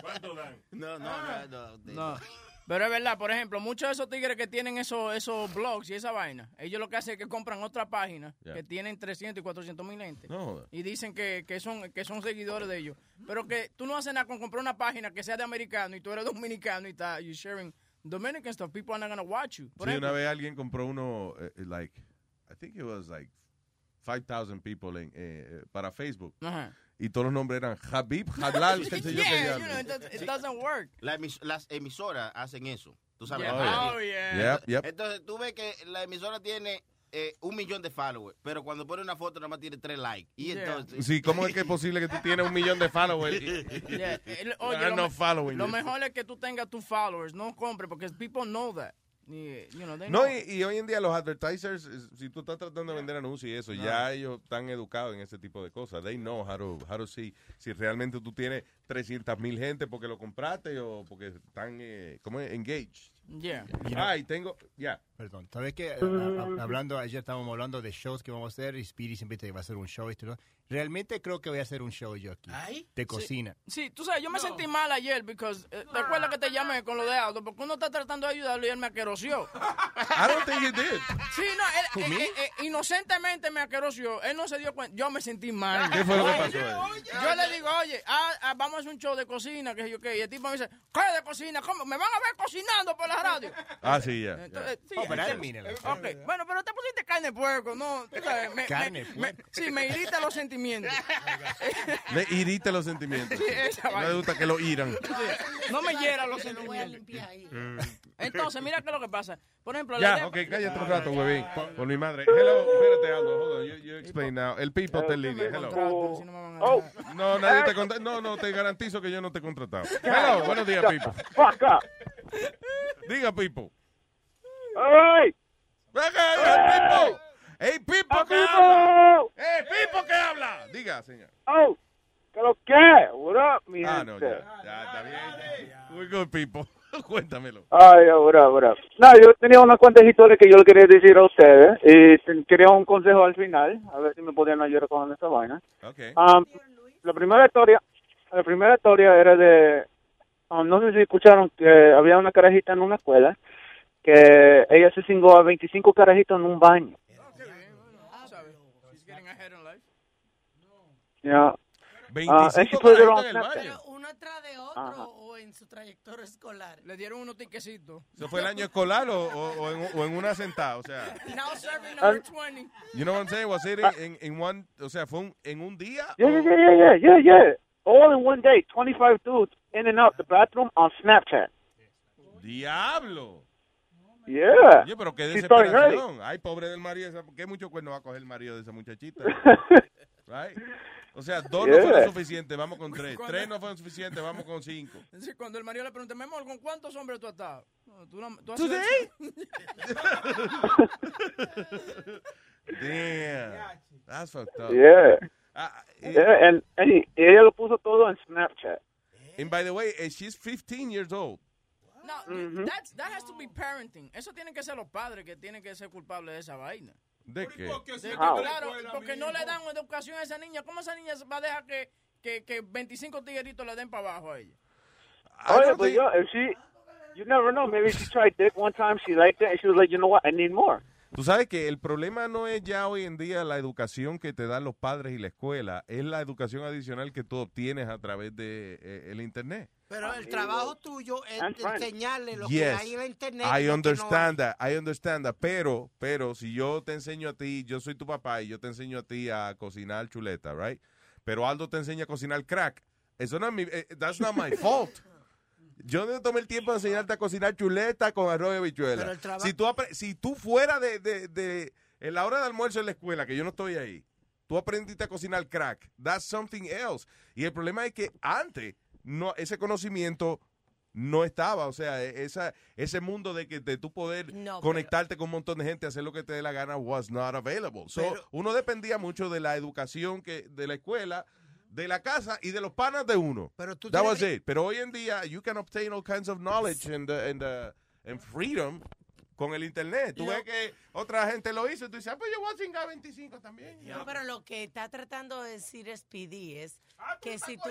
¿Cuánto dan? No, no, no, no. de- No. Pero es verdad, por ejemplo, muchos de esos tigres que tienen esos, esos blogs y esa vaina, ellos lo que hacen es que compran otra página que tienen 300 y 400 mil gente. No. Y dicen que, que, son, que son seguidores de ellos. Pero que tú no haces nada con comprar una página que sea de americano y tú eres dominicano y está you sharing Dominican stuff. People are not gonna watch you. Por Sí, ejemplo, una vez alguien compró uno, eh, eh, like, I think it was like 5,000 people en, eh, eh, para Facebook. Ajá. Y todos los nombres eran Habib, Halal, qué sé yo qué Yeah, you know, it doesn't- it doesn't work. La emis- las emisoras hacen eso. Tú sabes. Yeah. Oh, yeah. Yep, yep. Entonces tú ves que la emisora tiene eh, un millón de followers, pero cuando pone una foto nada más tiene tres likes. Y Yeah. entonces. Sí, ¿cómo es que es posible que tú tienes un millón de followers? y- Yeah. El- Oye, lo, not me- following lo mejor es que tú tengas tus followers, no compres, porque people know that. You know, No, y, y hoy en día los advertisers, si tú estás tratando de vender anuncios y eso, No. ya ellos están educados en ese tipo de cosas. They know how to, how to see si realmente tú tienes 300 mil gente porque lo compraste o porque están, eh, ¿cómo es? Engaged. Yeah. Ay, tengo, ya. Perdón, ¿sabes qué? A- hablando, ayer estábamos hablando de shows que vamos a hacer y Speedy siempre te va a hacer un show. Esto, ¿no? Realmente creo que voy a hacer un show yo aquí. De cocina. Sí, tú sabes, yo me sentí mal ayer porque te acuerdas que te llamé con lo de auto porque uno está tratando de ayudarlo y él me aqueroció. I don't think you did. Sí, no, él, eh, eh, eh, inocentemente me aqueroció. Él no se dio cuenta. Yo me sentí mal. ¿Qué fue lo que Oye, pasó? Yo le digo, oye, ah, ah, vamos a hacer un show de cocina, que yo qué. Y el tipo me dice, ¿qué de cocina? ¿Cómo? ¿Me van a ver cocinando por la radio? Ah, sí, ya. Sí, Oh, pero sí. admítelo. Ok, bueno, pero te pusiste carne de puerco, ¿no? Tú sabes, me- Carne me- me- sí, me irrita los sentimientos. Me irrita los sentimientos. Sí, esa No me gusta que lo iran. Sí, No me hiera los sentimientos. Mm. Entonces, mira qué es lo que pasa. Por ejemplo, Ya, ok, cállate un rato, huevín. Por mi madre. Hello, espérate, Aldo. Hold on, you, you explain now. El people está en línea. Hello. Oh, No, nadie te contra- No, no, te garantizo que yo no te he contratado. Hello, buenos días, up. Diga, people. Hey. Venga, hey, people. Hey, people, que habla. Hey, people, que habla. Diga, señor. Oh, ¿qué lo que? What up, mi Ah, no, gente? ya. Ya, está bien. We're good, people. Cuéntamelo. Ay, ahora, ahora. No, yo tenía unas cuantas historias que yo le quería decir a ustedes y quería un consejo al final, a ver si me podían ayudar con esta vaina. Okay. Um, la primera historia, la primera historia era de, um, no sé si escucharon que había una carajita en una escuela que ella se cingó a 25 carajitos en un baño. Uh, Snapchat. Uno tras de otro Ajá. o en su trayectoria escolar. Le dieron unos tiquecitos. ¿Eso fue el año escolar o, o- o en, o en una sentada? O sea, Now serving Ah. number 20. you know what I'm saying? Was it in, in one, o sea, fue un- en un día? Yeah, yeah, yeah, yeah, yeah, yeah, yeah. All in one day, 25 dudes in and out the bathroom on Snapchat. ¡Diablo! Yeah. Oye, pero qué desesperación. Ay, pobre del marido. esa- ¿Qué mucho cuerno va a coger el marido de esa muchachita? Right? O sea, dos no Yeah. fueron suficientes, vamos con tres. Tres no fueron suficientes, vamos con cinco. Es decir, cuando el marido le pregunta, mi amor, ¿con cuántos hombres tú has estado? No, tú no- tú has Today? Damn. That's fucked up. Yeah. Ah, eh, Yeah, and, and ella lo puso todo en Snapchat. And by the way, eh, she's 15 years old. No, that's, that has to be parenting. Eso tienen que ser los padres que tienen que ser culpables de esa vaina. ¿De qué? De claro, porque no le dan educación a esa niña. ¿Cómo esa niña va a dejar que, que, que 25 tigueritos le den para abajo a ella? Oh, yeah, but yo, if she, you never know. Maybe she tried dick one time, she liked it, and she was like, you know what, I need more. Tú sabes que el problema no es ya hoy en día la educación que te dan los padres y la escuela, es la educación adicional que tú obtienes a través de eh, el internet. Pero el trabajo tuyo es enseñarle lo que Yes, hay en la internet. I que no understand that, I understand that, pero, pero si yo te enseño a ti, yo soy tu papá y yo te enseño a ti a cocinar chuleta, right? Pero Aldo te enseña a cocinar crack. Eso no es mi, eh, that's not my fault. Yo no tomé el tiempo de enseñarte a cocinar chuleta con arroz y habichuela. Si tú, si tú fuera de, de, de en la hora de almuerzo en la escuela, que yo no estoy ahí, tú aprendiste a cocinar crack. That's something else. Y el problema es que antes no, ese conocimiento no estaba. O sea, e- esa, ese mundo de que de tú poder No, conectarte con un montón de gente, hacer lo que te dé la gana, was not available. So, Pero- uno dependía mucho de la educación que de la escuela, de la casa y de los panas de uno. Pero tú That tienes was que- it. Pero hoy en día, you can obtain all kinds of knowledge and, uh, and, uh, and freedom con el internet. Tú ves que otra gente lo hizo y tú dices, ah, pues yo voy a cingar 25 también. No, pero lo que está tratando de decir Speedy es Ah, que si tú...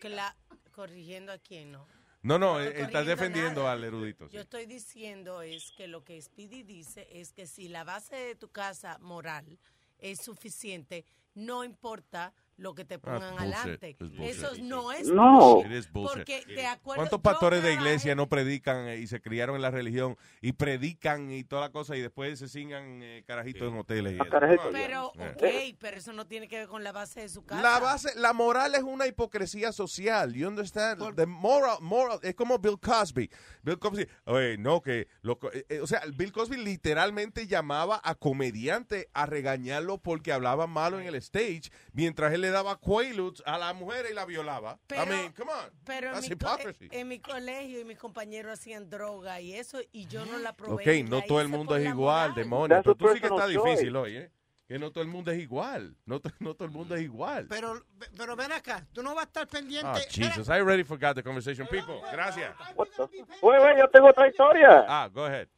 Cla- corrigiendo a quién, ¿no? No, no, No eh, estás corrigiendo defendiendo nada. al erudito. sí. Yo estoy diciendo es que lo que Speedy dice es que si la base de tu casa moral es suficiente, no importa lo que te pongan bullshit. adelante. Eso no es No. Porque de acuerdo ¿Cuántos pastores de iglesia no predican eh, y se criaron en la religión y predican y toda la cosa y después se cingan eh, carajitos en hoteles? Y eso? on. Pero, ok, pero eso no tiene que ver con la base de su casa. La base, la moral es una hipocresía social. You understand? The moral, moral, es como Bill Cosby. Bill Cosby, oye, no, que, lo, eh, eh, o sea, Bill Cosby literalmente llamaba a comediante a regañarlo porque hablaba malo en el stage, mientras él le daba quaaludes a la mujer y la violaba. Pero- I mean, come on. Pero en That's mi, co- hypocrisy. en mi colegio y mis compañeros hacían droga y eso, y yo no la probé. Ok, no todo el mundo es igual, demonio. That's Pero tú sí que está difícil choice. hoy, ¿eh? Que no todo el mundo es igual. No, no todo el mundo es igual. Pero, pero ven acá, tú no vas a estar pendiente. Ah, Jesus, I already forgot the conversation, people. Gracias. Wait, wait, yo tengo otra historia. Ah, go ahead.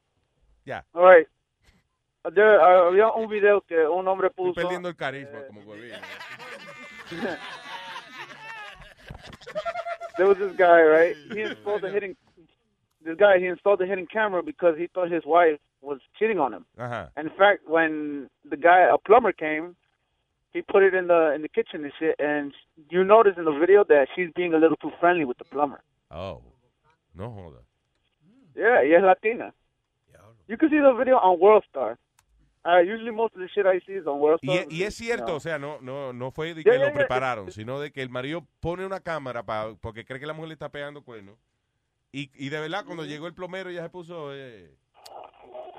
Ya. All right. There, uh, había un video que un hombre Estoy puso. perdiendo el carisma como huevín. There was this guy, right? He installed a hidden. This guy, he installed a hidden camera because he thought his wife was cheating on him. Ajá. And in fact, when the guy, a plumber came, he put it in the in the kitchen and shit. And you notice in the video that she's being a little too friendly with the plumber. Oh. No joda. Yeah, y es latina. You can see the video on WorldStar. Uh, usually most of the shit I see is on Y, WorldStar. y es cierto, No. o sea, no, no, no fue de Yeah, que yeah, lo yeah. prepararon, sino de que el marido pone una cámara pa- porque cree que la mujer le está pegando cuernos. Y, y de verdad, cuando llegó el plomero, ya se puso eh,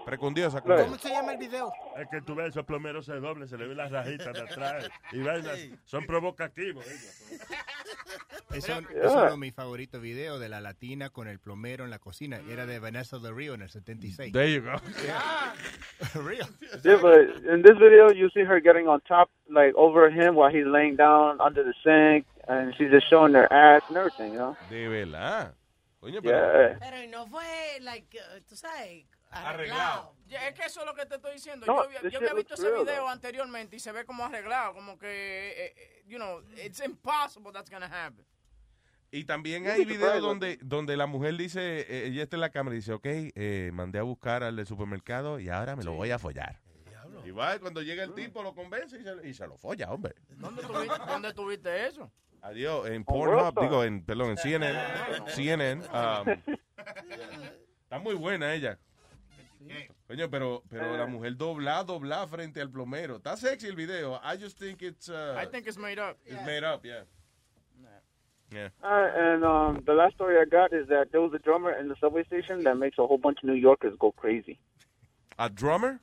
precundiosa. con ¿Cómo se llama el video? Es que tú ves esos plomeros se doblen, se le ven las rajitas de atrás. Y vainas, son provocativos. ellos. Eso, Yeah. eso es mi favorito video de la latina con el plomero en la cocina. Era de Vanessa Del Rio en el 76. There you go. Real. Yeah, but in this video, you see her getting on top, like over him while he's laying down under the sink, and she's just showing her ass and everything, you know? De verdad. Coño, Yeah. Pero y no fue, like, uh, tú sabes, Arreglado. Ya, es que eso es lo que te estoy diciendo. No, yo yo había visto ese real, video though. anteriormente y se ve como arreglado, como que, eh, eh, you know, it's impossible that's gonna happen. Y también hay videos donde, donde la mujer dice, eh, ella está en la cámara y dice, ok, eh, mandé a buscar al del supermercado y ahora me lo voy a follar. Y va, cuando llega el tipo lo convence y se, y se lo folla, hombre. ¿Dónde tuviste, ¿dónde tuviste eso? Adiós, en Pornhub, digo, en, perdón, en CNN. CNN. um, está muy buena ella. Coño, pero, pero la mujer dobla, dobla frente al plomero. Está sexy el video. I just think it's, uh, I think it's made up. it's made up, yeah. Yeah. Uh, and um, the last story I got is that there was a drummer in the subway station that makes a whole bunch of New Yorkers go crazy. A drummer?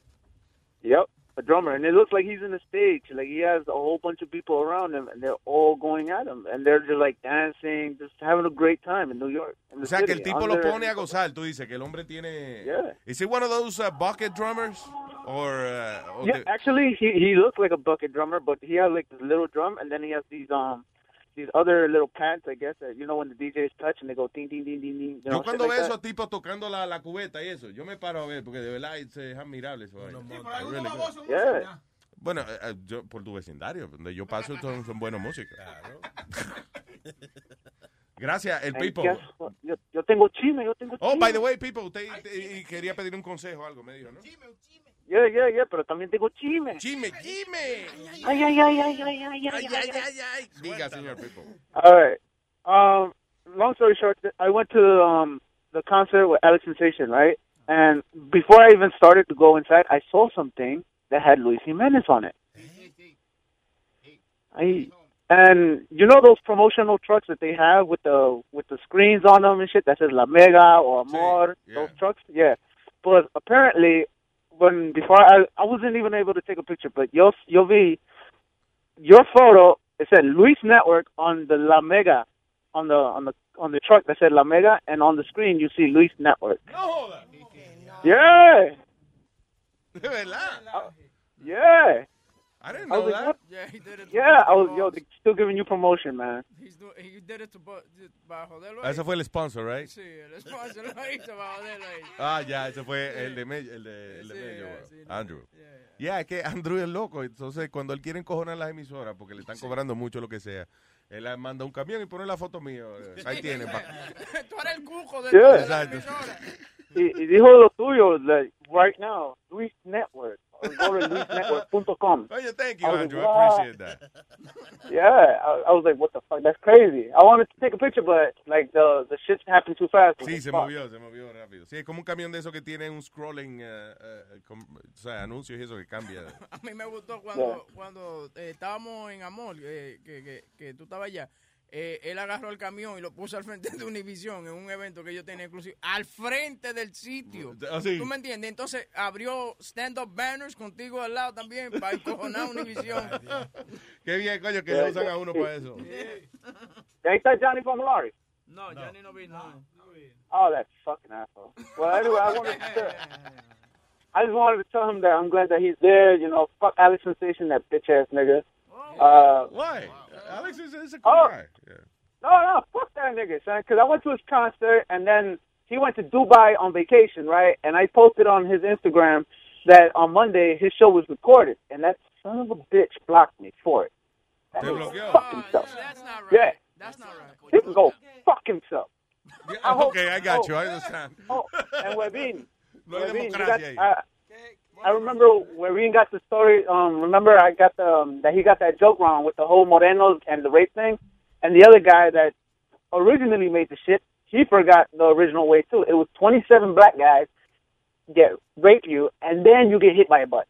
Yep, a drummer, and it looks like he's in a stage. Like he has a whole bunch of people around him, and they're all going at him, and they're just like dancing, just having a great time in New York. in the O sea, que el tipo lo pone a gozar. Tú dices que el hombre tiene... Yeah. Is it one of those uh, bucket drummers? Or, uh, or Yeah, the- actually, he he looks like a bucket drummer, but he has like this little drum, and then he has these um these other little pads, I guess, that you know when the DJs touch and they go ding ding ding ding ding. You know, Yo cuando veo like esos tipos tocando la, la cubeta y eso, yo me paro a ver porque de verdad es, es admirable eso. Really. Yeah. Bueno, eh, eh, yo, por tu vecindario, donde yo paso, son, son buenos músicos. Gracias, el Pipo. what? Yo, yo tengo chisme, yo tengo Oh, by the way, Pipo, usted eh, quería pedir un consejo o algo, me dijo, ¿no? Yeah, yeah, yeah, pero también tengo chisme. Chisme, chisme. Ay, ay, ay, ay, ay, ay, ay, ay, ay, ay. Diga, señor Pipo. All right. Um, long story short, I went to um the concert with Alex Sensation, right? And before I even started to go inside, I saw something that had Luis Jimenez on it. I and you know those promotional trucks that they have with the with the screens on them and shit that says La Mega or Amor, those trucks, yeah. But apparently, when before I I wasn't even able to take a picture, but you'll you'll be your photo. It said Luis Network on the La Mega, on the on the on the truck that said La Mega, and on the screen you see Luis Network. No, Yeah, De verdad. yeah. I didn't I know like, that. what? Yeah, he did it. Yeah, I was yo, they still giving you promotion, man. He's do, he did it to, para joderlo. Ese fue el sponsor, right? Sí, el sponsor lo hizo para joderlo. Ah, ya, ese fue el de Mello, el de, el de Sí, Mello, yeah, sí, Andrew. Ya, es que Andrew es loco, entonces cuando él quiere encojonar las emisoras porque le están cobrando mucho lo que sea, él manda un camión y pone la foto mía. Ahí tiene. pa- Tú eres el cuco de, Yeah. de la emisora. Y, y dijo lo tuyo, like, right now, Luis Network. Or go to luisnetwork.com. Oye, thank you, I Andrew. like, I appreciate that. Yeah, I, I was like, what the fuck? That's crazy. I wanted to take a picture, but like the the shit happened too fast. Sí, se Fuck. movió, se movió rápido. Sí, es como un camión de esos que tiene un scrolling, eh, eh, com- o sea, anuncios y eso que cambia. A mí me gustó cuando, cuando eh, estábamos en Amor, eh, que, que, que tú estabas allá. Eh, él agarró el camión y lo puso al frente de Univision en un evento que yo tenía exclusivo. Al frente del sitio. Ah, sí. ¿Tú me entiendes? Entonces abrió stand-up banners contigo al lado también para encojonar Univision. Qué bien, coño, que le usan a uno para eso. Ain't that Johnny Pomolari? No, ni no vi, no. Oh, that fucking asshole. Well, anyway, I wanted to. I just wanted to tell him that I'm glad that he's there. You know, fuck Alex Sensation, that bitch ass nigga. Uh, Why? Alex is, is a Oh. cool guy. no, no, fuck that nigga, son. Because I went to his concert and then he went to Dubai on vacation, right? And I posted on his Instagram that on Monday his show was recorded, and that son of a bitch blocked me for it. That Te nigga bloqueó. fuck himself. That's not right. Yeah, That's not right. he can go fuck himself. I hope- okay, I got oh, you. I understand. Oh, and Webin. No hay Webin, you got- I, I remember Webin got the story. Um, remember I got the um, that he got that joke wrong with the whole Morenos and the rape thing, and the other guy that originally made the shit, he forgot the original way too. It was 27 black guys get rape you, and then you get hit by a bus.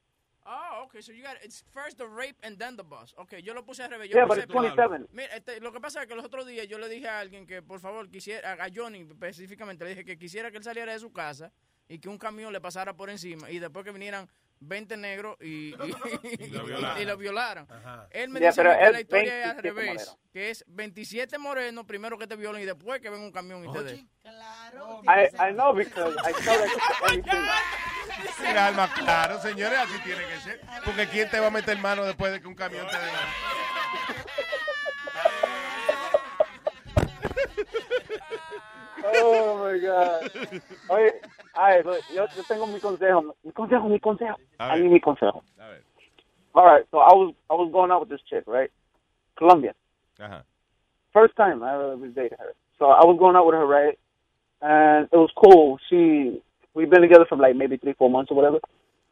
Oh, okay, so you got it's first the rape and then the bus. Okay, yo lo puse al revés. Yo Yeah, but puse- it's 27. Mira, este, lo que pasa es que los otros días yo le dije a alguien que por favor quisiera, a Johnny específicamente, le dije que quisiera que él saliera de su casa y que un camión le pasara por encima y después que vinieran 20 negros y, y, y- lo violaran. y lo violaran. Ajá. Él me Yeah, dice que es la historia es al 27 revés, morenos. que es 27 morenos primero que te violen y después que venga un camión y te dé. I I know because I that. Mira, alma, claro, señores, así tiene que ser. Porque ¿quién te va a meter mano después de que un camión te dé? Oh my God. Oye, ay, pues, yo, yo tengo mi consejo. Mi consejo, mi consejo. A ver. mi consejo. A ver. All right, so I was I was going out with this chick, right? Colombian. Ajá. First time I ever dated her. So I was going out with her, right? And it was cool. She we've been together for like maybe three, four months or whatever.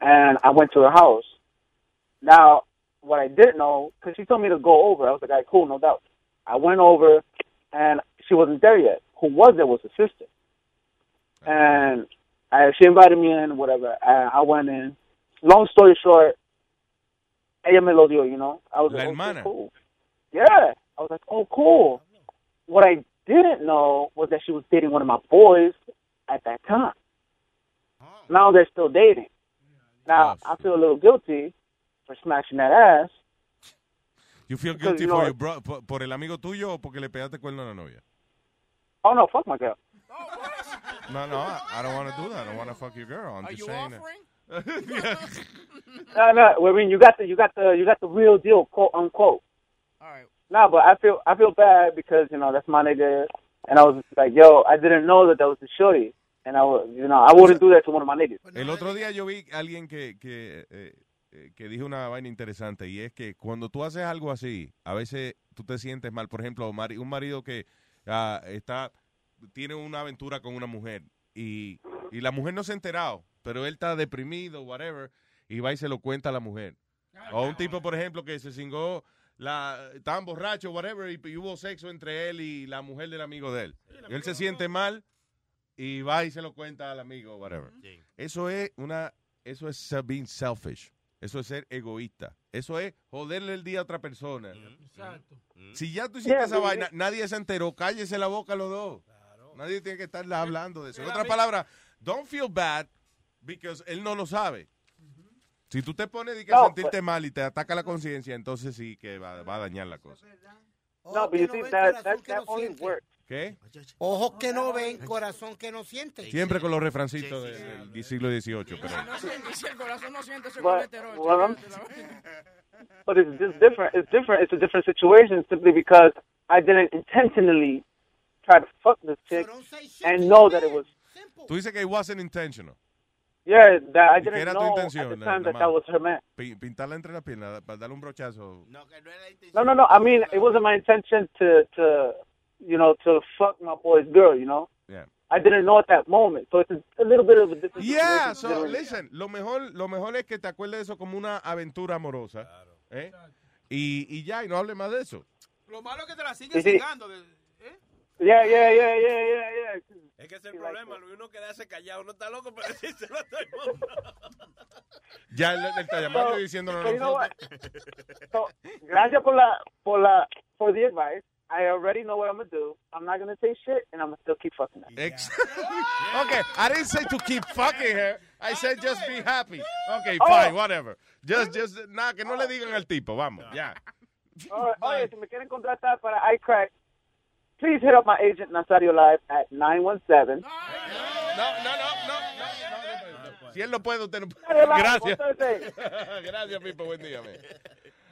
And I went to her house. Now, what I didn't know, because she told me to go over, I was like, all right, cool, no doubt. I went over, and she wasn't there yet. Who was there was her sister. And uh, she invited me in, whatever. And I went in. Long story short, ella me lo dio, you know. I was La like, okay, cool. Yeah. I was like, oh, cool. What I didn't know was that she was dating one of my boys at that time. Now they're still dating. Now, I feel a little guilty for smashing that ass. You feel guilty you for your bro- por, por el amigo tuyo o porque le pegaste cuerno a la novia? Oh, no, fuck my girl. No, no, I, I don't want to do that. I don't want to fuck your girl. I'm Are just you saying offering? that. No, no. I mean, you got the, you got the, you got the real deal, quote unquote. All right. No, but I feel, I feel bad because you know that's my nigga, and I was like, yo, I didn't know that that was the shorty, and I was, you know, I wouldn't do that to one of my niggas. El otro día yo vi a alguien que, que, eh, eh, que dijo una vaina interesante y es que cuando tú haces algo así, a veces tú te sientes mal. Por ejemplo, mari- un marido que ah, está tiene una aventura con una mujer y, y la mujer no se ha enterado, pero él está deprimido, whatever, y va y se lo cuenta a la mujer. O un tipo, por ejemplo, que se cingó, la, estaban borrachos, whatever, y, y hubo sexo entre él y la mujer del amigo de él. Él se siente mal y va y se lo cuenta al amigo, whatever. Eso es una, eso es being selfish. Eso es ser egoísta. Eso es joderle el día a otra persona. Exacto. Si ya tú hiciste Yeah, esa vaina, nadie se enteró. Cállese la boca los dos. Nadie tiene que estar hablando de eso. En otras palabras, don't feel bad because él no lo sabe. Si tú te pones de que No, sentirte mal y te ataca la conciencia, entonces sí que va, va a dañar la cosa. No, but you see that that, that only works. ¿Qué? Ojos que no ven, corazón que no siente. Siempre con los refrancitos del, del siglo XVIII. Pero... No siente, si el corazón no siente, se But, it's just different. It's different. It's a different situation simply because I didn't intentionally try to fuck this chick and know that it was. Tú dices que it wasn't intentional. Yeah, that I ¿Y qué didn't era tu know at intención? the time that that was her man. Pi- Pintarla entre las piernas para darle un brochazo. No, no, no. I mean, it wasn't my intention to, to, you know, to fuck my boy's girl. You know, Yeah. I didn't know at that moment, so it's a, little bit of a different. Yeah, so considering- listen, lo mejor, lo mejor es que te acuerdes de eso como una aventura amorosa. ¿eh? Y, y ya, y no hable más de eso. Lo malo es que te la Sí, siguen sí. cigando. de- Yeah, yeah, yeah, yeah, yeah, yeah. Es que ese es el problema, Luis, uno quedarse callado, uno está loco para decírselo a todo el mundo. Ya él, él está llamando So- y diciéndonos so you know what? nosotros. So, gracias por la, por la, for the advice. I already know what I'm gonna do. I'm not gonna say shit, and I'm gonna still keep fucking her. Ex- okay, I didn't say to keep fucking her. I said just be happy. Okay, Oh. fine, whatever. Just, just, nada, que no le digan al tipo, vamos, ya. Oye, oye, si me quieren contratar para iCrack, please hit up my agent Nazario Live at 917. No, no, no, no, no. Si él no puede, usted no puede. Gracias. Gracias, Pipo. Buen día, man.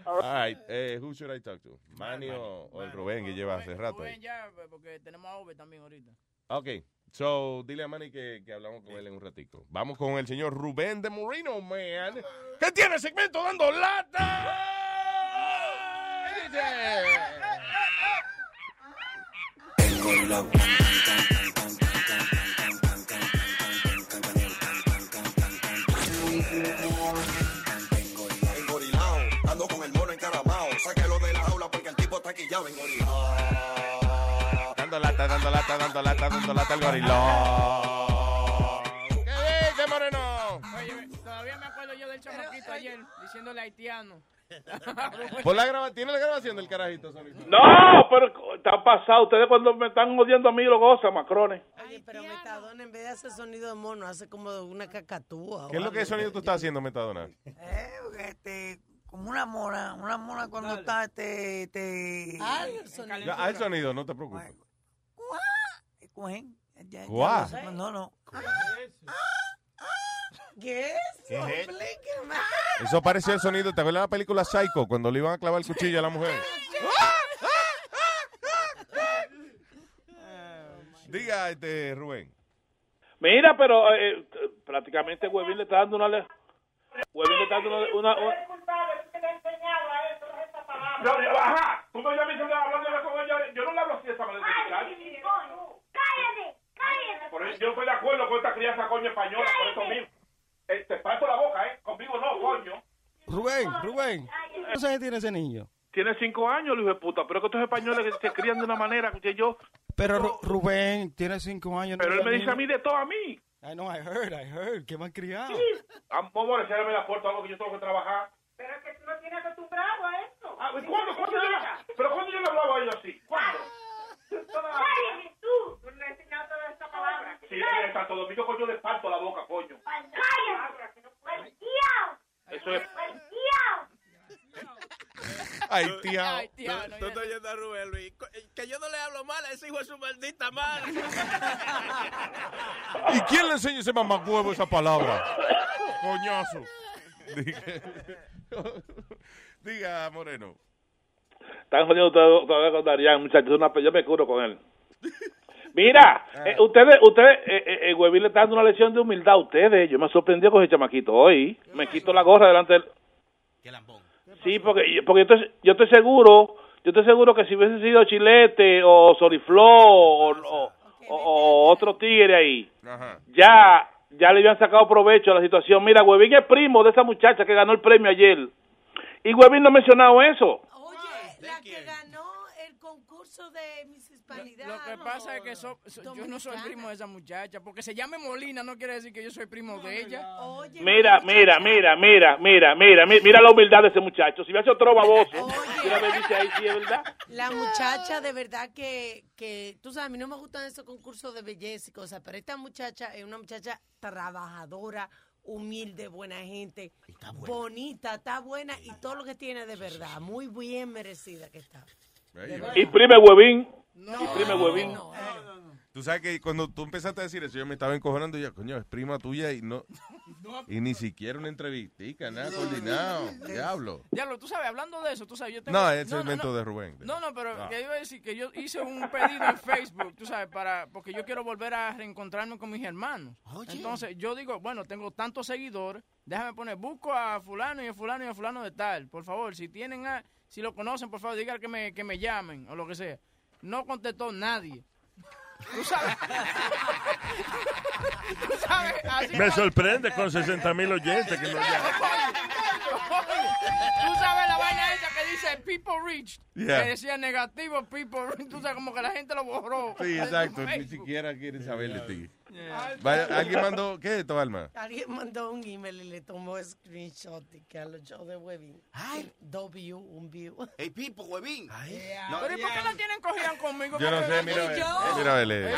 All right, eh, who should I talk to? Manny o, o el Rubén que lleva hace rato ahí. Rubén ya, porque tenemos a Ove también ahorita. Ok, so dile a Manny que, que hablamos con él en un ratico. Vamos con el señor Rubén de Moreno, man. ¿Qué tiene segmento dando lata? Engorilao, está quillado engorilao. Dando lata, dando lata, dando lata, dando lata al gorilón. ¿Qué dice, Moreno? Oye, todavía me acuerdo yo del chamaquito ayer diciéndole haitiano. Por la graba- ¿Tiene la grabación del carajito solito? No, pero está pasado. Ustedes cuando me están odiando a mí lo gozan, macrones. Oye, pero Metadona en vez de hacer sonido de mono hace como una cacatúa. ¿Qué es lo que sonido tú estás haciendo, Metadona? Eh, este, como una mona, una mona cuando está, este, este... Ah, el sonido. Ya, no te preocupes. Cogen. ya- ya Guau. lo sé. No, no. ¿Qué es? ¿Qué es eso? Explíqueme. Eso pareció el sonido. ¿Te acuerdas de la película Psycho? Cuando le iban a clavar el cuchillo a la mujer. Diga, este, Rubén. Mira, pero eh, eh, prácticamente Huevín le está dando una... le- Huevín le está dando una... una- una- ajá, tú me llamas hablando de con ella. Yo no le hablo así de esa manera. ¡Cállate! ¡Cállate! Por eso yo estoy de acuerdo con esta crianza coño española, por eso mismo. Eh, te parto la boca, ¿eh? Conmigo no, coño. Rubén, Rubén. ¿Cuántos años tiene ese niño? Tiene cinco años, hijo de puta, pero que estos españoles que se crían de una manera que yo... Pero Ru- Rubén tiene cinco años. Pero no él me dice a mí de todo a mí. I know, I heard, I heard. Que me han criado. Amor, cierrame la puerta, algo que yo tengo que trabajar. Pero es que tú no tienes acostumbrado a. Ah, ¿y ¿Cuándo, cuándo yo le, pero cuándo yo le hablaba a ella así? ¿Cuándo? Cállate tú. Tú le has enseñado toda esta palabra. Sí, en Santo Domingo, coño, le parto la boca, coño. Cállate. Eso es... ¡Maldiao! Ay, tía. Ay, tía, no, tú estás oyendo a Rubén Luis. Eh, Que yo no le hablo mal a ese hijo de su maldita madre. ¿Y quién le enseña ese mamacuevo esa palabra? Coñazo. Diga, Moreno. Están jodiendo todo- todavía con Darían, muchachos. Una, yo me curo con él. Mira, eh, ustedes, ustedes, eh, eh, eh, Huevín le está dando una lección de humildad a ustedes. Yo me sorprendió con ese chamaquito hoy. Me quito la gorra delante del... Sí, porque, porque yo, estoy, yo estoy seguro, yo estoy seguro que si hubiese sido Chilete o Sorifló o, o- o- o otro tigre ahí, Ajá. ya, ya le habían sacado provecho a la situación. Mira, Huevín es primo de esa muchacha que ganó el premio ayer. Y Huevín no ha mencionado eso. La que ganó el concurso de Miss Hispanidad. Lo que pasa es que so- so- yo no soy primo de esa muchacha. Porque se llame Molina no quiere decir que yo soy primo de ella. Mira, mira, mira, mira, mira, mira, mi- mira la humildad de ese muchacho. Si hubiese otro baboso, mira, me dice ahí, sí, es verdad. La muchacha, de verdad que, que, tú sabes, a mí no me gustan esos concursos de belleza y cosas, pero esta muchacha es una muchacha trabajadora, humilde, buena gente, bonita, está buena y todo lo que tiene de verdad, muy bien merecida que está. Verdad. Imprime Huevín. Imprime Huevín. Tú sabes que cuando tú empezaste a decir eso, yo me estaba encojonando y yo, coño, es prima tuya y no. Y ni siquiera una entrevistica, nada coordinado. Diablo. Diablo, tú sabes, hablando de eso, tú sabes, yo tengo... No, es el invento no. de Rubén. No, no, pero No. que iba a decir que yo hice un pedido en Facebook, tú sabes, para porque yo quiero volver a reencontrarme con mis hermanos. Entonces, yo digo, bueno, tengo tantos seguidores, déjame poner, busco a fulano y a fulano y a fulano de tal. Por favor, si tienen a, si lo conocen, por favor, digan que me, que me llamen o lo que sea. No contestó nadie. Tú sabes. Tú sabes, así Me sorprende con 60 mil oyentes que no llaman. Tú sabes la vaina esa que dice people reached. Yeah. Que decía negativo people reached. Tú sabes como que la gente lo borró. Sí, exacto. Ni siquiera quieren saber de ti. Yeah. Vaya, ¿Alguien mandó qué es esto, Alma? Alguien mandó un email y le tomó screenshot y que a los shows de Huevín. Dos views, un view. Hey, Pipo, huevín. No, Pero ¿y por qué la tienen cogida conmigo? Yo no sé, mira, ve- mira, vele.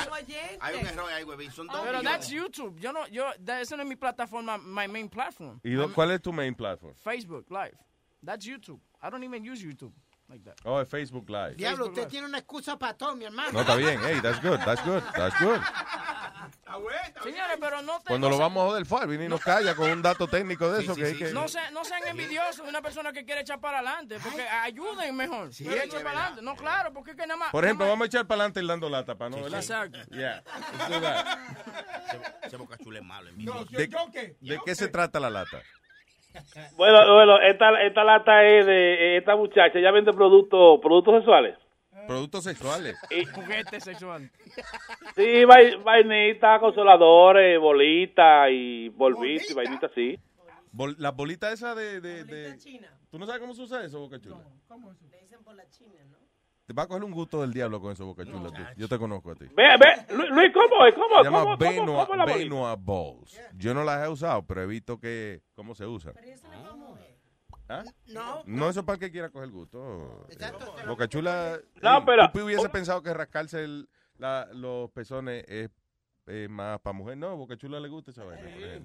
Hay un error ahí, huevín. Son dos Pero that's YouTube. Yo no, yo, eso no es mi plataforma, my main platform. ¿Y do- cuál es tu main platform? Facebook Live. That's YouTube. I don't even use YouTube like that. Oh, es Facebook Live. Diablo, Facebook usted Live. tiene una excusa para todo, mi hermano. No, está bien. Hey, that's good, that's good, that's good. Señores, pero no te- Cuando no lo se- vamos a joder, Falvin y nos calla con un dato técnico de eso que hay que... No, se- no sean envidiosos de una persona que quiere echar para adelante, porque ayuden mejor. Sí, Pero es echen verdad. para adelante. No, claro, porque es que nada más. Por ejemplo, nada vamos a echar para adelante el dando lata, para no, Sí, ¿verdad? exacto. Yeah. that. Ese bocachula es malo. envidioso. ¿De, de qué se trata la lata? Bueno, bueno, esta, esta lata es de esta muchacha, ella vende productos productos sexuales. Productos sexuales. más. Juguete sexual. Sí, vai- vainitas, consoladores, bolitas y bolvitos y vainitas así. Bol- las bolitas esas de, de, de- ¿Tú no sabes cómo se usa eso, Boca Chula? Le dicen por la china, ¿no? Te va a coger un gusto del diablo con eso, Boca Chula. tú. Yo te conozco a ti. Ve, ve, Lu- Luis, ¿cómo es? ¿Cómo? Se llama ¿Cómo? ¿Cómo? Benoit, ¿Cómo es la Balls. Yo no las he usado, pero he visto que cómo se usa. ¿Ah? No. No, eso es para el que quiera coger gusto. Boca Chula. No, pero- Tú hubiese pensado que rascarse el- la- los pezones es eh, más para mujer. No, Boca Chula le gusta esa vaina.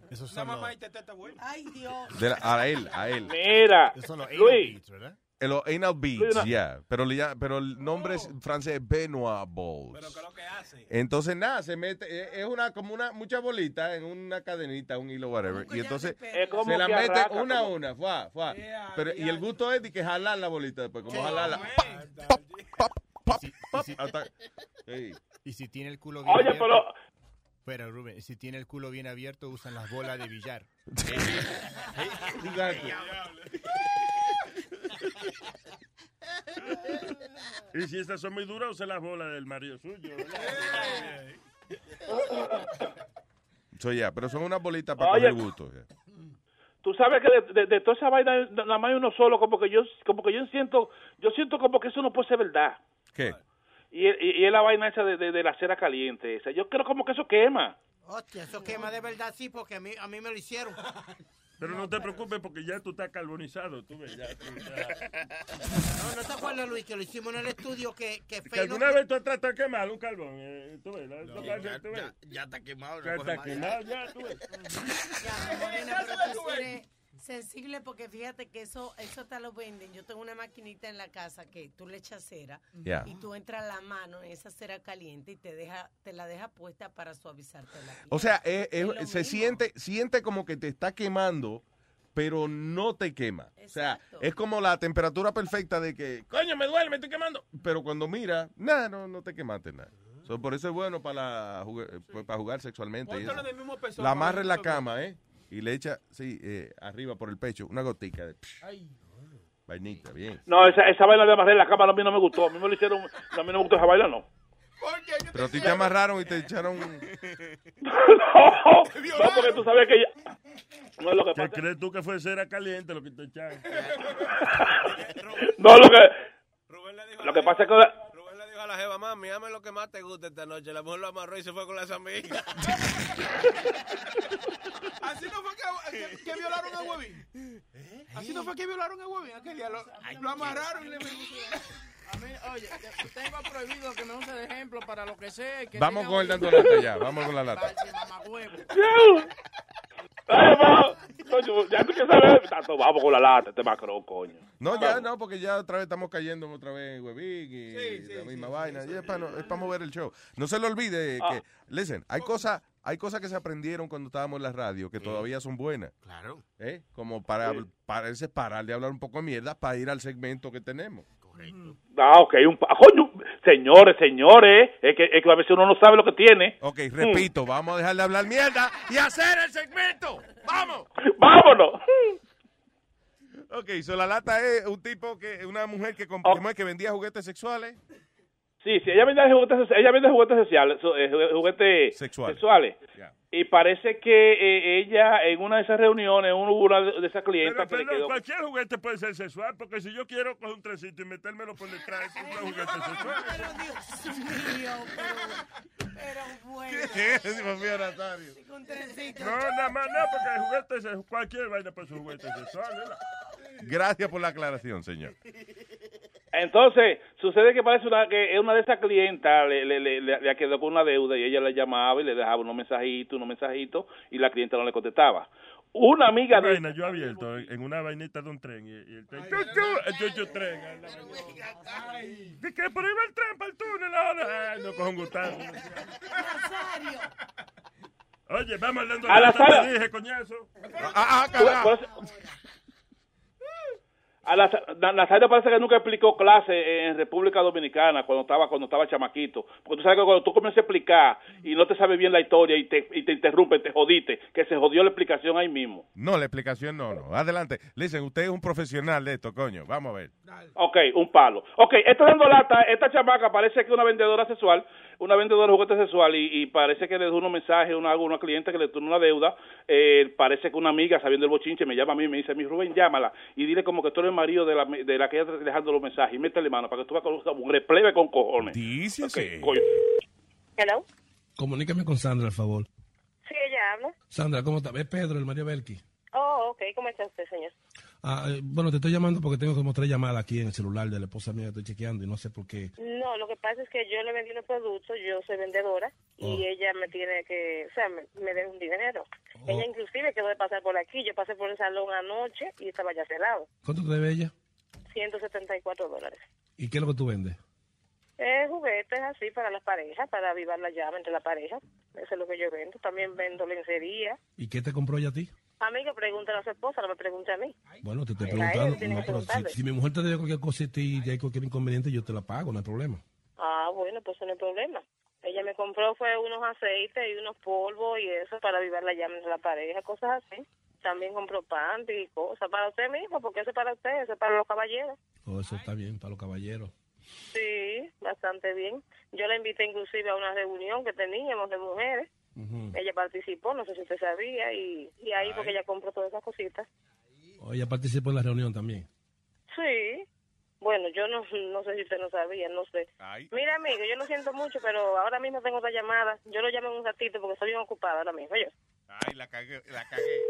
Una son mamá y teta. Ay, Dios. De la- a él, a él. Mira, los anal Luis, ¿verdad? Eh, Los anal beads, una- yeah. Pero, pero el nombre es francés Benoit Balls. Pero ¿qué es lo que hace? Entonces, nada, se mete, eh, es una, como una, mucha bolita en una cadenita, un hilo, whatever. Y entonces Es como se la mete arranca, una a como- una, fuá, fuá. Yeah, Pero, y el gusto es de que jalar la bolita después, como jalarla. Amén. Pop, pop, pop, hasta- Sí. Y si tiene el culo bien Oye, abierto... pero- Pero, Rubén, si tiene el culo bien abierto, usan las bolas de billar. Y si estas son muy duras, use las bolas del marido suyo. So, ya, pero son unas bolitas para Oye. coger gusto. ya. Tú sabes que de, de- de toda esa vaina, nada más hay uno solo, como que yo como que yo siento, yo siento como que eso no puede ser verdad. ¿Qué? Y, y, y es la vaina esa de, de, de la cera caliente esa. Yo creo como que eso quema. Hostia, eso quema de verdad, sí, porque a mí, a mí me lo hicieron. Pero no te preocupes porque ya tú estás carbonizado. Tú ves, ya, tú ya- No, ¿no te acuerdas, Luis, que lo hicimos en el estudio que, que Que no alguna vez tú has tratado de quemar un carbón. eh, tú ves, la- No, la- ya, tú ves. ya- ya está quemado. Ya está más. quemado, ya, tú ves. Ya, Sensible porque fíjate que eso eso te lo venden. Yo tengo una maquinita en la casa que tú le echas cera y tú entras la mano en esa cera caliente y te deja te la deja puesta para suavizarte la piel. O sea, eh, eh, Es se mismo. siente, siente como que te está quemando, pero no te quema. O sea, es como la temperatura perfecta de que, coño, me duele, me estoy quemando. Pero cuando mira, nada, no, no te quemaste nada. So, por eso es bueno para, la jugar, pues, para jugar sexualmente. y eso. La para amarra en la cama, ¿eh? Y le echa, sí, eh, arriba por el pecho, una gotica de Ay. vainita, bien. No, esa, esa vaina de amarrar en la cámara a mí no me gustó. A mí me lo hicieron, a mí no me gustó esa vaina, no. Pero a ti te amarraron y te echaron... no, no, porque tú sabes que ya... No es lo que ¿Qué pasa. crees tú que fue cera caliente lo que te echaron? No, lo que... Lo que pasa es que... Rubén le dijo a la jeva, mami, dame lo que más te gusta esta noche. La mujer lo amarró y se fue con las amigas. Así no fue que, que- que violaron a Huevín. Así no fue que violaron a Huevín. Aquel día lo, lo amarraron y le A mí, oye, tengo prohibido que me use de ejemplo para lo que sé. Que Vamos con el dando lata ya, vamos con la lata. Tache, mamahuevo. Ay, va. Coño, ya tú que sabes, tanto vamos con la lata, este macro, coño. No, ya no, porque ya otra vez estamos cayendo otra vez en Huevín y la misma vaina. Y es para es para mover el show. No se le olvide Ah. que, listen, hay cosas, hay cosas que se aprendieron cuando estábamos en la radio que todavía son buenas. Claro. ¿eh? Como para, Sí. para ese parar de hablar un poco de mierda para ir al segmento que tenemos. Ah, ok, un coño, señores, señores, es que, es que a veces uno no sabe lo que tiene. Ok, repito, vamos a dejar de hablar mierda y hacer el segmento. ¡Vamos! ¡Vámonos! Ok, so la lata es un tipo que, una mujer que, comp- ¿cómo es que vendía juguetes sexuales. Sí, sí, ella vende juguetes, ella vende juguetes sociales, so- eh, ju- juguetes Sexuales. Y parece que eh, ella en una de esas reuniones, uno hubo una de, esas clientas Pero, que le pero quedó... cualquier juguete puede ser sexual, porque si yo quiero coger un trencito y metérmelo por detrás, es un juguete sexual. Pero Dios mío, pero, pero bueno. Dios mío, Nazario. Un trencito. No, nada más, no, porque el juguete es cualquier vaina puede ser juguete sexual, ¿verdad? Gracias por la aclaración, señor. Entonces, sucede que parece una, que una de esas clientas le, le, le, le- quedó con una deuda y ella le llamaba y le dejaba unos mensajitos, unos mensajitos y la clienta no le contestaba. Una amiga de... Vaina, yo abierto en, una vainita de un tren y, y el tren, chuchu tren. ¿De qué? Por ahí va el tren para el túnel ahora. No cojo un gustazo. Oye, vamos hablando A la sala. dije, coñazo. Ah, eso- A la, Na- Nazario parece que nunca explicó clase en República Dominicana cuando estaba cuando estaba chamaquito. Porque tú sabes que cuando tú comienzas a explicar y no te sabes bien la historia y te, y te interrumpen, te jodiste, que se jodió la explicación ahí mismo. No, la explicación no, no. Adelante. Listen, usted es un profesional de esto, coño. Vamos a ver. Ok, un palo. Ok, esta dando lata, esta chamaca parece que es una vendedora sexual, una vendedora de juguetes sexual y, y parece que le dejó unos mensajes a una, una cliente que le tuvo una deuda. Eh, parece que una amiga, sabiendo el bochinche, me llama a mí y me dice, mi Rubén, llámala y dile como que tú eres el marido de la, de la que ella está dejando los mensajes y métele mano para que tú veas con un replebe con cojones. Dice coño. Hello. Comunícame con Sandra, al favor. Sí, ella habla. Sandra, ¿cómo está? Es Pedro, el Mario Belki. Oh, ok. ¿Cómo está usted, señor? Ah, eh, bueno, te estoy llamando porque tengo como tres llamadas aquí en el celular de la esposa mía que estoy chequeando y no sé por qué. No, lo que pasa es que yo le vendí unos productos, yo soy vendedora y Oh. ella me tiene que, o sea, me, me debe un dinero. Ella inclusive quedó de pasar por aquí, yo pasé por el salón anoche y estaba ya cerrado. ¿Cuánto te debe ella? 174 dólares. ¿Y qué es lo que tú vendes? Eh, juguetes así para las parejas, para avivar la llave entre la pareja. Eso es lo que yo vendo. También vendo lencería. ¿Y qué te compró ella a ti? A mí que pregunte a su esposa, no me pregunte a mí. Bueno, te estoy preguntando. no, pero si, si mi mujer te debe cualquier cosa y te- y hay cualquier inconveniente, yo te la pago, no hay problema. Ah, bueno, pues no hay problema. Ella me compró fue unos aceites y unos polvos y eso para avivar la llama de la pareja, cosas así. También compró pan y cosas para usted mismo, porque eso es para usted, eso es para los caballeros. Oh, eso está bien para los caballeros. Sí, bastante bien. Yo la invité inclusive a una reunión que teníamos de mujeres. Ella participó, no sé si usted sabía, y, y ahí porque ella compró todas esas cositas. Oh, ella participó en la reunión también. Sí. Bueno, yo no, no sé si usted no sabía, no sé. Mira, amigo, yo lo siento mucho, pero ahora mismo tengo otra llamada. Yo lo llamo en un ratito porque estoy bien ocupada ahora mismo. Yo. Ay, la cagué, la cagué.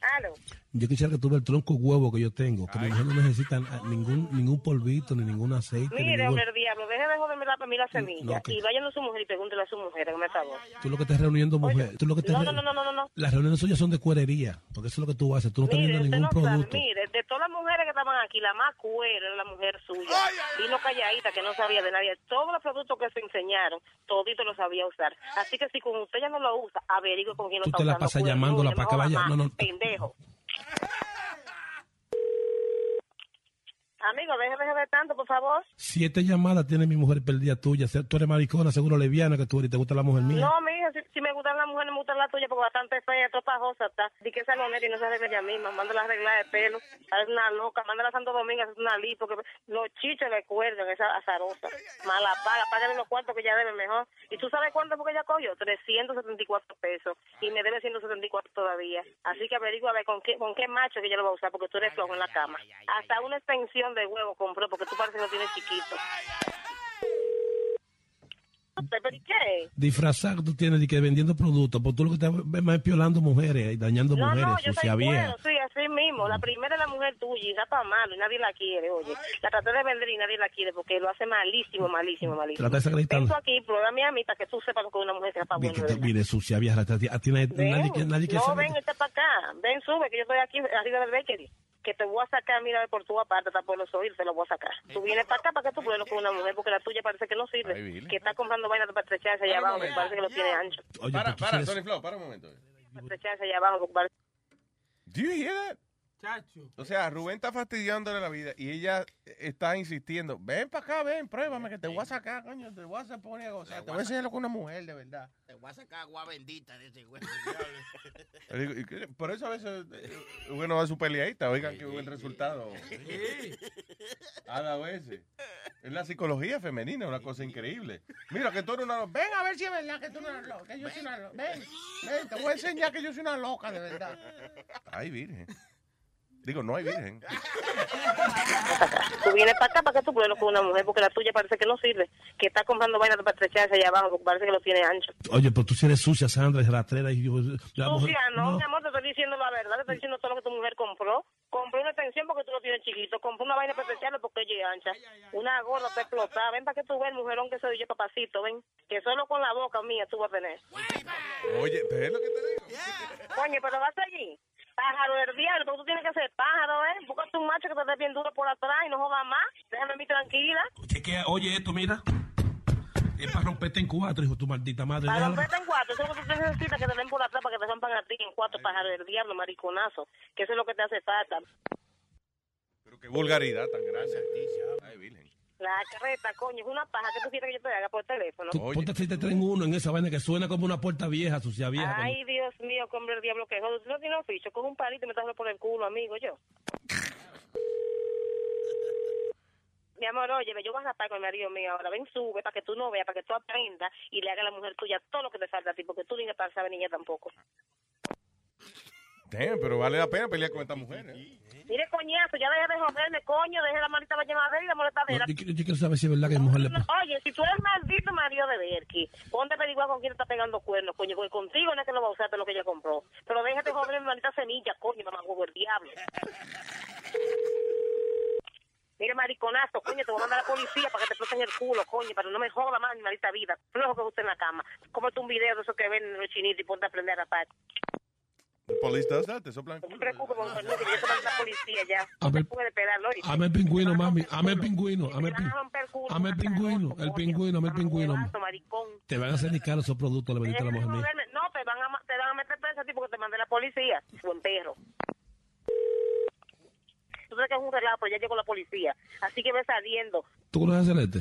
Aló. Yo quisiera que tuve el tronco huevo que yo tengo, que mi mujer no necesita ningún ningún polvito ni ningún aceite. ni Mire, ningún- hombre, diablo, deje de joderme la, mí la semilla. no, que- Y vayan a su mujer y pregúntele a su mujer, me favor. Tú lo que estás reuniendo mujer, tú lo que estás No, re- no, no, no, no, no. Las reuniones suyas son de cuerería, porque eso es lo que tú haces, tú no estás Mire, usted ningún no sabe, producto. mire, de todas las mujeres que estaban aquí, la más cuera era la mujer suya. Vino calladita, que no sabía de nadie. Todos los productos que se enseñaron, todito lo sabía usar. Así que si con usted ya no lo usa, averigüe con quién lo Tú está te la usando. pasas llamándola no para que vaya- no, no. Pendejo. Amigo, deje de tanto, por favor. Siete llamadas tiene mi mujer perdida tuya. Tú eres maricona, seguro lesbiana que tú eres y te gusta la mujer mía. No, mija, si, si me gustan las mujeres, me gustan las tuyas porque bastante fea, toda pajosa está. Di que esa lonera y no se arregla ella misma. Mándala a arreglar de pelo. Es una loca. Mándala a Santo Domingo hacer una lipo. porque los chichos le cuelgan, esa azarosa. Mala paga. Págale los cuartos que ella debe mejor. ¿Y tú sabes cuánto porque ella cogió? 374 pesos. Y me debe 174 todavía. Así que averigua a ver con qué, con qué macho que ella lo va a usar porque tú eres flojo en la cama. Hasta una extensión de huevo compró porque tú parece que lo tienes chiquito. ¿Pero qué? Disfrazar que tú tienes de que vendiendo productos, porque tú lo que estás es más piolando mujeres y dañando No, mujeres, no, yo soy bueno, sí, así mismo. La primera es la mujer tuya y está para malo y nadie la quiere, oye. La traté de vender y nadie la quiere porque lo hace malísimo, malísimo, malísimo. Trata de tú aquí, pruébame a mí para que tú sepas lo que es una mujer que está bueno. mire, sucia vieja, a ti nadie, nadie, que- nadie que no, ven, está para acá. Ven, sube, que yo estoy aquí arriba del bakery. Que te voy a sacar, mira, por tu aparte, está por los oídos, te lo voy a sacar. Tú vienes para acá para que tú pruebes lo que es una mujer, porque la tuya parece que no sirve. Ay, que está comprando vainas para estrecharse allá abajo, que parece que lo tiene ancho. Oye, para, para, Tony Flow, para un momento. Para estrecharse allá abajo, porque parece... Do you hear that? O sea, Rubén está fastidiándole la vida y ella está insistiendo. Ven para acá, ven, pruébame que te voy a sacar, coño, te voy a hacer poner a gozar. Te voy a enseñar lo que una mujer, de verdad. Te voy a sacar agua bendita de ese güey. Por eso a veces eh, bueno va a su peleadita, oigan qué buen resultado. A la vez. Es la psicología femenina, una cosa increíble. Mira que tú eres una loca. Ven a ver si es verdad que tú no eres loca. Que yo soy una loca. Ven, ven, te voy a enseñar que yo soy una loca, de verdad. Ay, virgen. Digo, no hay virgen. Tú vienes para acá para que tú que es una mujer, porque la tuya parece que no sirve. Que está comprando vainas para estrecharse allá abajo, porque parece que lo tiene ancho. Oye, pero tú sí eres sucia, Sandra, es rastrera y yo... la mujer- Sucia, no, mi amor, te estoy diciendo la verdad, te estoy diciendo todo lo que tu mujer compró. Compró una extensión porque tú lo tienes chiquito, compró una vaina para estrecharlo porque ella es ancha. Una gorra te explotada. Ven para que tú veas el mujerón que soy yo, papacito, ven. Que solo con la boca mía tú vas a tener. Oye, pero es lo que te digo. Coño, pero vas allí. Pájaro del diablo, porque tú tienes que ser pájaro, ¿eh? Búscate un macho que te dé bien duro por atrás y no jodas más. Déjame a mí tranquila. Chequea, oye esto, mira. Es para romperte en cuatro, hijo tu maldita madre. Para romperte en cuatro, eso es lo que tú necesitas, que te den por atrás para que te rompan a ti en cuatro pájaros del diablo, mariconazo. Que eso es lo que te hace falta. Pero qué vulgaridad tan grande. Ay, virgen. La carreta, coño, es una paja que tú quieres que yo te haga por teléfono. Tú ponte aceite tren uno en esa vaina que suena como una puerta vieja, sucia vieja. Ay, Dios mío, hombre el diablo que joder. Tú no tienes oficio, coge un palito y me estás por el culo, amigo, yo. Mi amor, oye, yo voy a rapar con el marido mío ahora. Ven, sube para que tú no veas, para que tú aprendas y le hagas a la mujer tuya todo lo que te falta a ti, porque tú ni para saber niña tampoco. Damn, pero vale la pena pelear con esta mujer. ¿eh? Mire, coñazo, ya deja de joderme, coño, deje la maldita llamadera y la molestadera. Yo, quiero- yo quiero saber si es verdad que mi mujer le... No, Oye, si tú eres maldito marido de Berky, ponte a averiguar con quién está pegando cuernos, coño, porque contigo no es que lo va a usar de lo que ella compró. Pero déjate joder mi maldita semilla, coño, mamá huevo el diablo. Mire, mariconazo, coño, te voy a mandar a la policía para que te exploten el culo, coño, para no me joda más mi maldita vida. Flojo que usted en la cama. Cómete un video de esos que ven en los chinitos y ponte a aprender a rapar. The police does that, te soplan. No te preocupes, con que yo a la policía ya. A No puede pegarlo. Ame el pingüino, mami. Ame el pingüino. Ame el, a ame pingüino. El pingüino, ame el pingüino. Te van a hacer ni caro esos productos, le bendita la mujer mía. No, te van, a, ma- te van a meter preso a ti porque te mandé la policía. Buen perro. Tú sabes que es un relajo, pero ya llegó la policía. Así que ve saliendo. ¿Tú conoces a Celeste?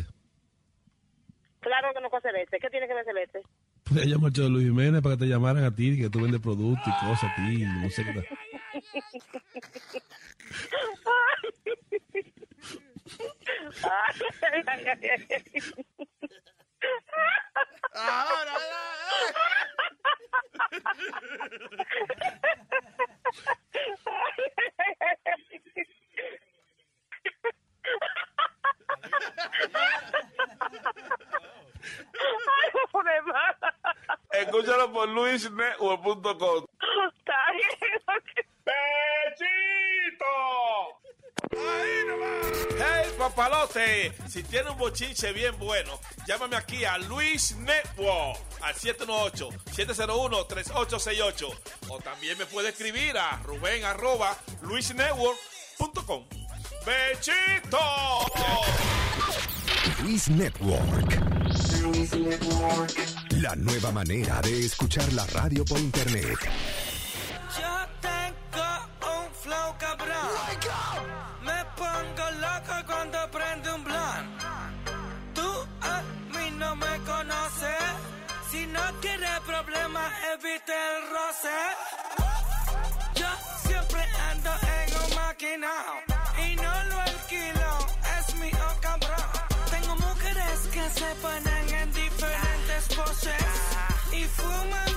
Claro que no tengo que hacer este? ¿Qué tiene que ver Celeste? Puedes llamar a Luis Jiménez para que te llamaran a ti, que tú vendes productos y cosas a ti, no sé qué tal. Ahora, Escúchalo por luisnetwork.com. Está bien. ¡Bechito! Hey, papalote, si tiene un bochinche bien bueno, llámame aquí a Luis Network al 718-701-3868. O también me puede escribir a Rubén arroba luisnetwork.com. ¡Bechito! Luis Network. La nueva manera de escuchar la radio por internet. Yo tengo un flow cabrón. Me pongo loco cuando prende un blunt. Tú a mí no me conoces. Si no quieres problemas, evite el roce. Yo siempre ando en un maquinao diferentes poses y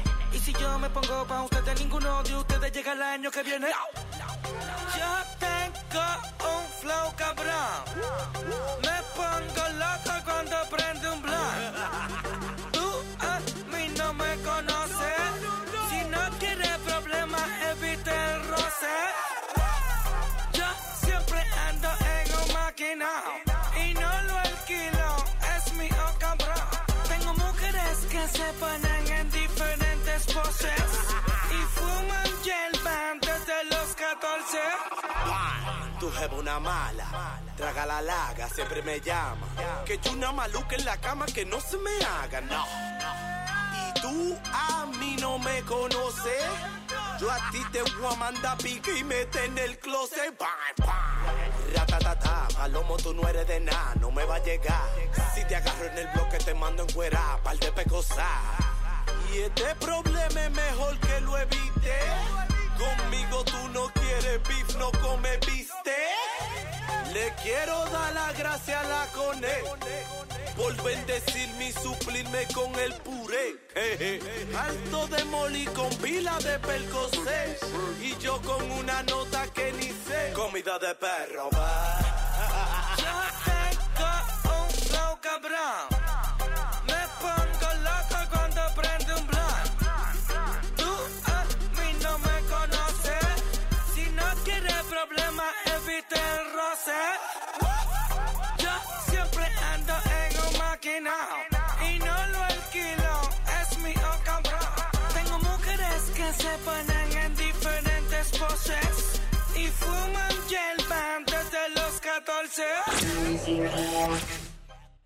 Y si yo me pongo pa' ustedes, ninguno de ustedes llega el año que viene. Yo tengo un flow cabrón. Me pongo loco cuando prende un blunt. Tú a mí no me conoces. Si no quieres problemas, evite el roce. Yo siempre ando en un maquinao y no lo alquilo. Es mi oh cabrón. Tengo mujeres que se ponen y fuman hierba desde los 14. Tu jefa una mala, traga la laga, siempre me llama. Que yo una maluca en la cama que no se me haga, no. Y tú a mí no me conoces. Yo a ti te voy a mandar pique y mete en el closet. Bam, bam. Ratatata, palomo, tú no eres de nada, no me va a llegar. Si te agarro en el bloque, te mando en cuera, par de pecosas. Y este problema es mejor que lo evite. Conmigo tú no quieres beef, no come viste. Le quiero dar la gracia a la cone por bendecirme y suplirme con el puré. Alto de moli con pila de percocé y yo con una nota que ni sé. Comida de perro, va.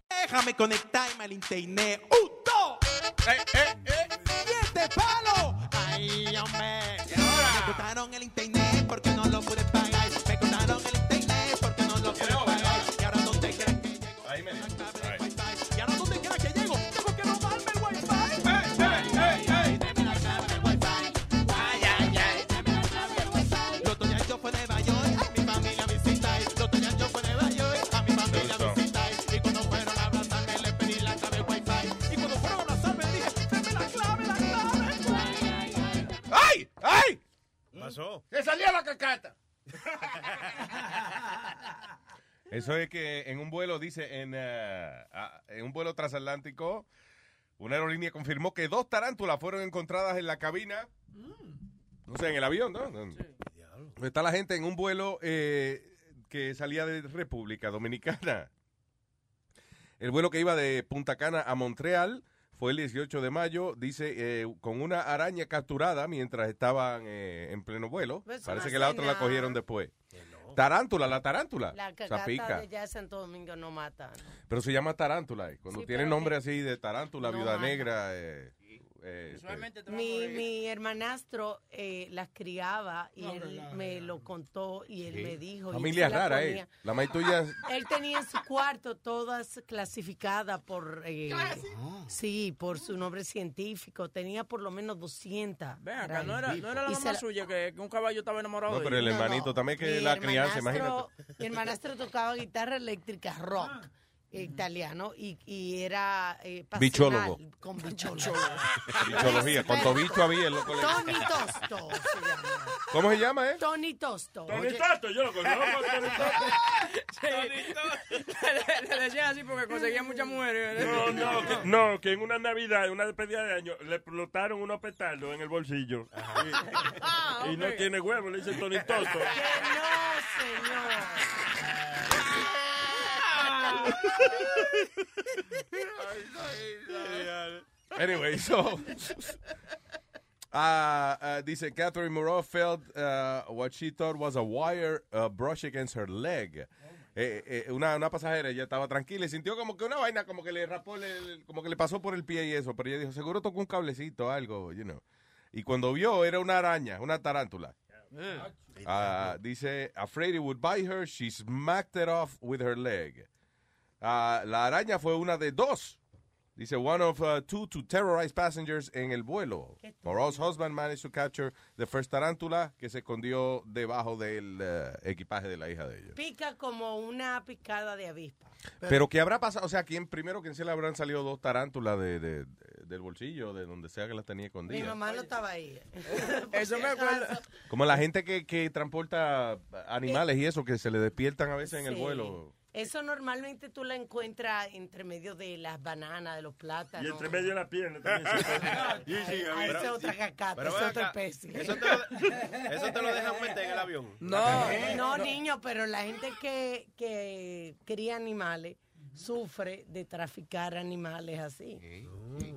Déjame conectarme al internet. ¡Un, dos! ¡Eh, eh, eh! ¡Y palo! ¡Ay, hombre! Me cortaron el internet pasó? ¡Que salía la cacata! Eso es que en un vuelo, dice, en, eh, en un vuelo transatlántico, una aerolínea confirmó que dos tarántulas fueron encontradas en la cabina. O sea, en el avión, ¿no? Está la gente en un vuelo eh, que salía de República Dominicana. El vuelo que iba de Punta Cana a Montreal fue el 18 de mayo, dice, eh, con una araña capturada mientras estaban eh, en pleno vuelo. Pues Parece que la otra la cogieron después. Tarántula, la tarántula. La cagata de Santo Domingo no mata. Pero se llama tarántula. eh. Cuando Sí, tiene nombre así de tarántula, no viuda mata. negra. Eh, eh, Mi, mi hermanastro eh, las criaba y No, él me lo contó y él Sí. me dijo. Familia la rara. ¿eh? La maíz tuya- Él tenía en su cuarto todas clasificadas por. eh, Sí, por su nombre científico. Tenía por lo menos 200. Ven acá, no era, no era la Y mamá la- suya que, que un caballo estaba enamorado No, de pero el hermanito también que Mi la crianza, imagínate. Mi hermanastro tocaba guitarra eléctrica rock italiano y, y era eh, Bichólogo. con bichólogo. Bichología. Cuánto bicho había en los colegios. Tony Tosto se llama. ¿Cómo se llama, eh? Tony Tosto. Tony Tosto, yo lo conozco. Tony le, le decían así porque conseguía muchas mujeres. No, no, que, no, que en una Navidad, en una despedida de año, le explotaron unos petardos en el bolsillo. Y, y no tiene huevo, le dice Tony Tosto. Anyway, so. Uh, uh, dice Catherine Moreau felt uh, what she thought was a wire uh, brush against her leg. Eh, eh, una, una pasajera, ella estaba tranquila y sintió como que una vaina, como que le rapó, el- como que le pasó por el pie y eso. Pero ella dijo, seguro tocó un cablecito, algo, you know. Y cuando vio, era una araña, una tarántula. Ah, dice, afraid it would bite her, she smacked it off with her leg. Ah, la araña fue una de dos. Dice, one of uh, two to terrorize passengers en el vuelo. Moreau's husband managed to capture the first tarántula que se escondió debajo del eh, equipaje de la hija de ellos. Pica como una picada de avispa. Pero ¿qué habrá pasado? O sea, ¿quién primero quién se le habrán salido dos tarántulas de, de- de- del bolsillo, de donde sea que las tenía Mi escondidas? mamá no estaba ahí. Eso me acuerda. Como la gente que, que transporta animales y eso, que se le despiertan a veces en el vuelo. Eso normalmente tú la encuentras entre medio de las bananas, de los plátanos. Y entre medio de la pierna también. Sí, sí, Ah, esa es otra cacata, es otra especie. Eso te, lo, eso te lo dejan meter en el avión. No, no, niño, pero la gente que, que cría animales sufre de traficar animales así.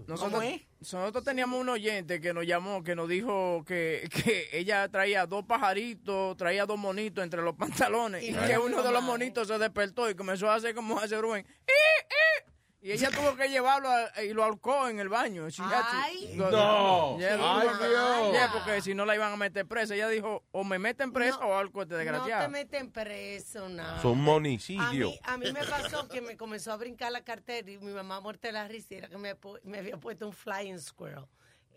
Nosotros, nosotros teníamos un oyente que nos llamó, que nos dijo que, que ella traía dos pajaritos, traía dos monitos entre los pantalones Y y, no que uno de los monitos se despertó y comenzó a hacer como hace Rubén. ¡Eh, eh! Y ella tuvo que llevarlo a- y lo ahorcó en el baño. She had to- Ay. Lo- No. Yeah, Ay, Dios. yeah, porque si no la iban a meter presa. Ella dijo, o me meten presa o algo este No te desgraciado. meten preso, nada. Son A monicidio. mí, a mí me pasó que me comenzó a brincar la cartera y mi mamá muerta de la risa y era que me había puesto un flying squirrel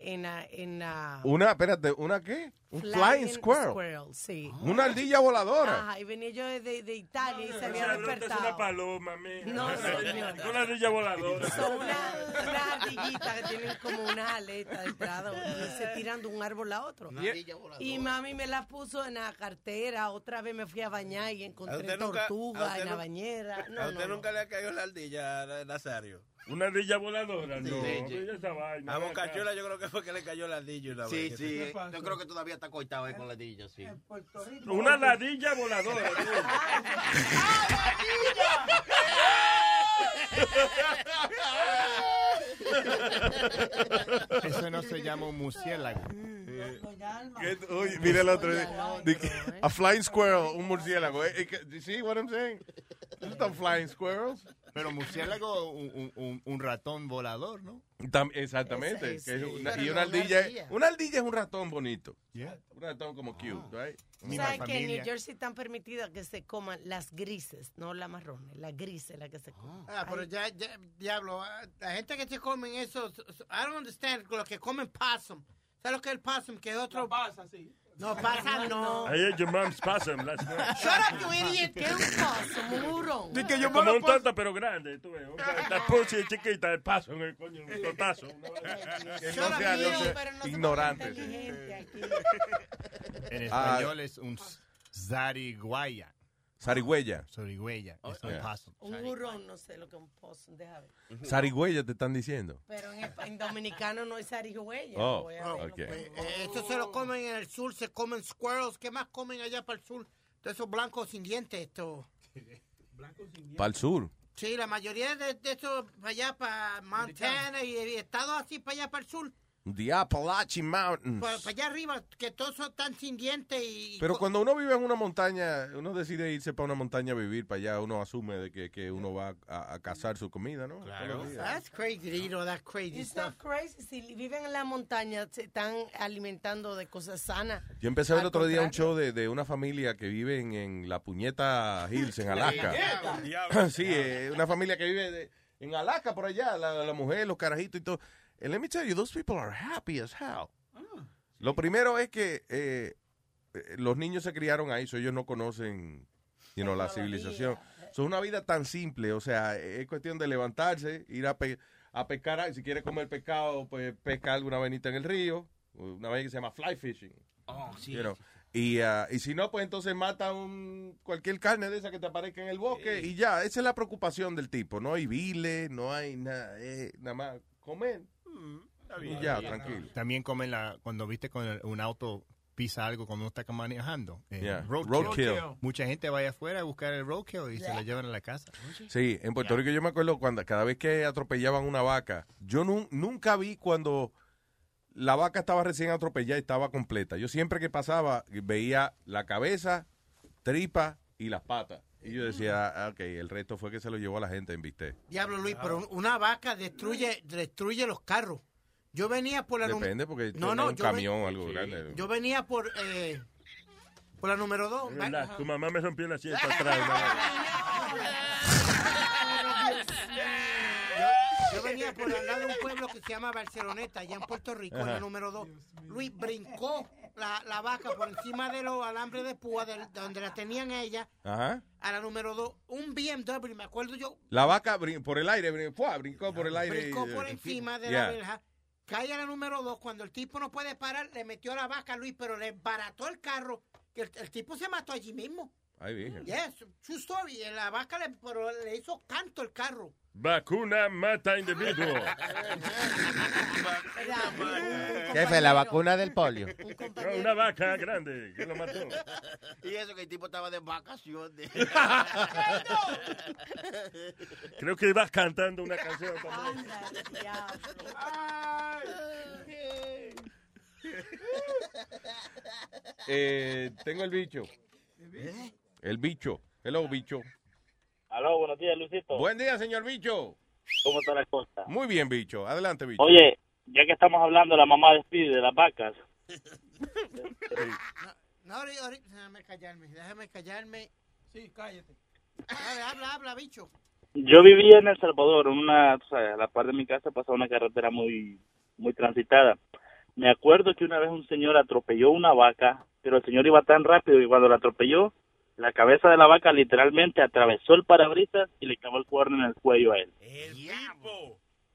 en la... En la Una, espérate, ¿una qué? Un flying, squirrel. sí. Una ardilla voladora. Ajá, y venía yo de, de- Italia y se había Esa nota es despertado. una paloma, mía. No, señor. Una ardilla voladora. Son una- unas ardillitas que tienen como unas aletas de entrada y se tiran de un árbol a otro. Una ardilla voladora. Y mami me la puso en la cartera. Otra vez me fui a bañar y ¿A encontré nunca- tortuga usted en la bañera. ¿A No, usted no, no. nunca le ha caído la ardilla, Nazario? Una ardilla voladora, no. Sí. Esa vaina. A. Bocachula yo creo que fue que le cayó la ardilla una Sí, vez. sí. eh, Yo creo que todavía está cortado ahí con la ardilla, sí. Una ladilla voladora. Eso no se llama un murciélago. Uy, mira el otro. A flying squirrel, un murciélago. Eh, eh, you see what I'm saying? Those are flying squirrels. Pero murciélago, un, un- un- ratón volador, ¿no? Tam- exactamente. Ese, que es una- y una ardilla, ardilla. una ardilla es un ratón bonito. Yeah. Un ratón como cute, right? Tú sabes que en New Jersey están permitidas que se coman las grises, no las marrones, las grises las que se comen. Ah, pero ya, ya, diablo, ah, la gente que se comen eso, I don't understand, lo que comen possum. ¿Sabes lo que es el possum? Que es otro... pasa, sí. No, pasa no. Ahí es your mom's possum last night. Shut up, you idiot. ¿Qué es un possum? Un hurón. Di que yo como un tonto pero grande, tú ves. La pussy es chiquita, el paso en el coño, un totazo. una vaina. Que no sea, no sea ignorante. En Ah. español es un Zarigüeya. Zarigüeya. Es un Yeah. possum. Un hurón, no sé lo que es un possum, déjame ver. Zarigüeya te están diciendo. Pero en, en dominicano no es zarigüeya. Oh, voy a ver lo ok. que- Eh, esto se lo comen en el sur, se comen squirrels. ¿Qué más comen allá para el sur? De esos blancos sin dientes, esto. Para el sur. Sí, la mayoría de, de estos para allá, para Montana y, y estados así para allá para el sur, The Appalachian Mountains. para, para allá arriba, que todos son tan sin dientes y... Pero cuando uno vive en una montaña, uno decide irse para una montaña a vivir para allá, uno asume de que, que uno va a, a cazar su comida, ¿no? Días. That's crazy to eat all that crazy It's stuff. not crazy. Si viven en la montaña, se están alimentando de cosas sanas. Yo empecé a ver Al otro día un contrario. show de, de una familia que vive en, en la puñeta Hills, en Alaska. sí, eh, una familia que vive de- en Alaska, por allá, la, la mujer, los carajitos y todo. And let me tell you, those people are happy as hell. Lo primero es que eh, eh, los niños se criaron ahí, so ellos no conocen you know, la civilización. Es una vida tan simple, o sea, es cuestión de levantarse, ir a, pe- a pescar, si quiere comer pescado, pues pesca alguna venita en el río, una vez que se llama fly fishing. Oh, sí. you know. Y, ah, y si no, pues entonces mata un, cualquier carne de esa que te aparezca en el bosque y ya, esa es la preocupación del tipo. No hay viles, no hay nada, eh, nada más comer. Y ya, tranquilo. También comen la, cuando viste con el- un auto pisa algo cuando uno está manejando. eh, Yeah, roadkill. roadkill. Mucha gente va allá afuera a buscar el roadkill y se lo llevan a la casa. Sí, en Puerto Rico yo me acuerdo cuando cada vez que atropellaban una vaca, yo nun- nunca vi cuando la vaca estaba recién atropellada y estaba completa. Yo siempre que pasaba veía la cabeza, tripa y las patas. Y yo decía, ah, ok, el resto fue que se lo llevó a la gente en Viste. Diablo Luis, pero un- una vaca destruye destruye los carros. Yo venía por la num- Depende porque No, no, un yo ven- camión o algo grande. Yo venía por eh, por la número dos. Es verdad, tu mamá me rompió la siesta atrás. Yo, venía por al lado de un pueblo que se llama Barceloneta, allá en Puerto Rico, en la número 2. Luis brincó la, la vaca por encima de los alambres de púa de donde la tenían ella, Ajá. a la número 2. Un BMW, me acuerdo yo, La vaca brin- por el aire, brin- ¡fua! brincó por el aire. brincó por eh, encima de Yeah. la verja. Cae a la número 2. Cuando el tipo no puede parar, le metió la vaca a Luis, pero le barató el carro. Que el, el tipo se mató allí mismo. Ay, virgen. Yes, true story. Y La vaca le, pero le hizo canto el carro. Vacuna mata individuo. Jefe, la vacuna del polio. No, una vaca grande que lo mató. Y eso que el tipo estaba de vacaciones. Creo que ibas cantando una canción también. Eh, tengo el bicho. El bicho. Hello, bicho. Aló, buenos días, Luisito. Buen día, señor bicho. ¿Cómo está la cosa? Muy bien, bicho. Adelante, bicho. Oye, ya que estamos hablando de la mamá de Speedy, de las vacas, No, ahorita, déjame callarme, déjame callarme. Sí, cállate. Dale, habla, habla, bicho. yo vivía en El Salvador, en una, o sea, a la par de mi casa pasaba una carretera muy, muy transitada. Me acuerdo que una vez un señor atropelló una vaca, pero el señor iba tan rápido y cuando la atropelló, la cabeza de la vaca literalmente atravesó el parabrisas y le clavó el cuerno en el cuello a él.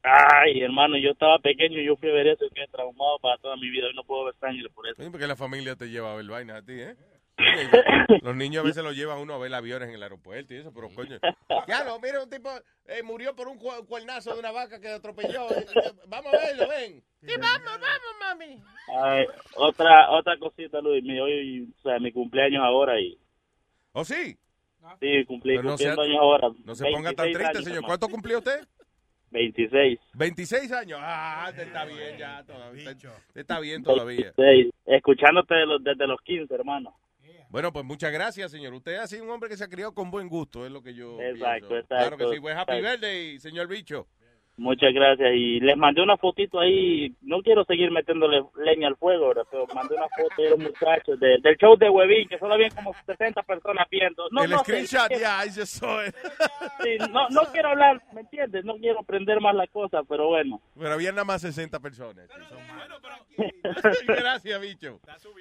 Ay, hermano, yo estaba pequeño y yo fui a ver eso y quedé traumado para toda mi vida. Hoy no puedo ver sangre por eso. Sí, porque la familia te lleva a ver vainas a ti, ¿eh? Los niños a veces los llevan uno a ver aviones en el aeropuerto y eso, pero coño. Ya no, mira, un tipo eh, murió por un cu- cuernazo de una vaca que atropelló. Eh, Vamos a verlo, ven. Sí, vamos, vamos, mami. Ay, otra otra cosita, Luis. Mi, hoy, o sea, mi cumpleaños ahora y... ¿Oh, sí? Sí, cumplí, Pero no cumpliendo sea- años ahora. No se ponga tan 26 triste, años, señor. ¿Cuánto cumplió usted? 26. 26 años. Ah, te está bien ya. Todavía, te- está bien todavía. 26. Escuchándote de los- desde los 15, hermano. Bueno, pues muchas gracias, señor. Usted ha sido un hombre que se ha criado con buen gusto, es lo que yo Exacto, pienso. exacto, Claro que sí. Pues happy exacto. birthday, señor bicho. Muchas gracias. Y les mandé una fotito ahí. No quiero seguir metiéndole leña al fuego, ahora, pero mandé una foto de los muchachos de- del show de Huevín, que solo había como 60 personas viendo. No, el no screenshot, ya, it. Sí, no, no quiero hablar, ¿me entiendes? No quiero prender más la cosa, pero bueno. Pero había nada más 60 personas. Gracias, bicho.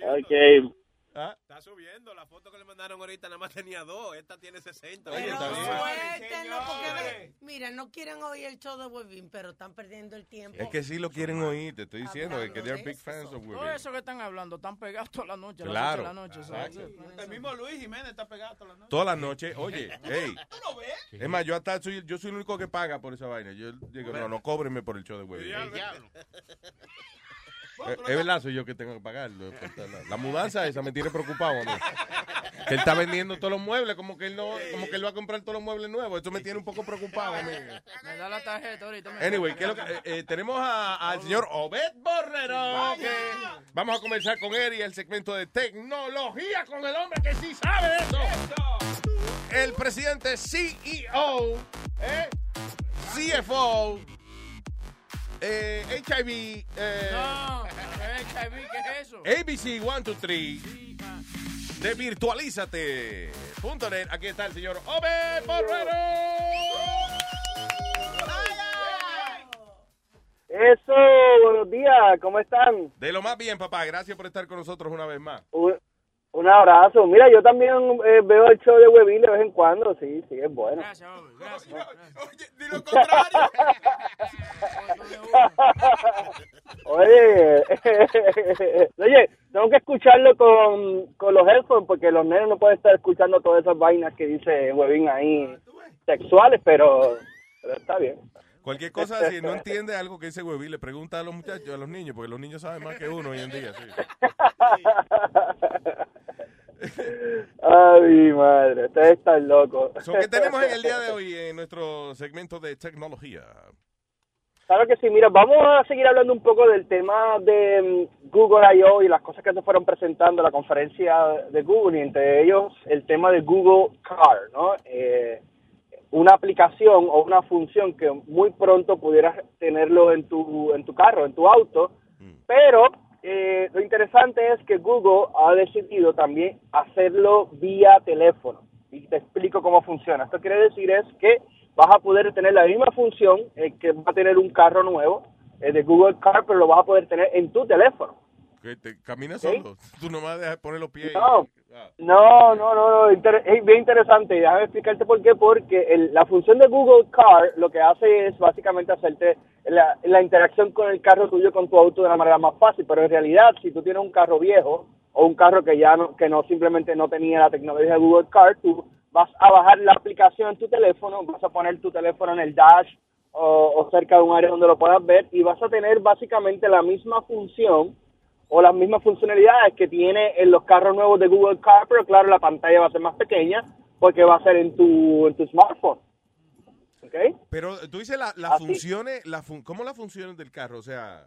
Ok. ¿Ah? Está subiendo. La foto que le mandaron ahorita nada más tenía dos. Esta tiene 60. Oye, está bien. Suéltenlo, porque ve- mira, no quieren oír el show de Webin, pero están perdiendo el tiempo. Es que sí lo quieren oír, te estoy diciendo, es que they're big fans of Todo women. eso que están hablando, están pegados toda la noche. Claro, la noche. exacto. El mismo Luis Jiménez está pegado toda la noche. Todas las noches, oye, hey. Es más, yo hasta soy, yo soy el único que paga por esa vaina. Yo digo, no, no cóbrenme por el show de Webin. Eh, Es verdad, soy yo que tengo que pagarlo. La, la mudanza esa me tiene preocupado. Que él está vendiendo todos los muebles, como que él no, como que él va a comprar todos los muebles nuevos. Esto me tiene un poco preocupado a mí. Me da la tarjeta ahorita. me- Anyway, ¿qué es lo que- eh, eh, tenemos a- al señor Obed Borrero. que vamos a comenzar con él y el segmento de tecnología con el hombre que sí sabe de eso. El presidente CEO, ¿eh? CFO, eh, HIV, eh, No, HIV, ¿qué es eso? ABC 123 de virtualízate.net. Aquí está el señor Obed Borrero. Eso, buenos días, ¿cómo están? De lo más bien, papá. Gracias por estar con nosotros una vez más. Un abrazo. Mira, yo también eh, veo el show de Webin de vez en cuando, sí, sí, es bueno. Oye, oye, tengo que escucharlo con, con los headphones porque los nenes no pueden estar escuchando todas esas vainas que dice Webin ahí sexuales, pero, pero está bien. Cualquier cosa, si no entiende algo que dice Hueví, le pregunta a los muchachos, a los niños, porque los niños saben más que uno hoy en día. sí. Ay, mi madre, ustedes están locos. So, ¿Qué tenemos en el día de hoy en nuestro segmento de tecnología? Claro que sí, mira, vamos a seguir hablando un poco del tema de mm, Google I.O. y las cosas que se fueron presentando en la conferencia de Google, y entre ellos el tema de Google Car, ¿no? Eh, una aplicación o una función que muy pronto pudieras tenerlo en tu, en tu carro, en tu auto, pero eh, lo interesante es que Google ha decidido también hacerlo vía teléfono. Y te explico cómo funciona. Esto quiere decir es que vas a poder tener la misma función eh, que va a tener un carro nuevo eh, de Google Car, pero lo vas a poder tener en tu teléfono. Que te caminas solo. Tú nomás dejas poner los pies. y- No, no, no, no, es bien interesante. Déjame explicarte por qué. Porque el- la función de Google Car lo que hace es básicamente hacerte la, la interacción con el carro tuyo, con tu auto de una manera más fácil. Pero en realidad, si tú tienes un carro viejo o un carro que ya no, que no simplemente no tenía la tecnología de Google Car, tú vas a bajar la aplicación en tu teléfono, vas a poner tu teléfono en el dash o, o cerca de un área donde lo puedas ver y vas a tener básicamente la misma función o las mismas funcionalidades que tiene en los carros nuevos de Google Car, pero claro, la pantalla va a ser más pequeña porque va a ser en tu, en tu smartphone. ¿Ok? Pero tú dices la- las Así. funciones, la fun- ¿cómo las funciones del carro? O sea,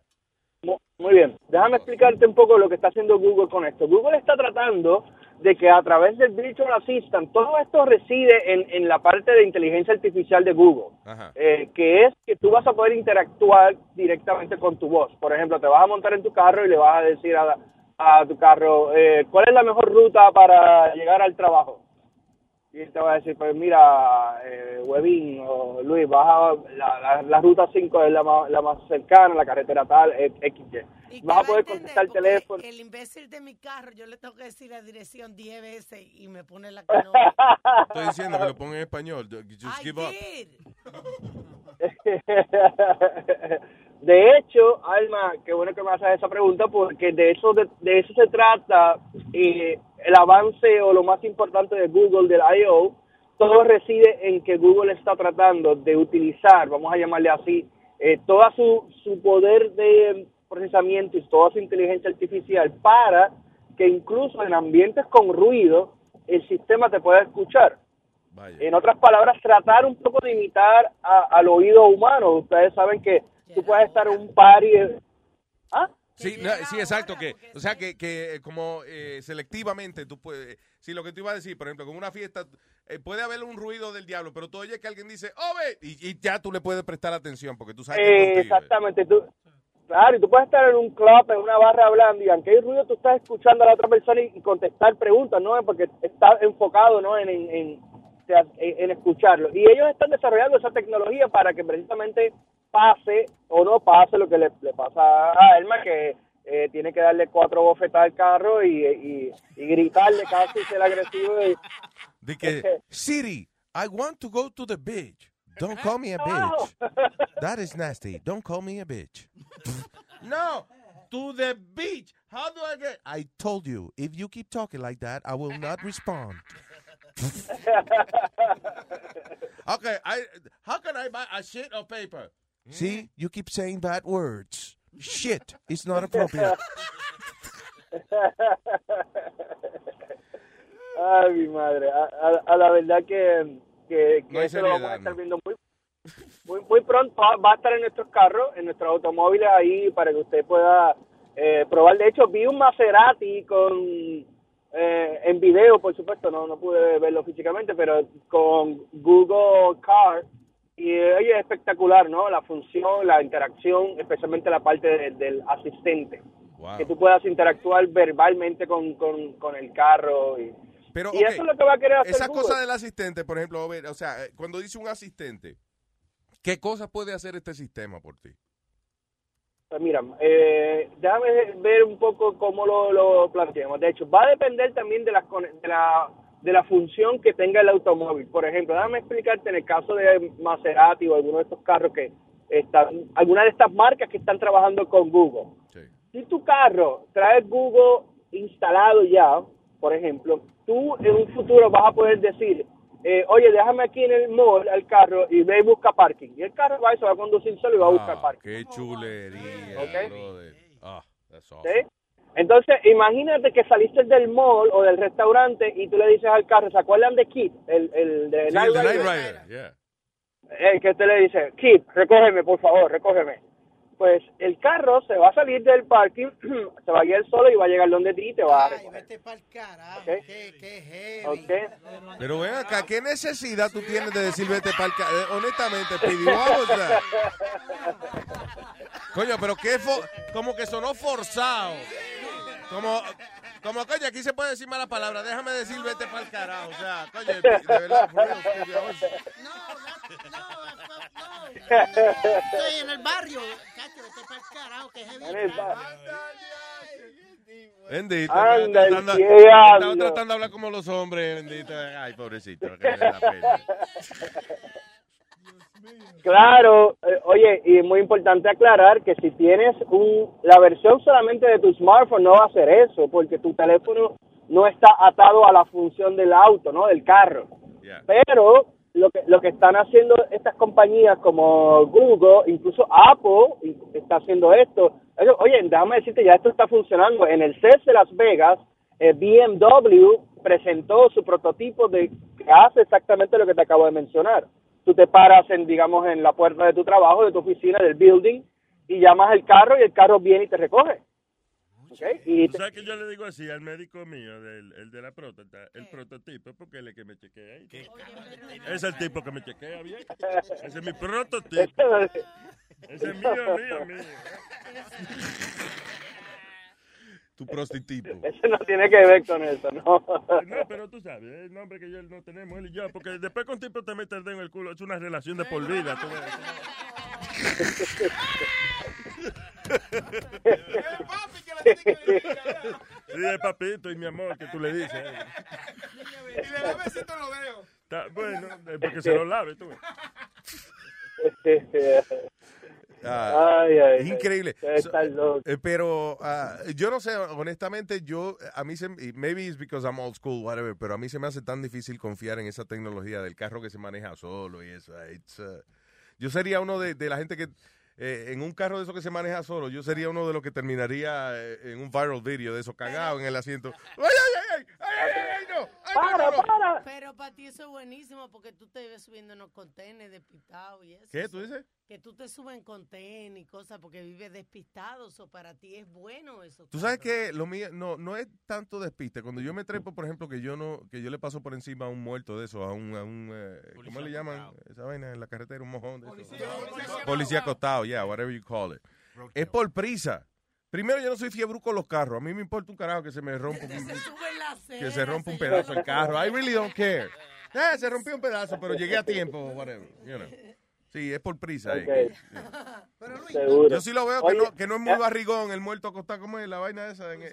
Mu- Muy bien, déjame explicarte un poco lo que está haciendo Google con esto. Google está tratando de que a través del Virtual Assistant, todo esto reside en, en la parte de inteligencia artificial de Google, eh, que es que tú vas a poder interactuar directamente con tu voz. Por ejemplo, te vas a montar en tu carro y le vas a decir a, a tu carro, eh, ¿cuál es la mejor ruta para llegar al trabajo? Y él te va a decir, pues mira, eh, Webin o Luis, baja la, la, la ruta 5 es la más, la más cercana, la carretera tal, XY. Vas a poder contestar el teléfono. El imbécil de mi carro, yo le tengo que decir la dirección 10 veces y me pone la no. estoy diciendo que lo ponga en español. Just give up. De hecho, Alma, qué bueno que me haces esa pregunta porque de eso de, de eso se trata eh, el avance o lo más importante de Google del I.O. Todo reside en que Google está tratando de utilizar, vamos a llamarle así, eh, toda su, su poder de procesamiento y toda su inteligencia artificial para que incluso en ambientes con ruido el sistema te pueda escuchar. En otras palabras, tratar un poco de imitar a- al oído humano. Ustedes saben que tú puedes estar en un party. ¿Ah? Sí, no, sí, exacto. Que, o sea, que, que eh, como eh, selectivamente tú puedes. Sí, lo que tú ibas a decir, por ejemplo, con una fiesta eh, puede haber un ruido del diablo, pero tú oyes que alguien dice, ¡Ove! Y, y ya tú le puedes prestar atención porque tú sabes que es Eh, contigo. exactamente. Tú, claro, y tú puedes estar en un club, en una barra hablando, y aunque hay ruido, tú estás escuchando a la otra persona y, y contestar preguntas, ¿no? Porque está enfocado, ¿no? En, en, en- en escucharlo. Y ellos están desarrollando esa tecnología para que precisamente pase o no pase lo que le, le pasa a Elma, que eh, tiene que darle cuatro bofetadas al carro y, y, y gritarle casi ser agresivo. Y, De que, Siri, I want to go to the beach. Don't call me a bitch. That is nasty. Don't call me a bitch. no, to the beach. How do I get? I told you, if you keep talking like that, I will not respond. okay, I how can I buy a sheet of paper? See, you keep saying bad words. Shit, it's not appropriate. Ay, mi madre. A, a- a la verdad que, que, que No eso lo vamos a estar viendo muy, muy, muy pronto. Va, va a estar en nuestros carros, en nuestros automóviles ahí para que usted pueda eh, probar. De hecho, vi un Maserati con eh, en video, por supuesto, no, no pude verlo físicamente, pero con Google Car. Y eh, oye, es espectacular, ¿no? La función, la interacción, especialmente la parte de- del asistente. Que tú puedas interactuar verbalmente con, con, con el carro. Y, Pero, y eso es lo que va a querer hacer Esa Google. cosa del asistente, por ejemplo, o sea, eh, cuando dice un asistente, ¿qué cosas puede hacer este sistema por ti? Pues mira, eh, déjame ver un poco cómo lo, lo planteamos. De hecho, va a depender también de la, de, la, de la función que tenga el automóvil. Por ejemplo, déjame explicarte en el caso de Maserati o alguno de estos carros que están, alguna de estas marcas que están trabajando con Google. Si tu carro trae Google instalado ya, por ejemplo, tú en un futuro vas a poder decir, eh, oye, déjame aquí en el mall al carro y ve y busca parking. Y el carro va y se va a conducir solo y va a buscar Ah, parking. Qué chulería, Ok. brother. Ah, that's awesome. ¿sí? Entonces, imagínate que saliste del mall o del restaurante y tú le dices al carro, ¿se acuerdan de Kip? El, el de Sí, Knight el de Rider? Rider, yeah. El que usted le dice, Kip, recógeme, por favor, recógeme. Pues el carro se va a salir del parking, se va a guiar solo y va a llegar donde ti y te va a recoger. ¿Ok? ¿Ok? Pero ven acá, ¿qué necesidad tú tienes de decir vete para Honestamente, pidió algo, o sea. Coño, pero qué fo- como que sonó forzado. Como, como, coño, aquí se puede decir mala palabra. Déjame decir vete para el carajo. O sea, coño, de verdad, for real, por Dios. Estoy en el barrio. Cacho, vete pa'l carajo, que heavy. En el. Bendito. Anda, el tratando, de hablar como los hombres, bendito. Ay, pobrecito. que le da pena. Claro, eh, oye, y es muy importante aclarar que si tienes un, la versión solamente de tu smartphone no va a hacer eso, porque tu teléfono no está atado a la función del auto, ¿no? Del carro. Pero lo que, lo que están haciendo estas compañías como Google, incluso Apple está haciendo esto. Oye, Oye, déjame decirte, ya esto está funcionando. En el CES de Las Vegas, eh, BMW presentó su prototipo de que hace exactamente lo que te acabo de mencionar. Tú te paras, en, digamos, en la puerta de tu trabajo, de tu oficina, del building, y llamas el carro y el carro viene y te recoge. ¿Ok? Y ¿Tú sabes que yo le digo así al médico mío, del, el de la próstata, el prototipo, porque él es el que me chequea ahí. Es el tipo que me chequea bien. Ese es mi prototipo. Ese es mío, mío, mío. Tu prostituto. Eso no tiene que ver con eso, ¿no? No, pero tú sabes, el nombre que yo no tenemos, él y yo, porque después con tipo te metes el dedo en el culo, es una relación de por vida. tú ves. Sí, es papito y mi amor, que tú le dices. eh. Y le da besito en los dedos. Bueno, eh, porque se lo lave, tú. Ay, ay, increíble. ay, So- está loco. eh, pero ah, yo no sé, honestamente, yo, a mí se, maybe it's because I'm old school, whatever, pero a mí se me hace tan difícil confiar en esa tecnología del carro que se maneja solo y eso. It's, uh, yo sería uno de, de la gente que, eh, en un carro de eso que se maneja solo, yo sería uno de los que terminaría eh, en un viral video de eso cagado en el asiento. ¡Ay, ay, ay! ¡Ay, ay, ay! Pero para ti eso es buenísimo porque tú te ves subiendo en los contenedores despistados y eso. ¿Qué tú dices? Que tú te subes en contenedores y cosas porque vives despistado. Eso para ti es bueno eso. Tú sabes que lo mío no, no es tanto despiste. Cuando yo me trepo, por ejemplo, que yo no, que yo le paso por encima a un muerto de eso, a un, a un eh, ¿cómo le llaman esa vaina en la carretera? Un mojón de eso. Policía acostado, yeah, whatever you call it. Es por prisa. Primero, yo no soy fiebre con los carros. A mí me importa un carajo que se me rompa un, que se rompa un pedazo el carro. I really don't care. Eh, se rompió un pedazo, pero llegué a tiempo, whatever. You know. Sí, es por prisa. eh, Ok. que- Seguro. yo sí lo veo que, Oye, no, que no es muy barrigón, el muerto acostado, ¿cómo es la vaina esa? En- eh,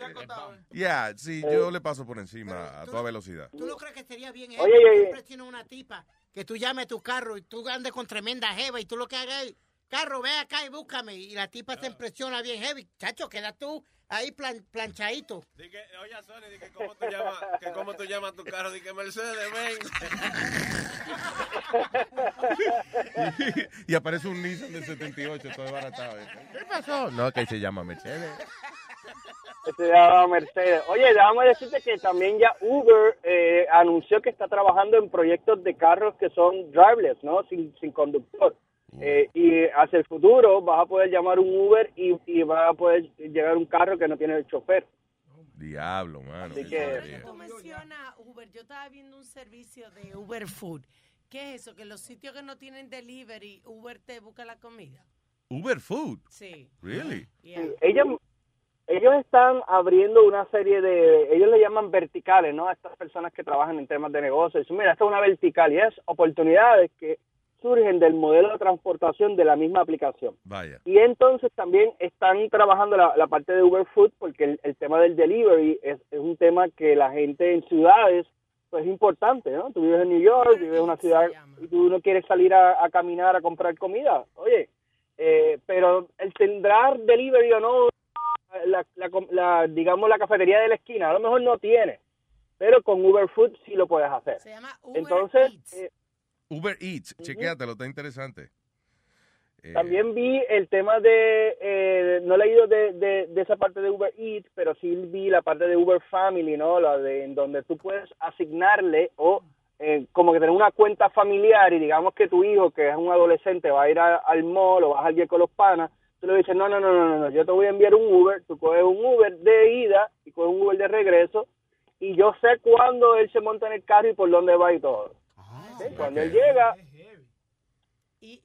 yeah, sí, yo le paso por encima a toda velocidad. ¿Tú no crees que sería bien Oye, eso? oye, Siempre tienes una tipa que tú llames tu carro y tú andes con tremenda jeva y tú lo que hagas es carro, ve acá y búscame. Y la tipa se impresiona bien heavy. Chacho, queda tú ahí plan- planchadito. Dije, oye, Sony, dije, ¿cómo tú llamas, que cómo tú llamas tu carro? Dije, Mercedes Benz. y aparece un Nissan del 78 todo desbaratado. ¿Qué pasó? No, que se llama Mercedes. Se llama Mercedes. Oye, déjame decirte que también ya Uber eh, anunció que está trabajando en proyectos de carros que son driverless, ¿no? Sin, sin conductor. Eh, y hacia el futuro vas a poder llamar un Uber y, y va a poder llegar un carro que no tiene el chofer. Diablo, mano. Así que-. Tú mencionas Uber. Yo estaba viendo un servicio de Uber Food. ¿Qué es eso? Que los sitios que no tienen delivery, Uber te busca la comida. Uber Food. Sí. Really? Sí, ellos, ellos están abriendo una serie de, ellos le llaman verticales, ¿no? A estas personas que trabajan en temas de negocios. Mira, esta es una vertical y es oportunidades que surgen del modelo de transportación de la misma aplicación. Vaya. Y entonces también están trabajando la, la parte de Uber Food porque el, el tema del delivery es, es un tema que la gente en ciudades pues es importante, ¿no? Tú vives en New York, vives en una ciudad y tú no quieres salir a, a caminar a comprar comida. Oye, eh, pero el tendrá delivery o no, la, la, la- digamos la cafetería de la esquina, a lo mejor no tiene, pero con Uber Food sí lo puedes hacer. Se llama Uber Entonces, eh, Uber Eats, chequéatelo, está interesante. Eh, También vi el tema de, eh, no he leído de, de, de esa parte de Uber Eats, pero sí vi la parte de Uber Family, ¿no? La de en donde tú puedes asignarle o eh, como que tener una cuenta familiar y digamos que tu hijo, que es un adolescente, va a ir a- al mall o vas al día con los panas, tú le dices, no, no, no, no, no, no, yo te voy a enviar un Uber, tú coges un Uber de ida y coges un Uber de regreso y yo sé cuándo él se monta en el carro y por dónde va y todo. ¿Ok? Cuando él llega,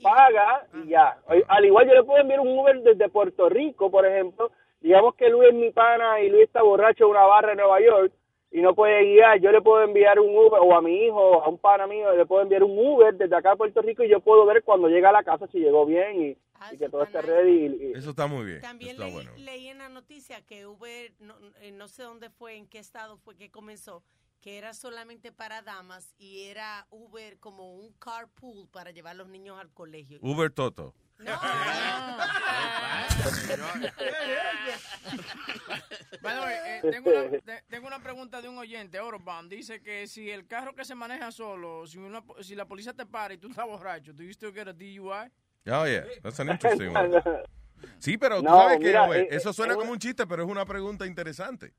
paga y ya. Oye, Al igual yo le puedo enviar un Uber desde Puerto Rico, por ejemplo. Digamos que Luis es mi pana y Luis está borracho en una barra en Nueva York y no puede guiar. Yo le puedo enviar un Uber o a mi hijo o a un pana mío le puedo enviar un Uber desde acá a Puerto Rico y yo puedo ver cuando llega a la casa si llegó bien y, y que todo esté ready. y- y- Eso está muy bien. También está leí, bueno. leí en la noticia que Uber, no, eh, no sé dónde fue, en qué estado fue que comenzó, que era solamente para damas y era Uber como un carpool para llevar a los niños al colegio. Uber Toto. Way, eh, tengo, una, te- tengo una pregunta de un oyente, Orban. Dice que si el carro que se maneja solo, si, una, si la policía te para y tú estás borracho, ¿do you still get a DUI? Oh, yeah. That's an interesting one. Sí, pero tú No, sabes que mira, eh, eso suena eh, como un chiste, pero es una pregunta interesante.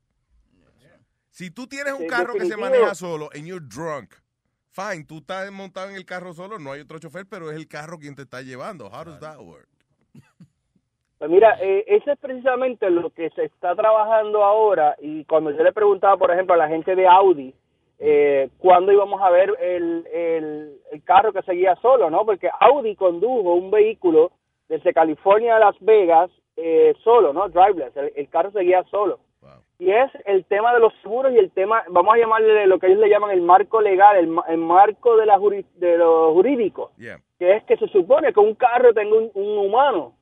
Si tú tienes un carro que se maneja solo and you're drunk, fine, tú estás montado en el carro solo, no hay otro chofer, pero es el carro quien te está llevando. How does that work? Pues mira, eh, eso es precisamente lo que se está trabajando ahora y cuando yo le preguntaba, por ejemplo, a la gente de Audi, eh, cuándo íbamos a ver el, el, el carro que seguía solo, ¿no? Porque Audi condujo un vehículo desde California a Las Vegas eh, solo, ¿no? Driveless, el, el carro seguía solo. Y es el tema de los seguros y el tema, vamos a llamarle lo que ellos le llaman el marco legal, el, ma- el marco de, la juri- de lo jurídico Yeah. que es que se supone que un carro tenga un, un humano.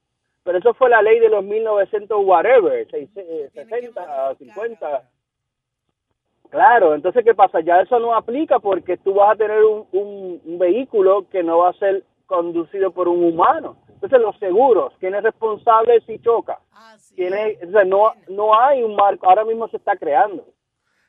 Pero eso fue la ley de los 1900 whatever, seis- eh, 60, 50. Claro, entonces ¿qué pasa? Ya eso no aplica porque tú vas a tener un, un, un vehículo que no va a ser conducido por un humano. Entonces los seguros, ¿quién es responsable si choca? ¿Quién es? O sea, no, no hay un marco, ahora mismo se está creando.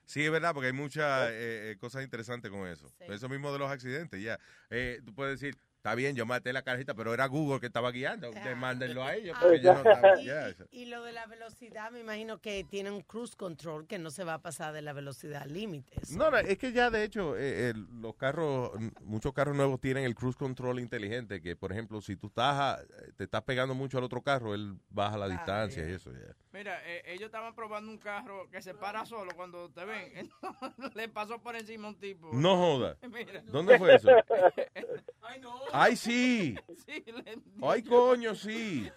Sí, es verdad, porque hay muchas eh, eh, cosas interesantes con eso. Eso mismo de los accidentes, ya. Eh, tú puedes decir, está bien, yo maté la carajita, pero era Google que estaba guiando. Mándenlo a ellos. porque yo no estaba- eso. Y lo de la velocidad, me imagino que tiene un cruise control que no se va a pasar de la velocidad límite. No, no, es que ya de hecho eh, el- los carros, muchos carros nuevos tienen el cruise control inteligente, que por ejemplo si tú estás a- te estás pegando mucho al otro carro, él baja la distancia y eso ya. Mira, eh, ellos estaban probando un carro que se para solo cuando te ven. Entonces, le pasó por encima un tipo. No joda. Mira. ¿Dónde fue eso? Ay, no. Ay, sí. Ay, coño, sí.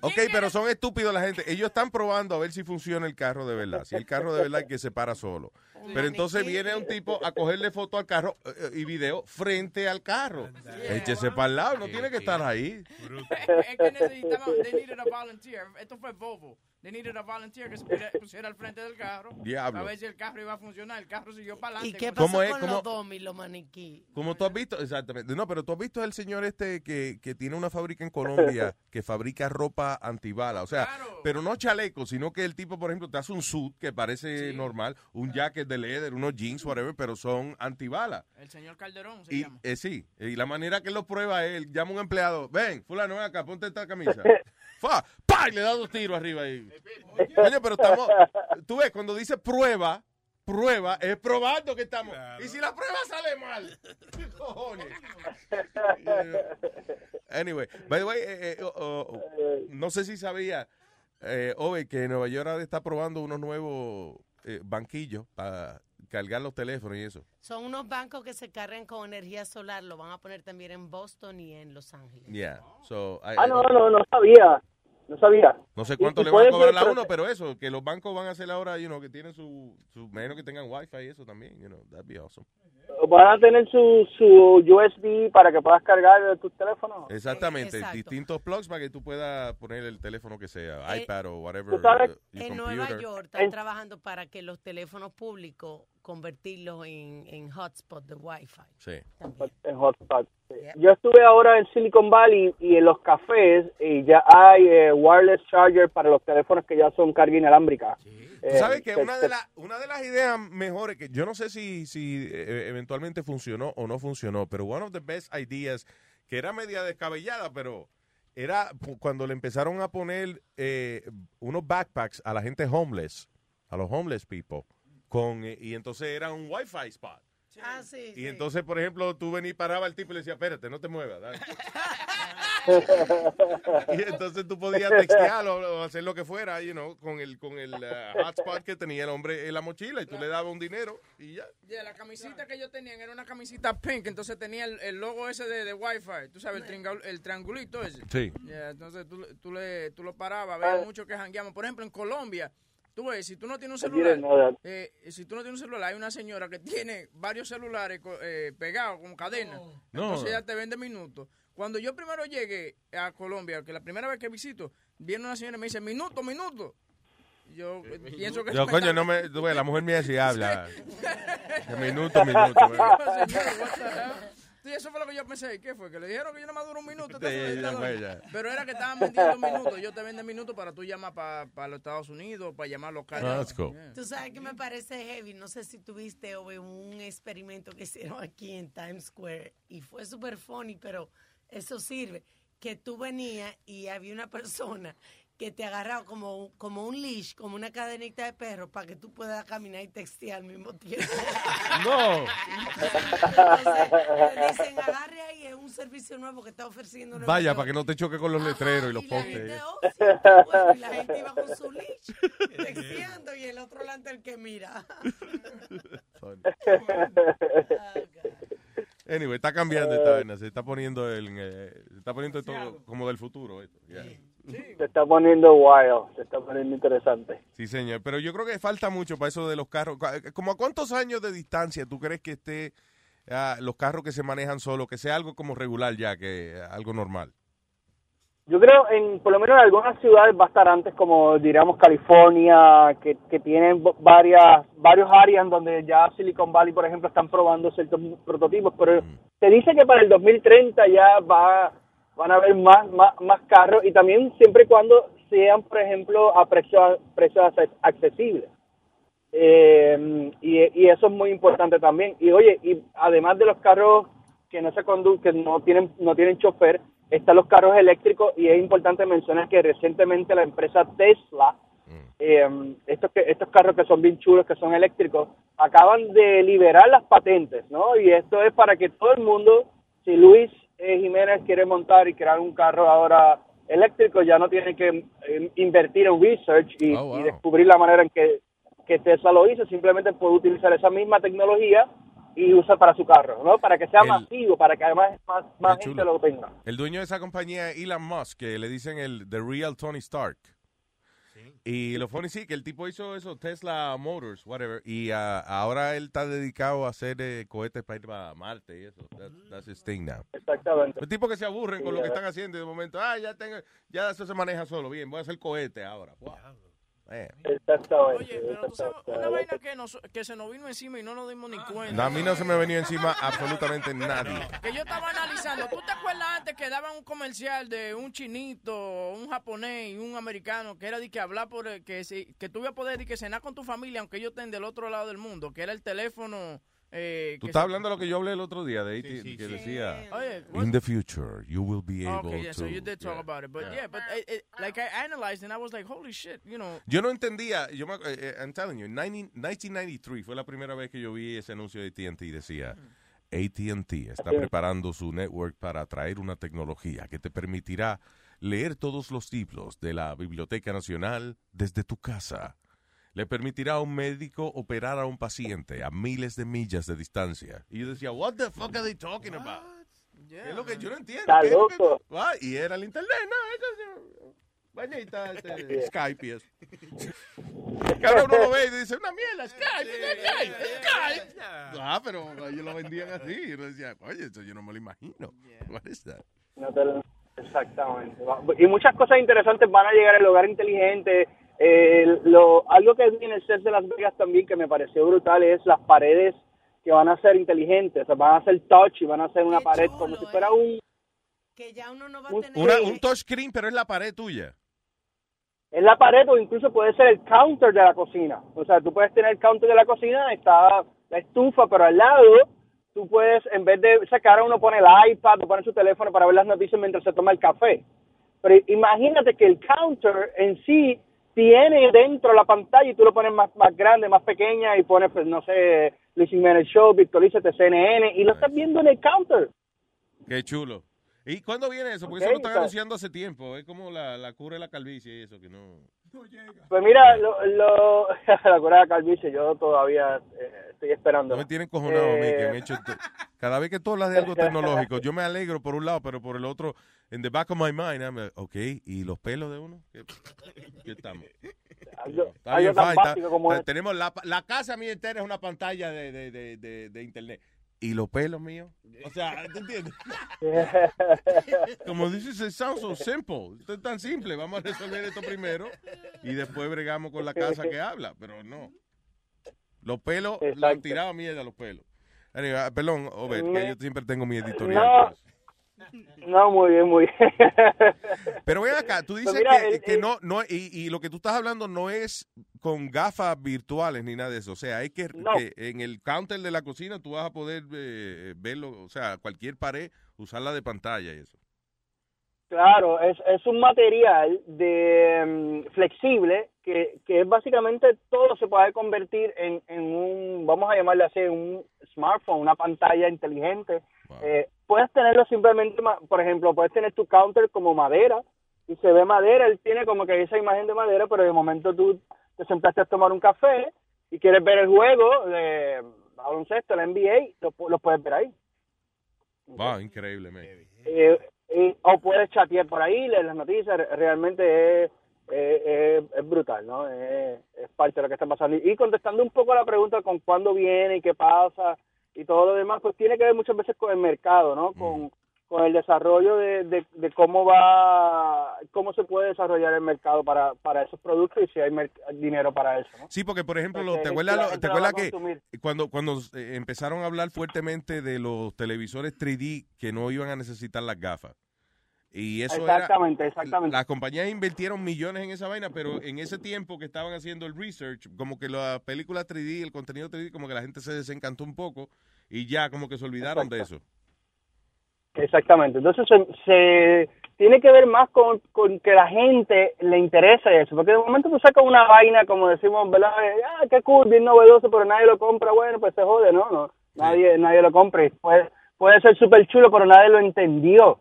Ok, pero son estúpidos la gente. Ellos están probando a ver si funciona el carro de verdad. Si el carro de verdad es que se para solo. Pero entonces viene un tipo a cogerle foto al carro eh, eh, y video frente al carro. Échese para el lado, no tiene que estar ahí. es que necesitaban, they needed a volunteer. Esto fue Volvo. They needed a volunteer que se pusiera, pusiera al frente del carro. Diablo. A ver si el carro iba a funcionar. El carro siguió para ¿Y adelante. qué ¿Cómo pasó es? con ¿Cómo? los domis, los maniquí? Como tú has visto, exactamente. No, pero tú has visto el señor este que, que tiene una fábrica en Colombia que fabrica ropa antibala. O sea, pero no chaleco, sino que el tipo, por ejemplo, te hace un suit que parece normal, un jacket de leather, unos jeans, whatever, pero son antibala. El señor Calderón se Y llama. eh, sí, y la manera que él lo prueba es, él llama a un empleado, ven, fulano, ven acá, ponte esta camisa. Fa, ¡pa! Y le da dos tiros arriba ahí. Coño, pero estamos, tú ves, cuando dice prueba, prueba, es probando que estamos. Y si la prueba sale mal, ¿qué cojones? Anyway, by the way, eh, eh, oh, oh, no sé si sabía, eh, Ove, que Nueva York ahora está probando unos nuevos eh, banquillos para cargar los teléfonos y eso. Son unos bancos que se cargan con energía solar. Lo van a poner también en Boston y en Los Ángeles. Yeah. So, I- Ah, no, no, no sabía. No sabía. No sé cuánto y le van a cobrar a uno, pero eso, que los bancos van a hacer ahora, you know, que tienen su, su menos que tengan wifi y eso también, you know, that'd be awesome. Van a tener su, su USB para que puedas cargar tus teléfonos. Exactamente, exacto. distintos plugs para que tú puedas poner el teléfono que sea, Eh, iPad o whatever. tú sabes- uh, En Nueva. York están trabajando para que los teléfonos públicos convertirlos en, en hotspot de Wi-Fi. Sí. En hotspot. sí. Yo estuve ahora en Silicon Valley y en los cafés y ya hay eh, wireless charger para los teléfonos que ya son carga inalámbrica. Tú Eh, sabes que se- una de, la- una de las ideas mejores, que yo no sé si, si eh, eventualmente funcionó o no funcionó, pero one of the best ideas, que era media descabellada, pero era cuando le empezaron a poner eh, unos backpacks a la gente homeless, a los homeless people, con, eh, y entonces era un wifi spot. Ah, sí, Y entonces, por ejemplo, tú venís, paraba el tipo y le decía, espérate, no te muevas. dale". y entonces tú podías textearlo o hacer lo que fuera, you know, con el, con el uh, hotspot que tenía el hombre en la mochila y tú le dabas un dinero y ya. Yeah, la camisita que yo tenía era una camisita pink, entonces tenía el, el logo ese de, de Wi-Fi, tú sabes, el, triangul- el triangulito ese. Sí. Yeah, entonces tú, tú, le, tú lo parabas, había muchos que jangueamos. Por ejemplo, en Colombia, tú ves, si tú no tienes un celular, eh, si tú no tienes un celular, hay una señora que tiene varios celulares eh, pegados con cadena. No. Entonces ella te vende minutos. Cuando yo primero llegué a Colombia, que la primera vez que visito, viene una señora y me dice, minuto, minuto. Yo eh, pienso que... Yo, coño, está- no me, tú ves, la mujer mía sí habla. De minuto, minuto. Sí, eso fue lo que yo pensé. ¿Qué fue? Que le dijeron que yo no me duro un minuto. Sí, ya fue, ya. Pero era que estaban vendiendo minutos. Yo te vendo minutos para tú llamar para los Estados Unidos, para llamar local. Ah, that's cool. Tú sabes que me parece heavy. No sé si tuviste Ove, un experimento que hicieron aquí en Times Square y fue súper funny, pero eso sirve. Que tú venías y había una persona que te agarraba como, un- como un leash, como una cadenita de perro, para que tú puedas caminar y textear al mismo tiempo. No. Entonces, dicen, agarre ahí, es un servicio nuevo que está ofreciendo. Vaya, York". para que no te choque con los letreros y los postes. oh, sí, bueno, y la gente iba con su leash, texteando, y el otro delante el que mira. Anyway, está cambiando esta vaina, se está poniendo el, eh, se está poniendo todo como del futuro. Esto, ya. Se está poniendo wild, se está poniendo interesante. Sí, señor, pero yo creo que falta mucho para eso de los carros. Cu- ¿Como a cuántos años de distancia tú crees que esté ah, los carros que se manejan solo, que sea algo como regular ya, que algo normal? Yo creo, en por lo menos en algunas ciudades va a estar antes, como diríamos California, que, que tienen varias varios áreas donde ya Silicon Valley, por ejemplo, están probando ciertos prototipos, pero se dice que para el 2030 ya va van a haber más, más, más carros y también siempre y cuando sean, por ejemplo, a precios precios acce- accesibles. Eh, y, y eso es muy importante también. Y oye, y además de los carros que no se condu que no tienen no tienen chofer, están los carros eléctricos y es importante mencionar que recientemente la empresa Tesla, eh, estos que estos carros que son bien chulos, que son eléctricos, acaban de liberar las patentes, ¿no? Y esto es para que todo el mundo, si Luis eh, Jiménez quiere montar y crear un carro ahora eléctrico, ya no tiene que eh, invertir en research y, Oh, wow. y descubrir la manera en que, que Tesla lo hizo, simplemente puede utilizar esa misma tecnología y usa para su carro, ¿no? Para que sea El- masivo, para que además más, más gente lo tenga. El dueño de esa compañía, Elon Musk, que le dicen el The Real Tony Stark. Y lo funny sí, que el tipo hizo eso, Tesla Motors, whatever, y ah, ahora él está dedicado a hacer eh, cohetes para ir a Marte y eso. That- that's his thing now. Exactamente. Los tipos que se aburren con lo que están haciendo y de momento, ah, ya tengo, ya eso se maneja solo, bien, voy a hacer cohete ahora. Wow. Eh. Exactamente. Oye, pero tú sabes, una vaina que, nos- que se nos vino encima y no nos dimos ni cuenta. No, a mí no se me venía encima absolutamente nadie. Que yo estaba analizando. ¿Tú te acuerdas antes que daban un comercial de un chinito, un japonés y un americano que era de que hablar por el- que si- que tú ibas a poder de que cenar con tu familia aunque ellos estén del otro lado del mundo, que era el teléfono eh, Tú estás hablando de lo que yo hablé el otro día, de AT, que decía, Oye, in the future, you will be able Okay, yeah, to... so you did talk Yeah. about it, but Yeah. yeah, but it, it- like I analyzed and I was like, holy shit, you know. Yo no entendía, yo me, eh, eh, I'm telling you, 90 1993 fue la primera vez que yo vi ese anuncio de AT&T, decía, AT&T está preparando su network para traer una tecnología que te permitirá leer todos los libros de la Biblioteca Nacional desde tu casa. Le permitirá a un médico operar a un paciente a miles de millas de distancia. Y yo decía, what the fuck are they talking about? Es lo que yo no entiendo. Está ¿Qué es lo que- loco. Ah, y era el internet, no, eso- Vainita, este, Skype y eso. Ahora uno lo ve y dice, una mierda, Skype, Skype, Skype. Ah, pero ellos lo vendían así. Y uno decía, oye, eso yo no me lo imagino. What is that? No te lo- Exactamente. Y muchas cosas interesantes van a llegar al hogar inteligente. Eh, lo, algo que vi en el set de Las Vegas también que me pareció brutal es las paredes que van a ser inteligentes. O sea, van a ser touch y van a ser una pared como si fuera un... Que ya uno no va Un- a tener... Una- un touchscreen, pero es la pared tuya. Es la pared o incluso puede ser el counter de la cocina. O sea, tú puedes tener el counter de la cocina, está la estufa, pero al lado tú puedes, en vez de sacar uno pone el iPad o pone su teléfono para ver las noticias mientras se toma el café. Pero imagínate que el counter en sí tiene dentro la pantalla y tú lo pones más, más grande, más pequeña y pones, pues, no sé, Luis Jiménez Show, Victorízate, CNN y lo estás viendo en el counter. Qué chulo. ¿Y cuándo viene eso? Porque eso lo están anunciando hace tiempo. Es como la, la cura de la calvicie y eso, que no... Pues mira, lo, lo, la cura de la calvicie, yo todavía eh, estoy esperando. No me tienen cojonado a mí que Eh, han hecho... Cada vez que tú hablas de algo tecnológico, yo me alegro por un lado, pero por el otro, en the back of my mind, I'm like, ok, ¿y los pelos de uno? ¿Qué, qué estamos? Está bien, tenemos la, la casa mía entera es una pantalla de, de, de, de, de internet. ¿Y los pelos míos? O sea, ¿te entiendes? Como dices, it sounds so simple. Esto es tan simple. Vamos a resolver esto primero y después bregamos con la casa que habla. Pero no. Los pelos, le han tirado mierda los pelos. Anyway, ah, perdón, Obed, que yo siempre tengo mi editorial. No, no, muy bien, muy bien. Pero ven acá, tú dices Pues mira, que, el- que el- no, no y, y lo que tú estás hablando no es con gafas virtuales ni nada de eso. O sea, hay que, No. que en el counter de la cocina tú vas a poder eh, verlo, o sea, cualquier pared, usarla de pantalla y eso. Claro, es, es un material de mm, flexible que, que es básicamente todo se puede convertir en, en un, vamos a llamarle así, un smartphone, una pantalla inteligente. Eh, puedes tenerlo simplemente, por ejemplo, puedes tener tu counter como madera y se ve madera, él tiene como que esa imagen de madera, pero de momento tú te sentaste a tomar un café y quieres ver el juego de baloncesto, la NBA, lo, lo puedes ver ahí. Wow, increíble, man. Eh, eh, o puedes chatear por ahí, leer las noticias, re- realmente es, es, es- es brutal, ¿no? Es, es parte de lo que está pasando. Y contestando un poco a la pregunta con cuándo viene y qué pasa y todo lo demás, pues tiene que ver muchas veces con el mercado, ¿no? Con, con el desarrollo de, de, de cómo va, cómo se puede desarrollar el mercado para, para esos productos y si hay dinero para eso, ¿no? Sí, porque por ejemplo, ¿te acuerdas, lo- ¿te acuerdas que consumir. cuando, cuando eh, empezaron a hablar fuertemente de los televisores 3D que no iban a necesitar las gafas? Y eso Exactamente, era, exactamente. Las compañías invirtieron millones en esa vaina, pero en ese tiempo que estaban haciendo el research, como que la película 3D, el contenido 3D, como que la gente se desencantó un poco y ya como que se olvidaron de eso. Exactamente. Entonces se, se tiene que ver más con, con que la gente le interese eso, porque de momento tú sacas una vaina, como decimos, ¿verdad? Ah, qué cool, bien novedoso, pero nadie lo compra, bueno, pues se jode, ¿no? no nadie, nadie lo compra. Puede, puede ser súper chulo, pero nadie lo entendió.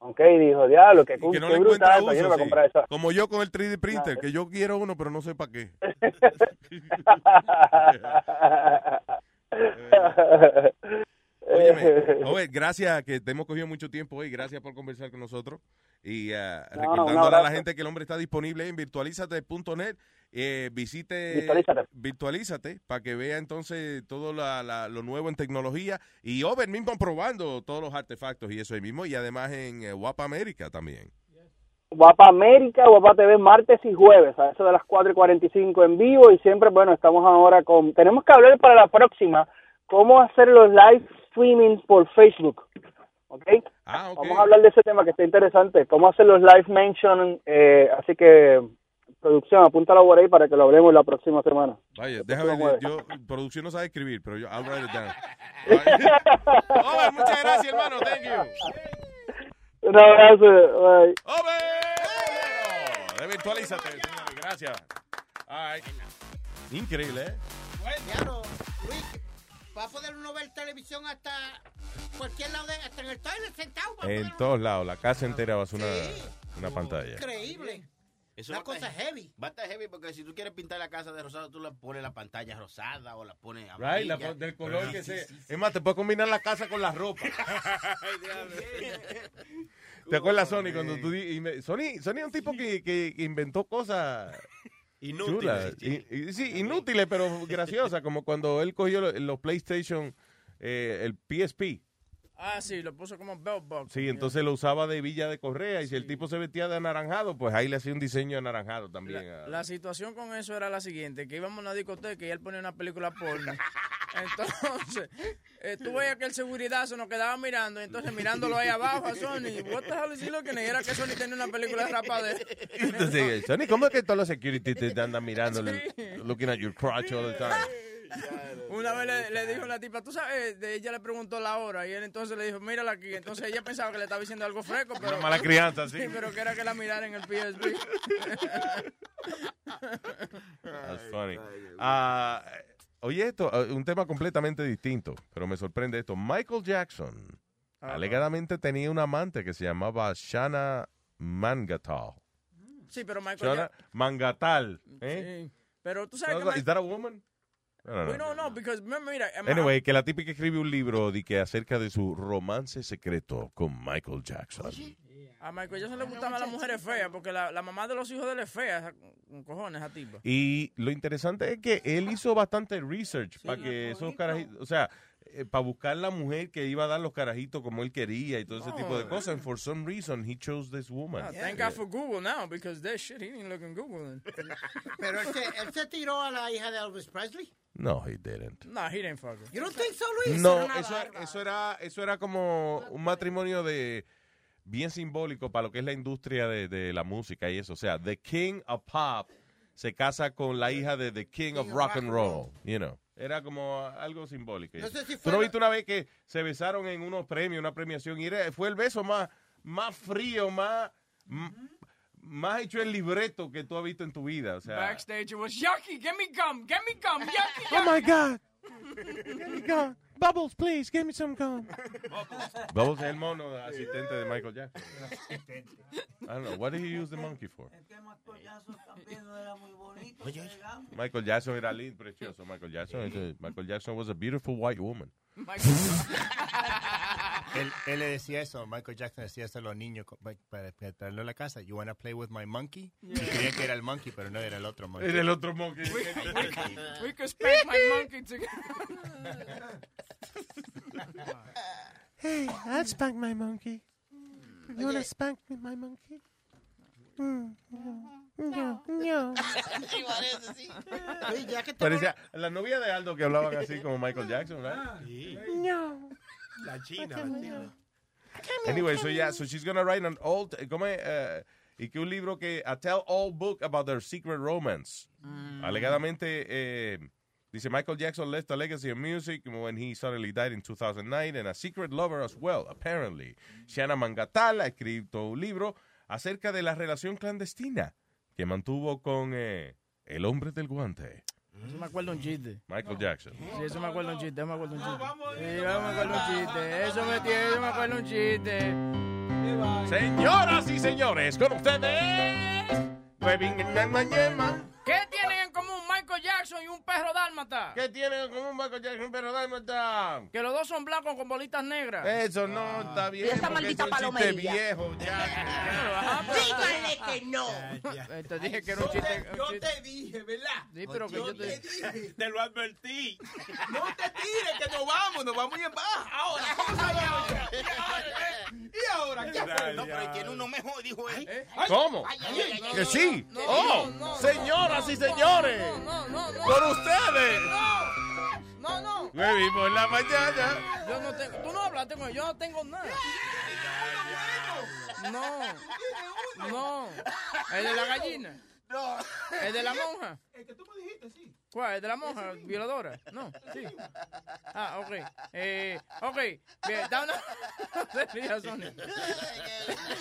Ok, dijo, diablo, cool, Que no le brutal, yo no uso, voy a sí. comprar eso. Como yo con el 3D printer, que yo quiero uno, pero no sé para qué. Óyeme, Obed, gracias que te hemos cogido mucho tiempo hoy. Gracias por conversar con nosotros. Y No, recordándole a la gente que el hombre está disponible en virtualizate.net. Eh, visite Virtualízate. Virtualízate para que vea entonces todo la- la- lo nuevo en tecnología. Y Obed mismo probando todos los artefactos y eso ahí mismo. Y además en eh, Guapa América también. Guapa América, Guapa TV, martes y jueves, a eso de las 4 y 45 en vivo. Y siempre, bueno, estamos ahora con. Tenemos que hablar para la próxima cómo hacer los live streaming por Facebook. ¿Ok? Ah, Vamos a hablar de ese tema que está interesante. Cómo hacer los live mention. Eh, así que, producción, apúntalo por ahí para que lo hablemos la próxima semana. Vaya, déjame, yo, producción no sabe escribir, pero yo, I'll write it down. Over, muchas gracias, hermano, thank you. Un abrazo. Bye. Eventualízate, señores, gracias. All right. Increíble, ¿eh? Claro, Luis, va a poder uno ver televisión hasta cualquier lado, de, hasta en el toilet sentado. En poder- todos lados, la casa entera va a ser una, Sí. una pantalla. Increíble. Eso Una cosa heavy. Va a estar heavy porque si tú quieres pintar la casa de rosado, tú le pones la pantalla rosada o la pones Right, amarilla. la- del color Sí, que sí, sea. sí, sí. Es más, te puedes combinar la casa con la ropa. ¿Te acuerdas, Sony, cuando tú Sony, Sony es un tipo que, que inventó cosas Inútiles, chulas. Y- y- sí, inútiles, pero graciosas, como cuando él cogió lo- los PlayStation, eh, el PSP. Ah, sí, lo puso como belt buckle. Sí, entonces lo usaba de villa de correa y si el tipo se vestía de anaranjado, pues ahí le hacía un diseño anaranjado también. La situación con eso era la siguiente, que íbamos a una discoteca y él ponía una película porno. Entonces, eh, tú veías que el seguridad se nos quedaba mirando, entonces mirándolo ahí abajo a Sony, what the hell is he looking era que Sony tenía una película de rapadera. Entonces, Sony, ¿cómo es que todos los security te andan mirando, looking at your crotch all the time? Una vez le, le dijo la tipa, tú sabes, de ella le preguntó la hora y él entonces le dijo, mírala aquí. Entonces ella pensaba que le estaba diciendo algo fresco, pero... Una mala crianza, sí. pero que era que la mirara en el PSP. That's funny. Ah, oye, esto, ah, un tema completamente distinto, pero me sorprende esto. Michael Jackson alegadamente tenía una amante que se llamaba Shana Mangatal. Sí, pero Michael Shana ya- Mangatal. ¿eh? Sí. Pero tú sabes que... like- Is that a woman? I don't know. Well, no, no, because remember, mira, Anyway, que la típica escribe un libro de que acerca de su romance secreto con Michael Jackson. a Michael Jackson le gustaban las mujeres feas, porque la, la mamá de los hijos de él es fea, esa- con cojones, esa tipa. Y lo interesante es que él hizo bastante research para que esos carajitos, o sea, para buscar la mujer que iba a dar los carajitos como él quería y todo ese tipo de Oh. cosas. And for some reason, he chose this woman. Ah, thank God for Google now, because that shit, he didn't look in Google. then. Pero él se, él se tiró a la hija de Elvis Presley. No, he didn't. No, he didn't fuck her. You don't think so, Luis? No, Era eso, barba. eso era eso era como un matrimonio de bien simbólico para lo que es la industria de, de la música y eso. O sea, The King of Pop se casa con la hija de The King of Rock and Roll, you know. Era como algo simbólico. No sé si ¿Tú fue viste una vez que se besaron en unos premios, una premiación, y era- fue el beso más, más frío, más, más hecho el libreto que tú has visto en tu vida? O sea, Backstage, it was yucky, get me gum, get me gum, yucky, Oh my yucky. God. Give me gum. Bubbles, please, give me some gum. Bubbles es el mono asistente de Michael Jackson. I don't know. What did he use the monkey for? Michael Jackson era lindo, precioso. Michael Jackson, Michael Jackson was a beautiful white woman. Él, él le decía eso, Michael Jackson decía eso a los niños para, para traerlo a la casa. You wanna play with my monkey? Y creían que era el monkey, pero no era el otro monkey. Era el otro monkey. We, we, we could spank my monkey together. Hey, I'd spank my monkey. You wanna spank me, my monkey? Mm, no, no, no. Que te Parecía la novia de Aldo que hablaban así como Michael Jackson, ¿verdad? No. La china, la china. Anyway, so yeah, so she's gonna write an old, ¿cómo es? Eh, y que un libro que, a tell all book about their secret romance. Alegadamente, eh, dice Michael Jackson left a legacy of music when he suddenly died in 2009 and a secret lover as well, apparently. Shanna Mangatal ha escrito un libro acerca de la relación clandestina que mantuvo con eh, el hombre del guante, Eso me acuerdo un chiste. Michael Jackson. Sí, eso me acuerdo un chiste, eso me acuerdo un chiste. Sí, yo me acuerdo un chiste. Eso me tiene, yo me acuerdo un chiste. Señoras y señores, con ustedes, perro dálmata? ¿Qué tienen en común Michael Jackson y un perro dálmata? Que los dos son blancos con bolitas negras. Eso no está bien. Esa porque maldita palomería. viejo ya. Díganle que no. Te dije que era un Yo chiste. te- yo te dije, ¿verdad? Sí, pero que yo te dije. Te lo advertí. No te tires, que nos vamos, nos vamos y en baja. Ahora, ¿cómo se va ahora? ¿Y ahora? ¿Qué fue? No, pero tiene uno mejor, dijo él. ¿Cómo? Que sí. No, Oh, no, no, señoras y señores. No, no, no. No. Huevín por la mañana. Yo no tengo. Tú no hablaste con él. Yo no tengo nada. No. No. ¿El de la gallina? No. ¿El de la monja? El que tú me dijiste, sí. ¿Cuál? ¿El de la monja violadora? No, sí. Ah, ok. Eh, ok. Bien, está una...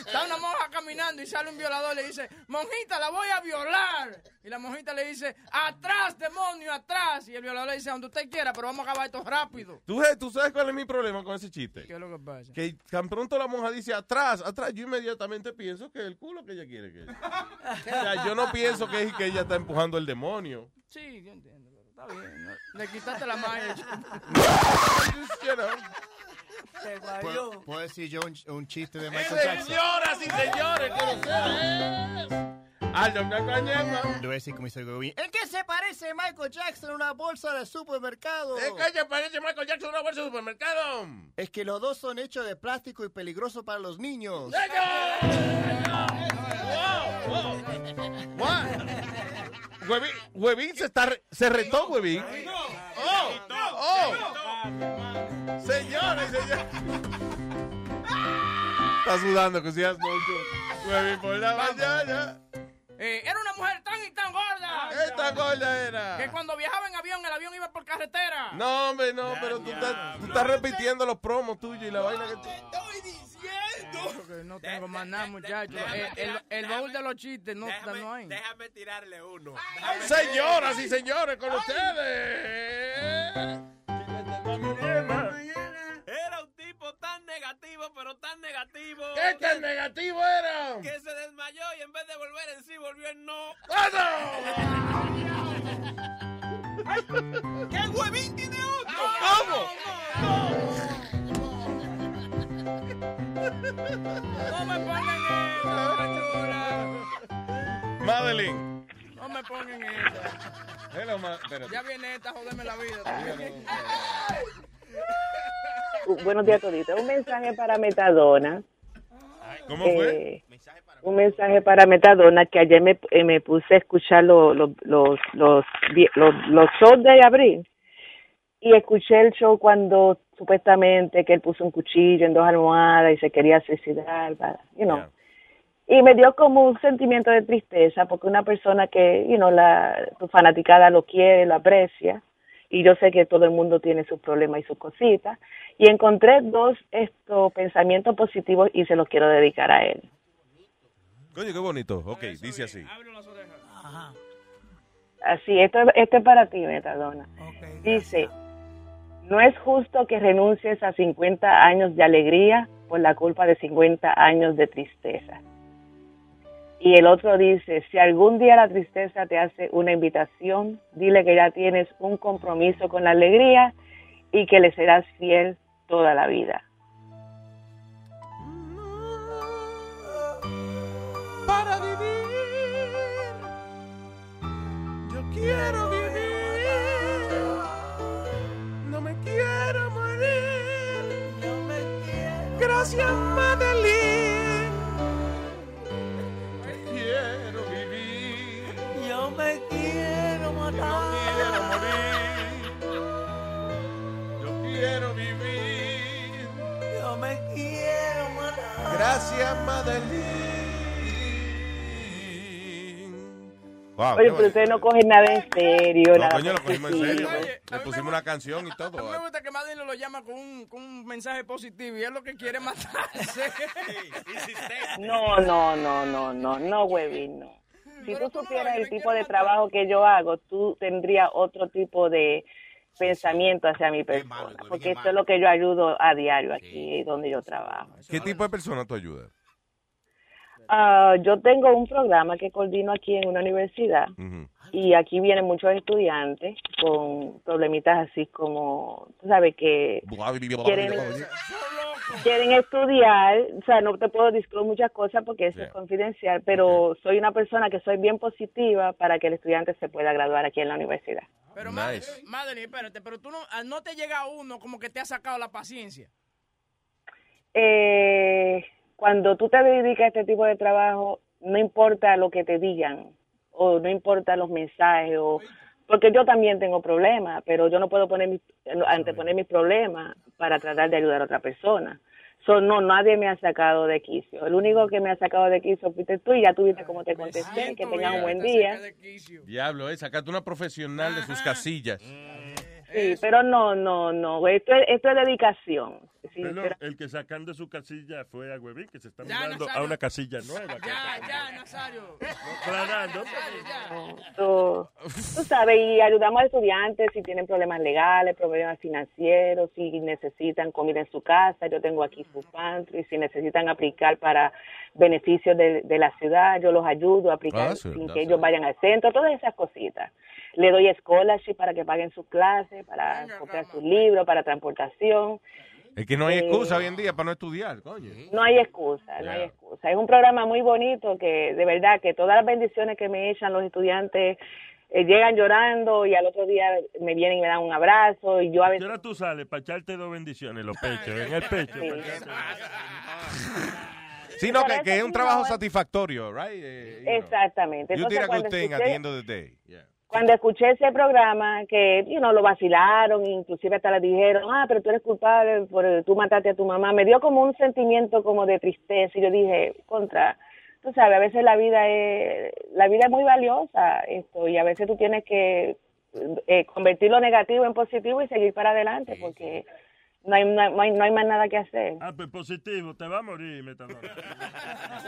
Está una monja caminando y sale un violador y le dice, monjita, la voy a violar. Y la monjita le dice, atrás, demonio, atrás. Y el violador le dice, donde usted quiera, pero vamos a acabar esto rápido. ¿Tú, ¿Tú sabes cuál es mi problema con ese chiste? ¿Qué es lo que pasa? Que tan pronto la monja dice atrás, atrás, yo inmediatamente pienso que es el culo que ella quiere que. O sea, yo no pienso que, es que ella está empujando el demonio. Sí, yo entiendo, pero está bien. ¿no? Le quitaste la magia. You know. ¿Puedo, puedo decir yo un, un chiste de Michael Jackson? Señoras y señores, con ustedes. Aldo Cacañema. Lo voy a decir como dice el. ¿En qué se parece Michael Jackson a una bolsa de supermercado? ¿En qué se parece Michael Jackson a una bolsa de supermercado? Es que los dos son hechos de plástico y peligrosos para los niños. Huevín, Huevín se está re- se retó, Huevín. Oh, oh. Señores, señores. Está sudando, que seas mucho. Huevín por la mañana. Eh, era una mujer tan y tan gorda. Esta gorda era. Que cuando viajaba en avión, el avión iba por carretera. No, hombre, no, pero tú estás, tú estás repitiendo los promos tuyos y la vaina que tú... No tengo más nada, muchachos. El, el, el baúl de los chistes no, está- no hay. Déjame tirarle uno. Señoras y señores, con ustedes. Era un tipo tan negativo, pero tan negativo. ¿Qué tan negativo era? Que se desmayó y en vez de volver en sí, volvió en no. ¿Qué huevín tiene otro? ¿Cómo? No me pongan esa, chula. Madeline. No me pongan esa. Hello, ma- espérate. Ya viene esta joderme la vida. Uh, Buenos días, todito. Un mensaje para Metadona. ¿Cómo fue? Eh, un mensaje para Metadona que ayer me, eh, me puse a escuchar lo- lo- los, los, vi- los, los shows de abril y escuché el show cuando supuestamente que él puso un cuchillo en dos almohadas y se quería suicidar, para, you know. Y me dio como un sentimiento de tristeza porque una persona que, you know, la, tu fanaticada lo quiere, lo aprecia y yo sé que todo el mundo tiene sus problemas y sus cositas y encontré dos estos pensamientos positivos y se los quiero dedicar a él. Coño, qué bonito. Ok, dice así. Así, esto, esto es para ti, Metadona. Dice, no es justo que renuncies a 50 años de alegría por la culpa de 50 años de tristeza. Y el otro dice, si algún día la tristeza te hace una invitación, dile que ya tienes un compromiso con la alegría y que le serás fiel toda la vida. Para vivir, yo quiero Gracias, Madeline. Quiero vivir. Yo me quiero matar. quiero morir. Yo quiero vivir. Yo me quiero matar. Gracias, Madeline. Wow, Oye, qué pero ustedes no cogen nada en serio. No, nada coño, lo cogimos en serio. Le pusimos una canción y A mí todo. me gusta que Madeleine lo llama con un, con un mensaje positivo y es lo que quiere matarse. No, no, no, no, no, no, huevín, no. Si tú supieras el tipo de trabajo que yo hago, tú tendrías otro tipo de pensamiento hacia mi persona, porque esto es lo que yo ayudo a diario aquí donde yo trabajo. ¿Qué tipo de persona tú ayudas? Ah, yo tengo un programa que coordino aquí en una universidad y aquí vienen muchos estudiantes con problemitas así como, tú sabes que quieren... quieren estudiar, o sea, no te puedo disclosar muchas cosas porque eso es confidencial, pero soy una persona que soy bien positiva para que el estudiante se pueda graduar aquí en la universidad. Pero Nice. Madeline, espérate, pero tú no, ah, no te llega uno como que te ha sacado la paciencia. Eh, cuando tú te dedicas a este tipo de trabajo, no importa lo que te digan o no importa los mensajes o porque yo también tengo problemas, pero yo no puedo poner mis, anteponer mis problemas para tratar de ayudar a otra persona. So, no, nadie me ha sacado de quicio. El único que me ha sacado de quicio fuiste tú y ya tuviste como te contesté, que tengas un buen día. Diablo, eh, sacate una profesional de sus casillas. Sí, pero no, no, no, esto es, esto es dedicación. Sí, Pero pero- el que sacando su casilla fue a Huevín, que se está mudando a una casilla nueva. Ya, ya, Nazario. Aclarando. Tú, tú sabes, y ayudamos a estudiantes si tienen problemas legales, problemas financieros, si necesitan comida en su casa, yo tengo aquí su pantry, si necesitan aplicar para beneficios de, de la ciudad, yo los ayudo a aplicar Ah, sí, sin que ellos vayan al centro, todas esas cositas. Le doy scholarship para que paguen sus clases, para comprar sus libros, para transportación. Es que no hay Eh, excusa hoy en día para no estudiar, coño. No hay excusa, no hay excusa. Es un programa muy bonito que de verdad que todas las bendiciones que me echan los estudiantes eh, llegan llorando y al otro día me vienen y me dan un abrazo y yo a ¿A qué veces... hora tú sales para echarte dos bendiciones en los pechos? En el pecho. Sí. que, es un trabajo es- satisfactorio, right? Eh. Exactamente. You did a good thing at the escuché, end of the day. Yeah. Cuando escuché ese programa que, you know, lo vacilaron, inclusive hasta le dijeron, ah, pero tú eres culpable por tú mataste a tu mamá, me dio como un sentimiento como de tristeza y yo dije, contra, tú sabes, a veces la vida es, la vida es muy valiosa esto y a veces tú tienes que eh, convertir lo negativo en positivo y seguir para adelante porque no hay, no hay, no hay más nada que hacer. Ah, pues positivo, te va a morir, metadona.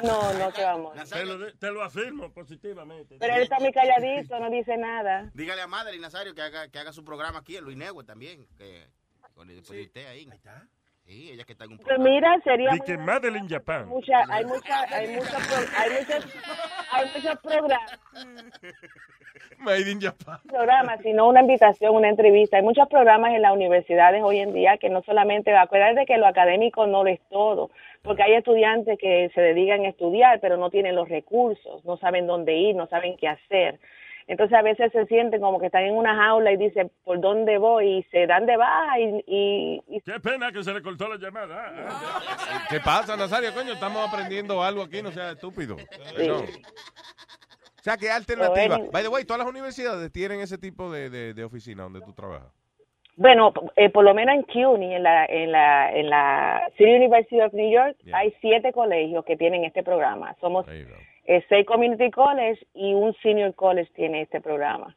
No, no te vamos. Te lo, te lo afirmo positivamente. Pero él está muy calladito, no dice nada. Dígale a Madre y Nazario que haga, que haga su programa aquí, en Luis Network también. Que, con el sí. usted ahí. Ahí está. Sí, ella que está en un Pues programa. mira, sería muy que Madeline Japan. mucha, hay mucha, hay muchos, pro- hay muchos, hay muchos programas, Made in Japan. programas, sino una invitación, una entrevista. Hay muchos programas en las universidades hoy en día que no solamente, acuérdate que lo académico no lo es todo, porque hay estudiantes que se dedican a estudiar, pero no tienen los recursos, no saben dónde ir, no saben qué hacer. Entonces a veces se sienten como que están en una jaula y dicen, ¿por dónde voy? Y se dan de baja y, y, y Qué pena que se le cortó la llamada. ¿Qué pasa, Nazario? Coño, estamos aprendiendo algo aquí, no sea estúpido. Sí. No. O sea, ¿qué alternativa? By the way, todas las universidades tienen ese tipo de, de, de oficina donde tú trabajas. Bueno, eh, por lo menos en CUNY, en la, en la, en la City University of New York, hay siete colegios que tienen este programa. Somos eh, seis community college y un senior college tiene este programa.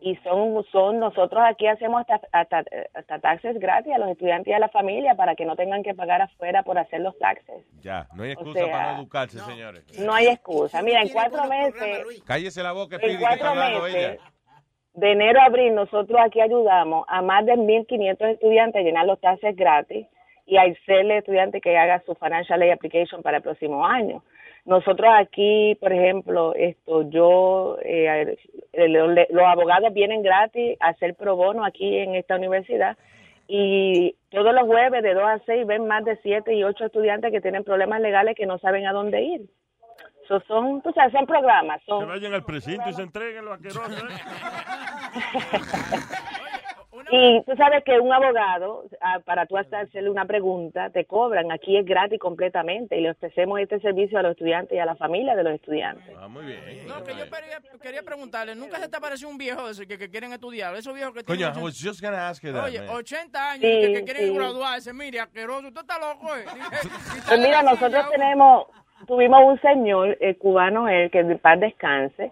Y son, son nosotros aquí hacemos hasta, hasta, hasta taxes gratis a los estudiantes y a la familia para que no tengan que pagar afuera por hacer los taxes. Ya, no hay O excusa sea, para no educarse, señores. No hay excusa. Mira, en cuatro meses, Cállese la boca, en cuatro meses, de enero a abril, nosotros aquí ayudamos a más de 1.500 estudiantes a llenar los taxes gratis y a hacerle estudiante que haga su financial aid application para el próximo año. Nosotros aquí, por ejemplo, esto, yo, eh, los abogados vienen gratis a hacer pro bono aquí en esta universidad y todos los jueves de 2 a 6 ven más de 7 y 8 estudiantes que tienen problemas legales que no saben a dónde ir. So, son, tú sabes, son programas, son Que vayan al precinto y se entreguen los asquerosos. ¿eh? Y tú sabes que un abogado, ah, para tú hasta hacerle una pregunta, te cobran. Aquí es gratis completamente y le ofrecemos este servicio a los estudiantes y a la familia de los estudiantes. Ah, muy bien. No, que yo quería, quería preguntarle, ¿nunca se te apareció un viejo de ese que, que quieren estudiar? Esos viejos que Coño, tienen... I was just gonna ask you that, Oye, man. 80 años Sí, que, que quieren sí. graduarse. Mire, asqueroso, usted está loco, eh. Pues mira, nosotros tenemos, tuvimos un señor eh, cubano, él, que en paz descanse.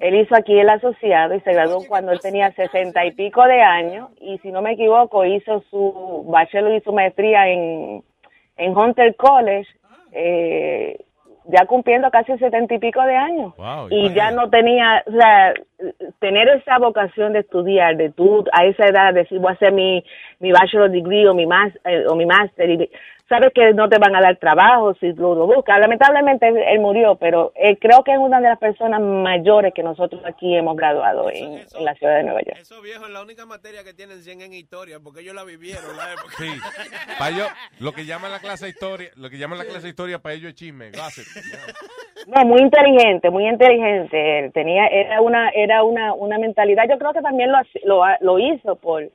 Él hizo aquí el asociado y se graduó cuando él tenía sesenta y pico de años y si no me equivoco hizo su bachelor y su maestría en, en Hunter College, eh, ya cumpliendo casi setenta y pico de años. Wow, y ya no tenía, o sea, tener esa vocación de estudiar, de tú a esa edad decir voy a hacer mi, mi bachelor degree o mi mas, eh, o mi master, y sabes que no te van a dar trabajo si lo, lo buscas. Lamentablemente él, él murió, pero eh, creo que es una de las personas mayores que nosotros aquí hemos graduado en, en la ciudad de Nueva York. Esos viejos es la única materia que tienen 100 en historia, porque ellos la vivieron la época. Sí. Para ellos, lo que llaman la clase de historia, lo que llaman la clase de historia para ellos es chisme, gossip. No, muy inteligente, muy inteligente. Él tenía, era una, era una, una mentalidad. Yo creo que también lo, lo, ha- lo hizo por,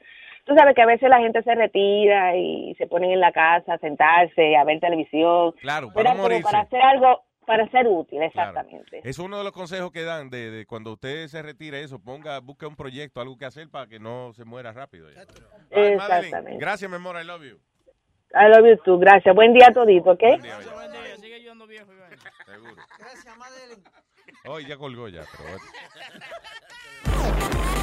tú sabes que a veces la gente se retira y se ponen en la casa a sentarse, a ver televisión. Claro, para Era no como morirse. para hacer algo, para ser útil, Claro. exactamente. Es uno de los consejos que dan de, de cuando usted se retire eso, ponga, busque un proyecto, algo que hacer para que no se muera rápido. ya. Right, Madeline, Exactamente. Gracias, mi amor, I love you. I love you too. Gracias. Buen día todito, ¿ok? Sigue ayudando viejo, Iván. Seguro. Gracias, Madeline. Hoy ya colgó ya, pero bueno.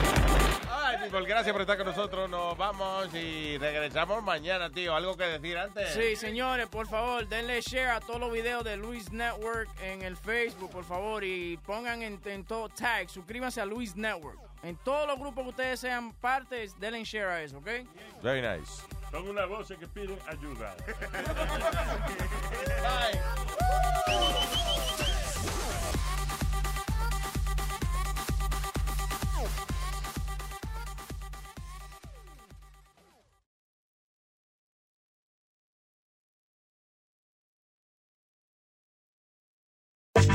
Ay, people, gracias por estar con nosotros. Nos vamos y regresamos mañana, tío. ¿Algo que decir antes? Sí, señores, por favor, denle share a todos los videos de Luis Network en el Facebook, por favor, y pongan en, en todo tag, suscríbanse a Luis Network. En todos los grupos que ustedes sean partes, denle share a eso, ¿ok? Very nice. Son unas voces que piden ayuda.